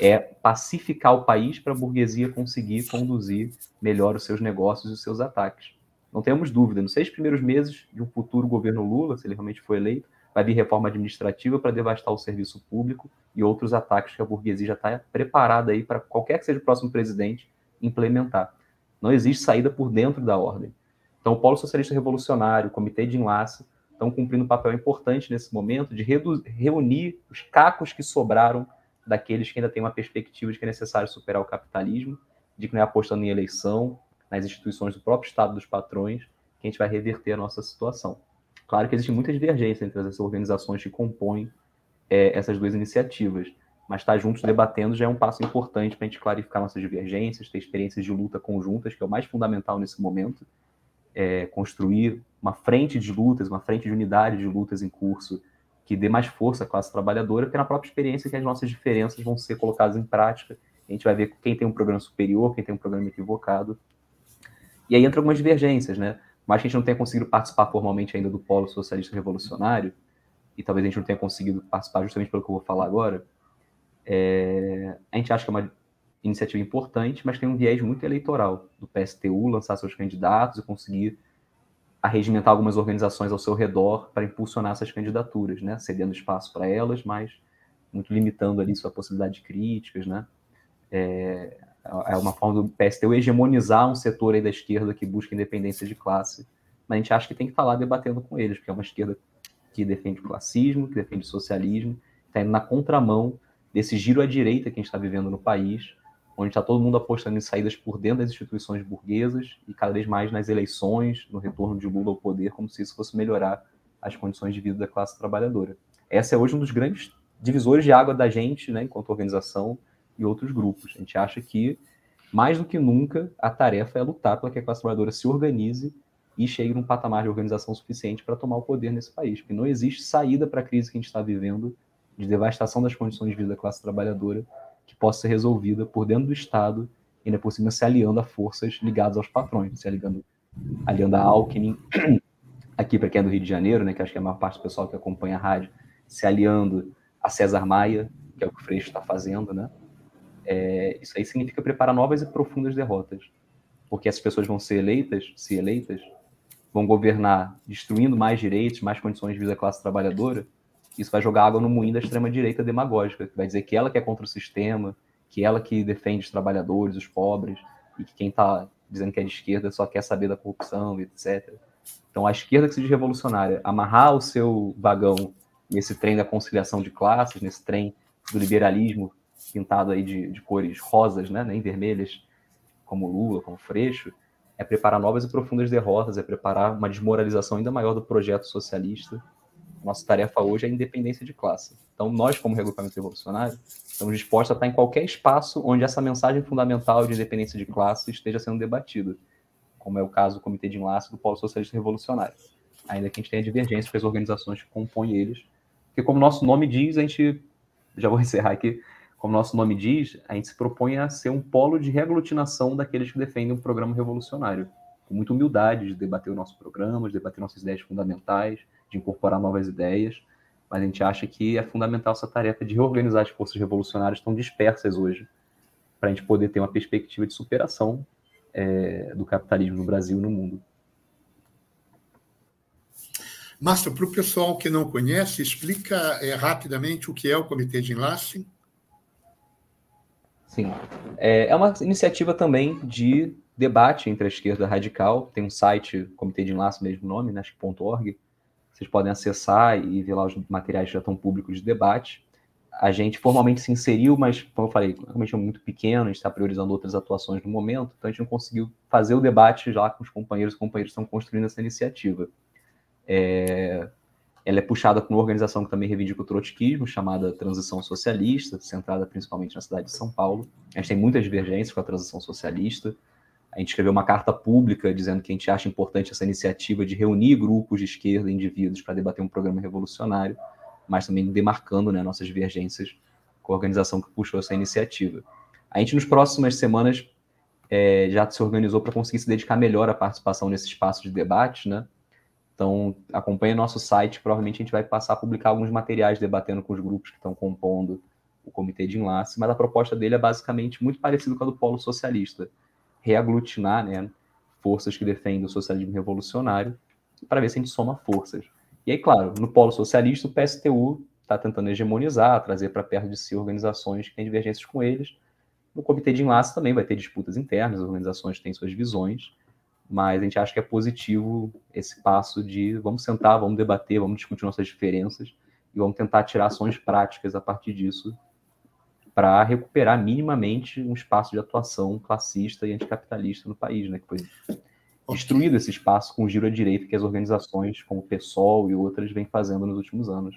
é pacificar o país para a burguesia conseguir conduzir melhor os seus negócios e os seus ataques. Não temos dúvida, nos seis primeiros meses de um futuro governo Lula, se ele realmente for eleito, vai vir reforma administrativa para devastar o serviço público e outros ataques que a burguesia já está preparada aí para qualquer que seja o próximo presidente implementar. Não existe saída por dentro da ordem. Então, o Polo Socialista Revolucionário, o Comitê de Enlace, estão cumprindo um papel importante nesse momento de reunir os cacos que sobraram daqueles que ainda têm uma perspectiva de que é necessário superar o capitalismo, de que não é apostando em eleição, nas instituições do próprio Estado dos patrões, que a gente vai reverter a nossa situação. Claro que existe muita divergência entre as organizações que compõem é, essas duas iniciativas, mas estar juntos debatendo já é um passo importante para a gente clarificar nossas divergências, ter experiências de luta conjuntas, que é o mais fundamental nesse momento, é, construir uma frente de lutas, uma frente de unidade de lutas em curso que dê mais força à classe trabalhadora, porque é na própria experiência que as nossas diferenças vão ser colocadas em prática. A gente vai ver quem tem um programa superior, quem tem um programa equivocado. E aí entra algumas divergências, né? Mas a gente não tenha conseguido participar formalmente ainda do Polo Socialista Revolucionário, e talvez a gente não tenha conseguido participar justamente pelo que eu vou falar agora, é... a gente acha que é uma iniciativa importante, mas tem um viés muito eleitoral do PSTU lançar seus candidatos e conseguir arregimentar algumas organizações ao seu redor para impulsionar essas candidaturas, né? Cedendo espaço para elas, mas muito limitando ali sua possibilidade de críticas, né? É, é uma forma do PSTU hegemonizar um setor aí da esquerda que busca independência de classe, mas a gente acha que tem que estar lá debatendo com eles, porque é uma esquerda que defende o classismo, que defende o socialismo, está indo na contramão desse giro à direita que a gente está vivendo no país, onde está todo mundo apostando em saídas por dentro das instituições burguesas e cada vez mais nas eleições, no retorno de Lula ao poder, como se isso fosse melhorar as condições de vida da classe trabalhadora. Essa é hoje um dos grandes divisores de água da gente, né, enquanto organização e outros grupos. A gente acha que, mais do que nunca, a tarefa é lutar para que a classe trabalhadora se organize e chegue num patamar de organização suficiente para tomar o poder nesse país, porque não existe saída para a crise que a gente está vivendo de devastação das condições de vida da classe trabalhadora que possa ser resolvida por dentro do Estado, ainda por cima se aliando a forças ligadas aos patrões, se aliando, aliando a Alckmin, (clears throat) aqui para quem é do Rio de Janeiro, né, que acho que é a maior parte do pessoal que acompanha a rádio, se aliando a César Maia, que é o que o Freixo está fazendo, né? É, isso aí significa preparar novas e profundas derrotas, porque essas pessoas vão ser eleitas, se eleitas, vão governar destruindo mais direitos, mais condições de vida da classe trabalhadora, isso vai jogar água no moinho da extrema-direita demagógica, que vai dizer que ela que é contra o sistema, que ela que defende os trabalhadores, os pobres, e que quem está dizendo que é de esquerda só quer saber da corrupção, etc. Então, a esquerda que se diz revolucionária, amarrar o seu vagão nesse trem da conciliação de classes, nesse trem do liberalismo pintado aí de, de cores rosas, né, nem vermelhas, como Lula, como Freixo, é preparar novas e profundas derrotas, é preparar uma desmoralização ainda maior do projeto socialista Nossa tarefa hoje é a independência de classe. Então, nós, como regrupamento revolucionário, estamos dispostos a estar em qualquer espaço onde essa mensagem fundamental de independência de classe esteja sendo debatida, como é o caso do Comitê de Enlace do Polo Socialista Revolucionário. Ainda que a gente tenha divergências com as organizações que compõem eles, porque, como nosso nome diz, a gente. Já vou encerrar aqui. Como nosso nome diz, a gente se propõe a ser um polo de reaglutinação daqueles que defendem um programa revolucionário, com muita humildade de debater o nosso programa, de debater nossas ideias fundamentais, de incorporar novas ideias, mas a gente acha que é fundamental essa tarefa de reorganizar as forças revolucionárias tão dispersas hoje, para a gente poder ter uma perspectiva de superação é, do capitalismo no Brasil e no mundo. Márcio, para o pessoal que não conhece, explica é, rapidamente o que é o Comitê de Enlace. Sim. É, é uma iniciativa também de debate entre a esquerda radical. Tem um site, Comitê de Enlace, mesmo nome, né, acho que .org. Vocês podem acessar e ver lá os materiais que já estão públicos de debate. A gente formalmente se inseriu, mas, como eu falei, realmente é muito pequeno, a gente está priorizando outras atuações no momento, então a gente não conseguiu fazer o debate já com os companheiros. Os companheiros estão construindo essa iniciativa. É, ela é puxada por uma organização que também reivindica o trotskismo, chamada Transição Socialista, centrada principalmente na cidade de São Paulo. A gente tem muitas divergências com a transição socialista. A gente escreveu uma carta pública dizendo que a gente acha importante essa iniciativa de reunir grupos de esquerda indivíduos para debater um programa revolucionário, mas também demarcando né, nossas divergências com a organização que puxou essa iniciativa. A gente, nas próximas semanas, é, já se organizou para conseguir se dedicar melhor à participação nesse espaço de debate, né? Então, acompanhe nosso site, provavelmente a gente vai passar a publicar alguns materiais debatendo com os grupos que estão compondo o comitê de enlace, mas a proposta dele é basicamente muito parecida com a do Polo Socialista, reaglutinar né, forças que defendem o socialismo revolucionário para ver se a gente soma forças. E aí, claro, no Polo Socialista, o PSTU está tentando hegemonizar, trazer para perto de si organizações que têm divergências com eles. No comitê de enlace também vai ter disputas internas, as organizações têm suas visões, mas a gente acha que é positivo esse passo de vamos sentar, vamos debater, vamos discutir nossas diferenças e vamos tentar tirar ações práticas a partir disso para recuperar minimamente um espaço de atuação classista e anticapitalista no país, né, que foi destruído esse espaço com o giro à direita que as organizações como o PSOL e outras vêm fazendo nos últimos anos.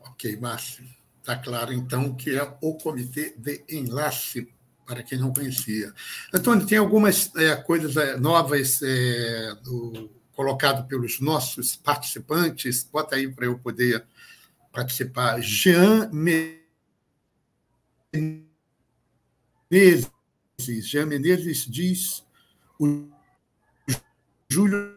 Ok, Márcio. Está claro, então, que é o Comitê de Enlace para quem não conhecia. Antônio, tem algumas é, coisas é, novas é, do, colocado pelos nossos participantes. Bota aí para eu poder participar. Jean Menezes. Jean Menezes diz: o Júlio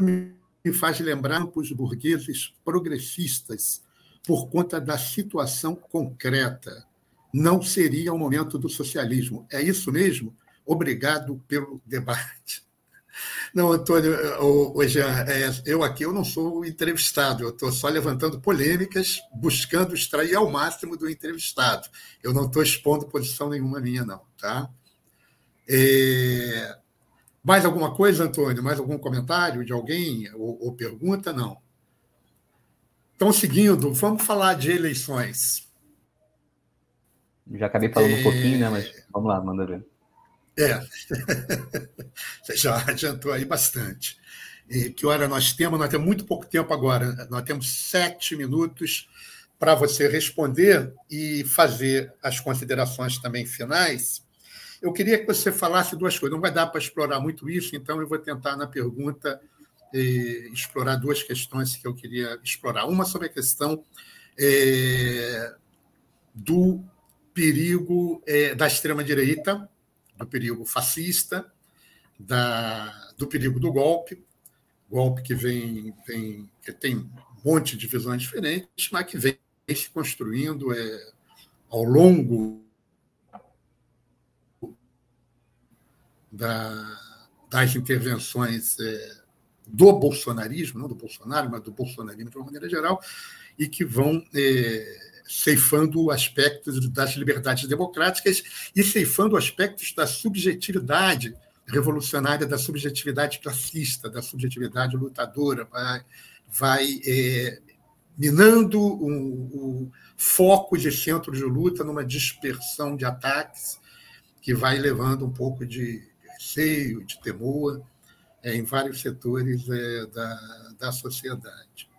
me faz lembrar os burgueses progressistas por conta da situação concreta não seria o momento do socialismo. É isso mesmo? Obrigado pelo debate. Não, Antônio, o, Jean, é, eu aqui eu não sou entrevistado, eu estou só levantando polêmicas, buscando extrair ao máximo do entrevistado. Eu não estou expondo posição nenhuma minha, não. Tá? É... Mais alguma coisa, Antônio? Mais algum comentário de alguém ou, ou pergunta? Não. Então, seguindo, vamos falar de eleições. Já acabei falando é... um pouquinho, né? Mas vamos lá, manda ver. É, (laughs) você já adiantou aí bastante. E que hora nós temos? Nós temos muito pouco tempo agora. Nós temos sete minutos para você responder e fazer as considerações também finais. Eu queria que você falasse duas coisas. Não vai dar para explorar muito isso, então eu vou tentar, na pergunta, eh, explorar duas questões que eu queria explorar. Uma sobre a questão eh, do perigo é, da extrema-direita, do perigo fascista, da, do perigo do golpe, golpe que vem, vem que tem um monte de visões diferentes, mas que vem se construindo é, ao longo da, das intervenções é, do bolsonarismo, não do Bolsonaro, mas do bolsonarismo de uma maneira geral, e que vão é, ceifando aspectos das liberdades democráticas e ceifando aspectos da subjetividade revolucionária, da subjetividade classista, da subjetividade lutadora, vai, vai é, minando o, o foco de centro de luta numa dispersão de ataques que vai levando um pouco de receio, de temor é, em vários setores é, da, da sociedade.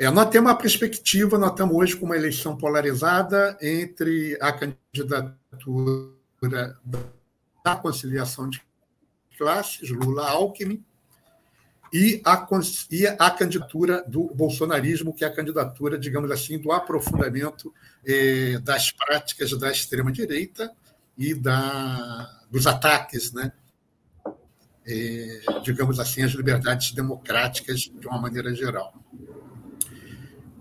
É, nós temos uma perspectiva, nós estamos hoje com uma eleição polarizada entre a candidatura da conciliação de classes, Lula-Alckmin, e a, e a candidatura do bolsonarismo, que é a candidatura, digamos assim, do aprofundamento eh, das práticas da extrema-direita e da, dos ataques, né? Eh, digamos assim, às liberdades democráticas de uma maneira geral.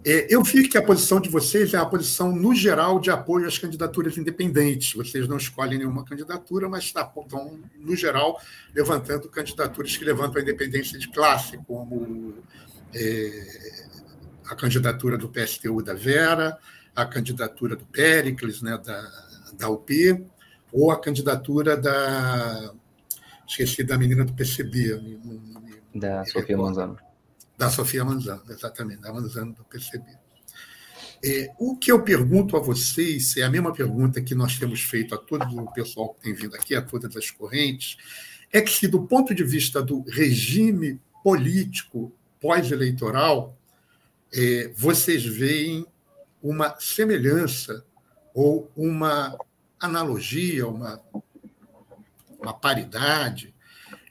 É, eu vi que a posição de vocês é a posição, no geral, de apoio às candidaturas independentes. Vocês não escolhem nenhuma candidatura, mas estão, no geral, levantando candidaturas que levantam a independência de classe, como é, a candidatura do PSTU da Vera, a candidatura do Pericles, né, da, da UP, ou a candidatura da. Esqueci da menina do PCB. Da Sofia Manzano da Sofia Manzano, exatamente, da Manzano do PCB. É, o que eu pergunto a vocês é a mesma pergunta que nós temos feito a todo o pessoal que tem vindo aqui, a todas as correntes, é que do ponto de vista do regime político pós-eleitoral, é, vocês veem uma semelhança ou uma analogia, uma, uma paridade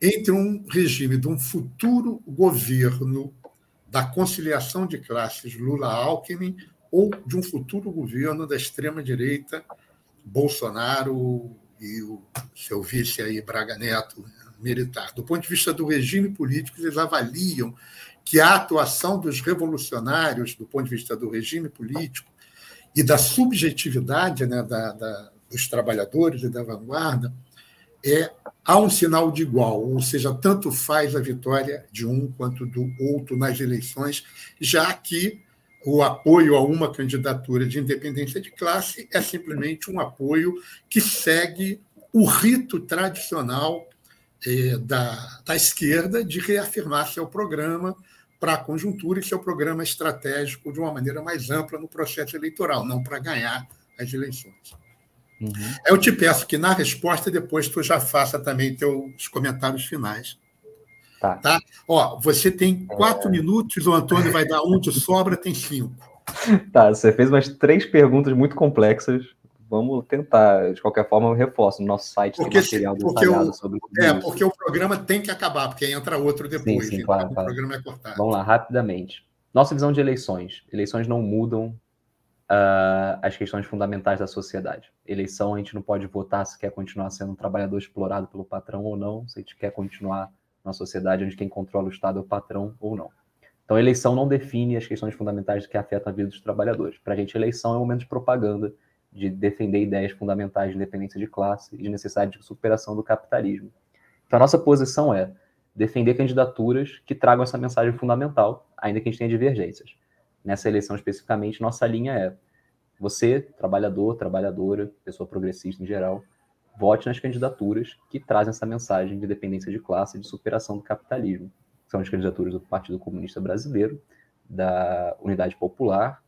entre um regime de um futuro governo da conciliação de classes Lula-Alckmin ou de um futuro governo da extrema-direita Bolsonaro e o seu vice aí, Braga Neto, militar. Do ponto de vista do regime político, eles avaliam que a atuação dos revolucionários, do ponto de vista do regime político e da subjetividade né, da, da, dos trabalhadores e da vanguarda, é há um sinal de igual, ou seja, tanto faz a vitória de um quanto do outro nas eleições, já que o apoio a uma candidatura de independência de classe é simplesmente um apoio que segue o rito tradicional eh, da, da esquerda de reafirmar seu programa para a conjuntura e seu programa estratégico de uma maneira mais ampla no processo eleitoral, não para ganhar as eleições. Uhum. Eu te peço que na resposta depois tu já faça também teus comentários finais. Tá. tá? Ó, você tem quatro é... minutos, o Antônio vai dar um de sobra, tem cinco. (laughs) Tá, você fez umas três perguntas muito complexas. Vamos tentar, de qualquer forma, eu reforço. No nosso site porque, tem material detalhado o, sobre É, isso. porque o programa tem que acabar, porque entra outro depois. Sim, sim, então claro, o claro. programa é cortado. Vamos lá, rapidamente. Nossa visão de eleições. Eleições não mudam uh, as questões fundamentais da sociedade. Eleição, a gente não pode votar se quer continuar sendo um trabalhador explorado pelo patrão ou não, se a gente quer continuar numa sociedade onde quem controla o Estado é o patrão ou não. Então, a eleição não define as questões fundamentais que afetam a vida dos trabalhadores. Para a gente, eleição é um momento de propaganda, de defender ideias fundamentais de independência de classe e de necessidade de superação do capitalismo. Então, a nossa posição é defender candidaturas que tragam essa mensagem fundamental, ainda que a gente tenha divergências nessa eleição especificamente, nossa linha é: você, trabalhador, trabalhadora, pessoa progressista em geral, vote nas candidaturas que trazem essa mensagem de dependência de classe de superação do capitalismo. São as candidaturas do Partido Comunista Brasileiro, da Unidade Popular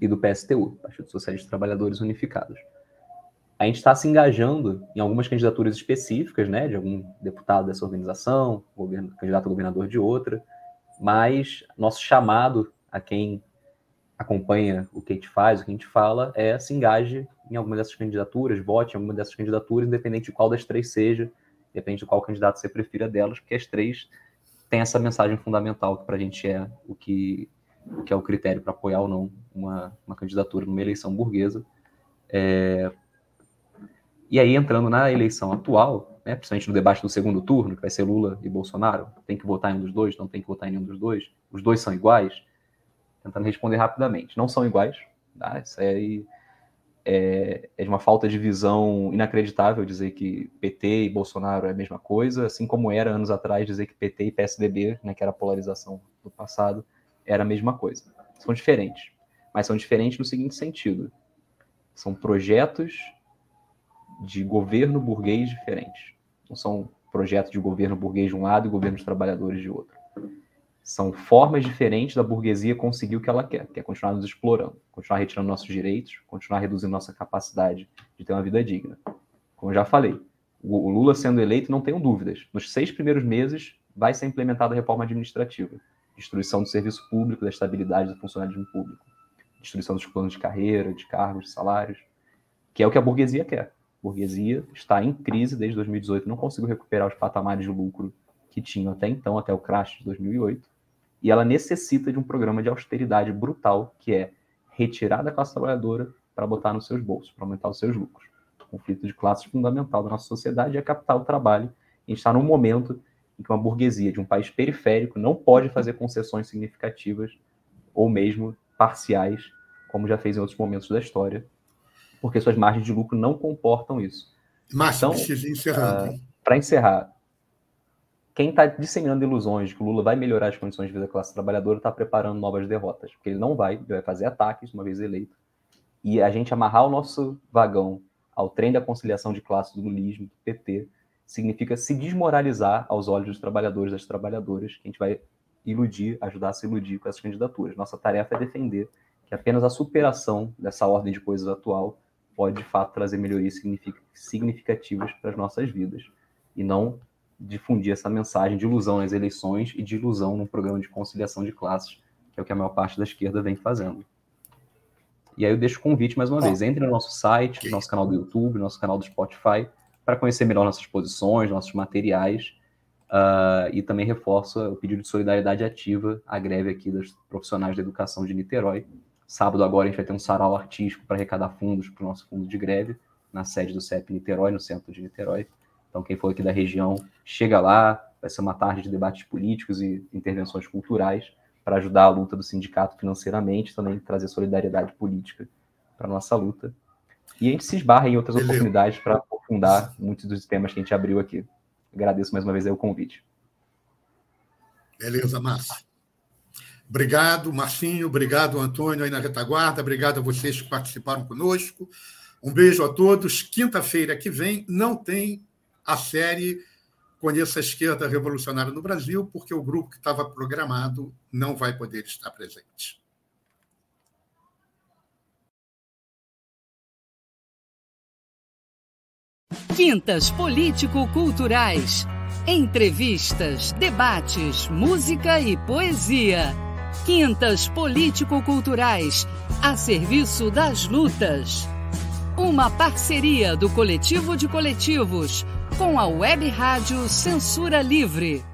e do PSTU, Partido Socialista dos Trabalhadores Unificados. A gente está se engajando em algumas candidaturas específicas, né, de algum deputado dessa organização, governo, candidato a governador de outra, mas nosso chamado a quem acompanha o que a gente faz, o que a gente fala, é se engaje em alguma dessas candidaturas, vote em alguma dessas candidaturas, independente de qual das três seja, depende de qual candidato você prefira delas, porque as três têm essa mensagem fundamental que para a gente é o que, o que é o critério para apoiar ou não uma, uma candidatura numa eleição burguesa. É... E aí, entrando na eleição atual, né, principalmente no debate do segundo turno, que vai ser Lula e Bolsonaro, tem que votar em um dos dois, não tem que votar em nenhum dos dois, os dois são iguais, tentando responder rapidamente. Não são iguais, tá? Isso aí é, é de uma falta de visão inacreditável dizer que PT e Bolsonaro é a mesma coisa, assim como era anos atrás dizer que PT e PSDB, né, que era a polarização do passado, era a mesma coisa. São diferentes, mas são diferentes no seguinte sentido: são projetos de governo burguês diferentes. Não são projetos de governo burguês de um lado e governo dos trabalhadores de outro. São formas diferentes da burguesia conseguir o que ela quer, que é continuar nos explorando, continuar retirando nossos direitos, continuar reduzindo nossa capacidade de ter uma vida digna. Como eu já falei, o Lula sendo eleito, não tenham dúvidas. Nos seis primeiros meses vai ser implementada a reforma administrativa. destruição do serviço público, da estabilidade do funcionalismo público, destruição dos planos de carreira, de cargos, de salários, que é o que a burguesia quer. A burguesia está em crise desde 2018, não conseguiu recuperar os patamares de lucro que tinha até então, até o crash de 2008, e ela necessita de um programa de austeridade brutal, que é retirar da classe trabalhadora para botar nos seus bolsos, para aumentar os seus lucros. O conflito de classes fundamental da nossa sociedade é capital do trabalho. A gente está num momento em que uma burguesia de um país periférico não pode fazer concessões significativas ou mesmo parciais, como já fez em outros momentos da história, porque suas margens de lucro não comportam isso. Márcio, então, encerrando. Uh, para encerrar, quem está disseminando ilusões de que o Lula vai melhorar as condições de vida da classe trabalhadora está preparando novas derrotas, porque ele não vai, ele vai fazer ataques uma vez eleito. E a gente amarrar o nosso vagão ao trem da conciliação de classe do lulismo, do PT, significa se desmoralizar aos olhos dos trabalhadores das trabalhadoras, que a gente vai iludir, ajudar a se iludir com essas candidaturas. Nossa tarefa é defender que apenas a superação dessa ordem de coisas atual pode, de fato, trazer melhorias significativas para as nossas vidas, e não difundir essa mensagem de ilusão nas eleições e de ilusão num programa de conciliação de classes, que é o que a maior parte da esquerda vem fazendo. E aí eu deixo o convite mais uma vez. Entre no nosso site, no nosso canal do YouTube, nosso canal do Spotify, para conhecer melhor nossas posições, nossos materiais. Uh, e também reforço o pedido de solidariedade ativa à greve aqui dos profissionais da educação de Niterói. Sábado agora a gente vai ter um sarau artístico para arrecadar fundos para o nosso fundo de greve, na sede do CEP Niterói, no centro de Niterói. Então, quem for aqui da região, chega lá, vai ser uma tarde de debates políticos e intervenções culturais para ajudar a luta do sindicato financeiramente, também trazer solidariedade política para a nossa luta. E a gente se esbarra em outras Beleza. oportunidades para aprofundar muitos dos temas que a gente abriu aqui. Agradeço mais uma vez o convite. Beleza, Márcio. Obrigado, Marcinho. Obrigado, Antônio, aí na retaguarda. Obrigado a vocês que participaram conosco. Um beijo a todos. Quinta-feira que vem não tem a série Conheça a Esquerda Revolucionária no Brasil, porque o grupo que estava programado não vai poder estar presente. Quintas Político-Culturais. Entrevistas, debates, música e poesia. Quintas Político-Culturais, a serviço das lutas. Uma parceria do Coletivo de Coletivos com a Web Rádio Censura Livre.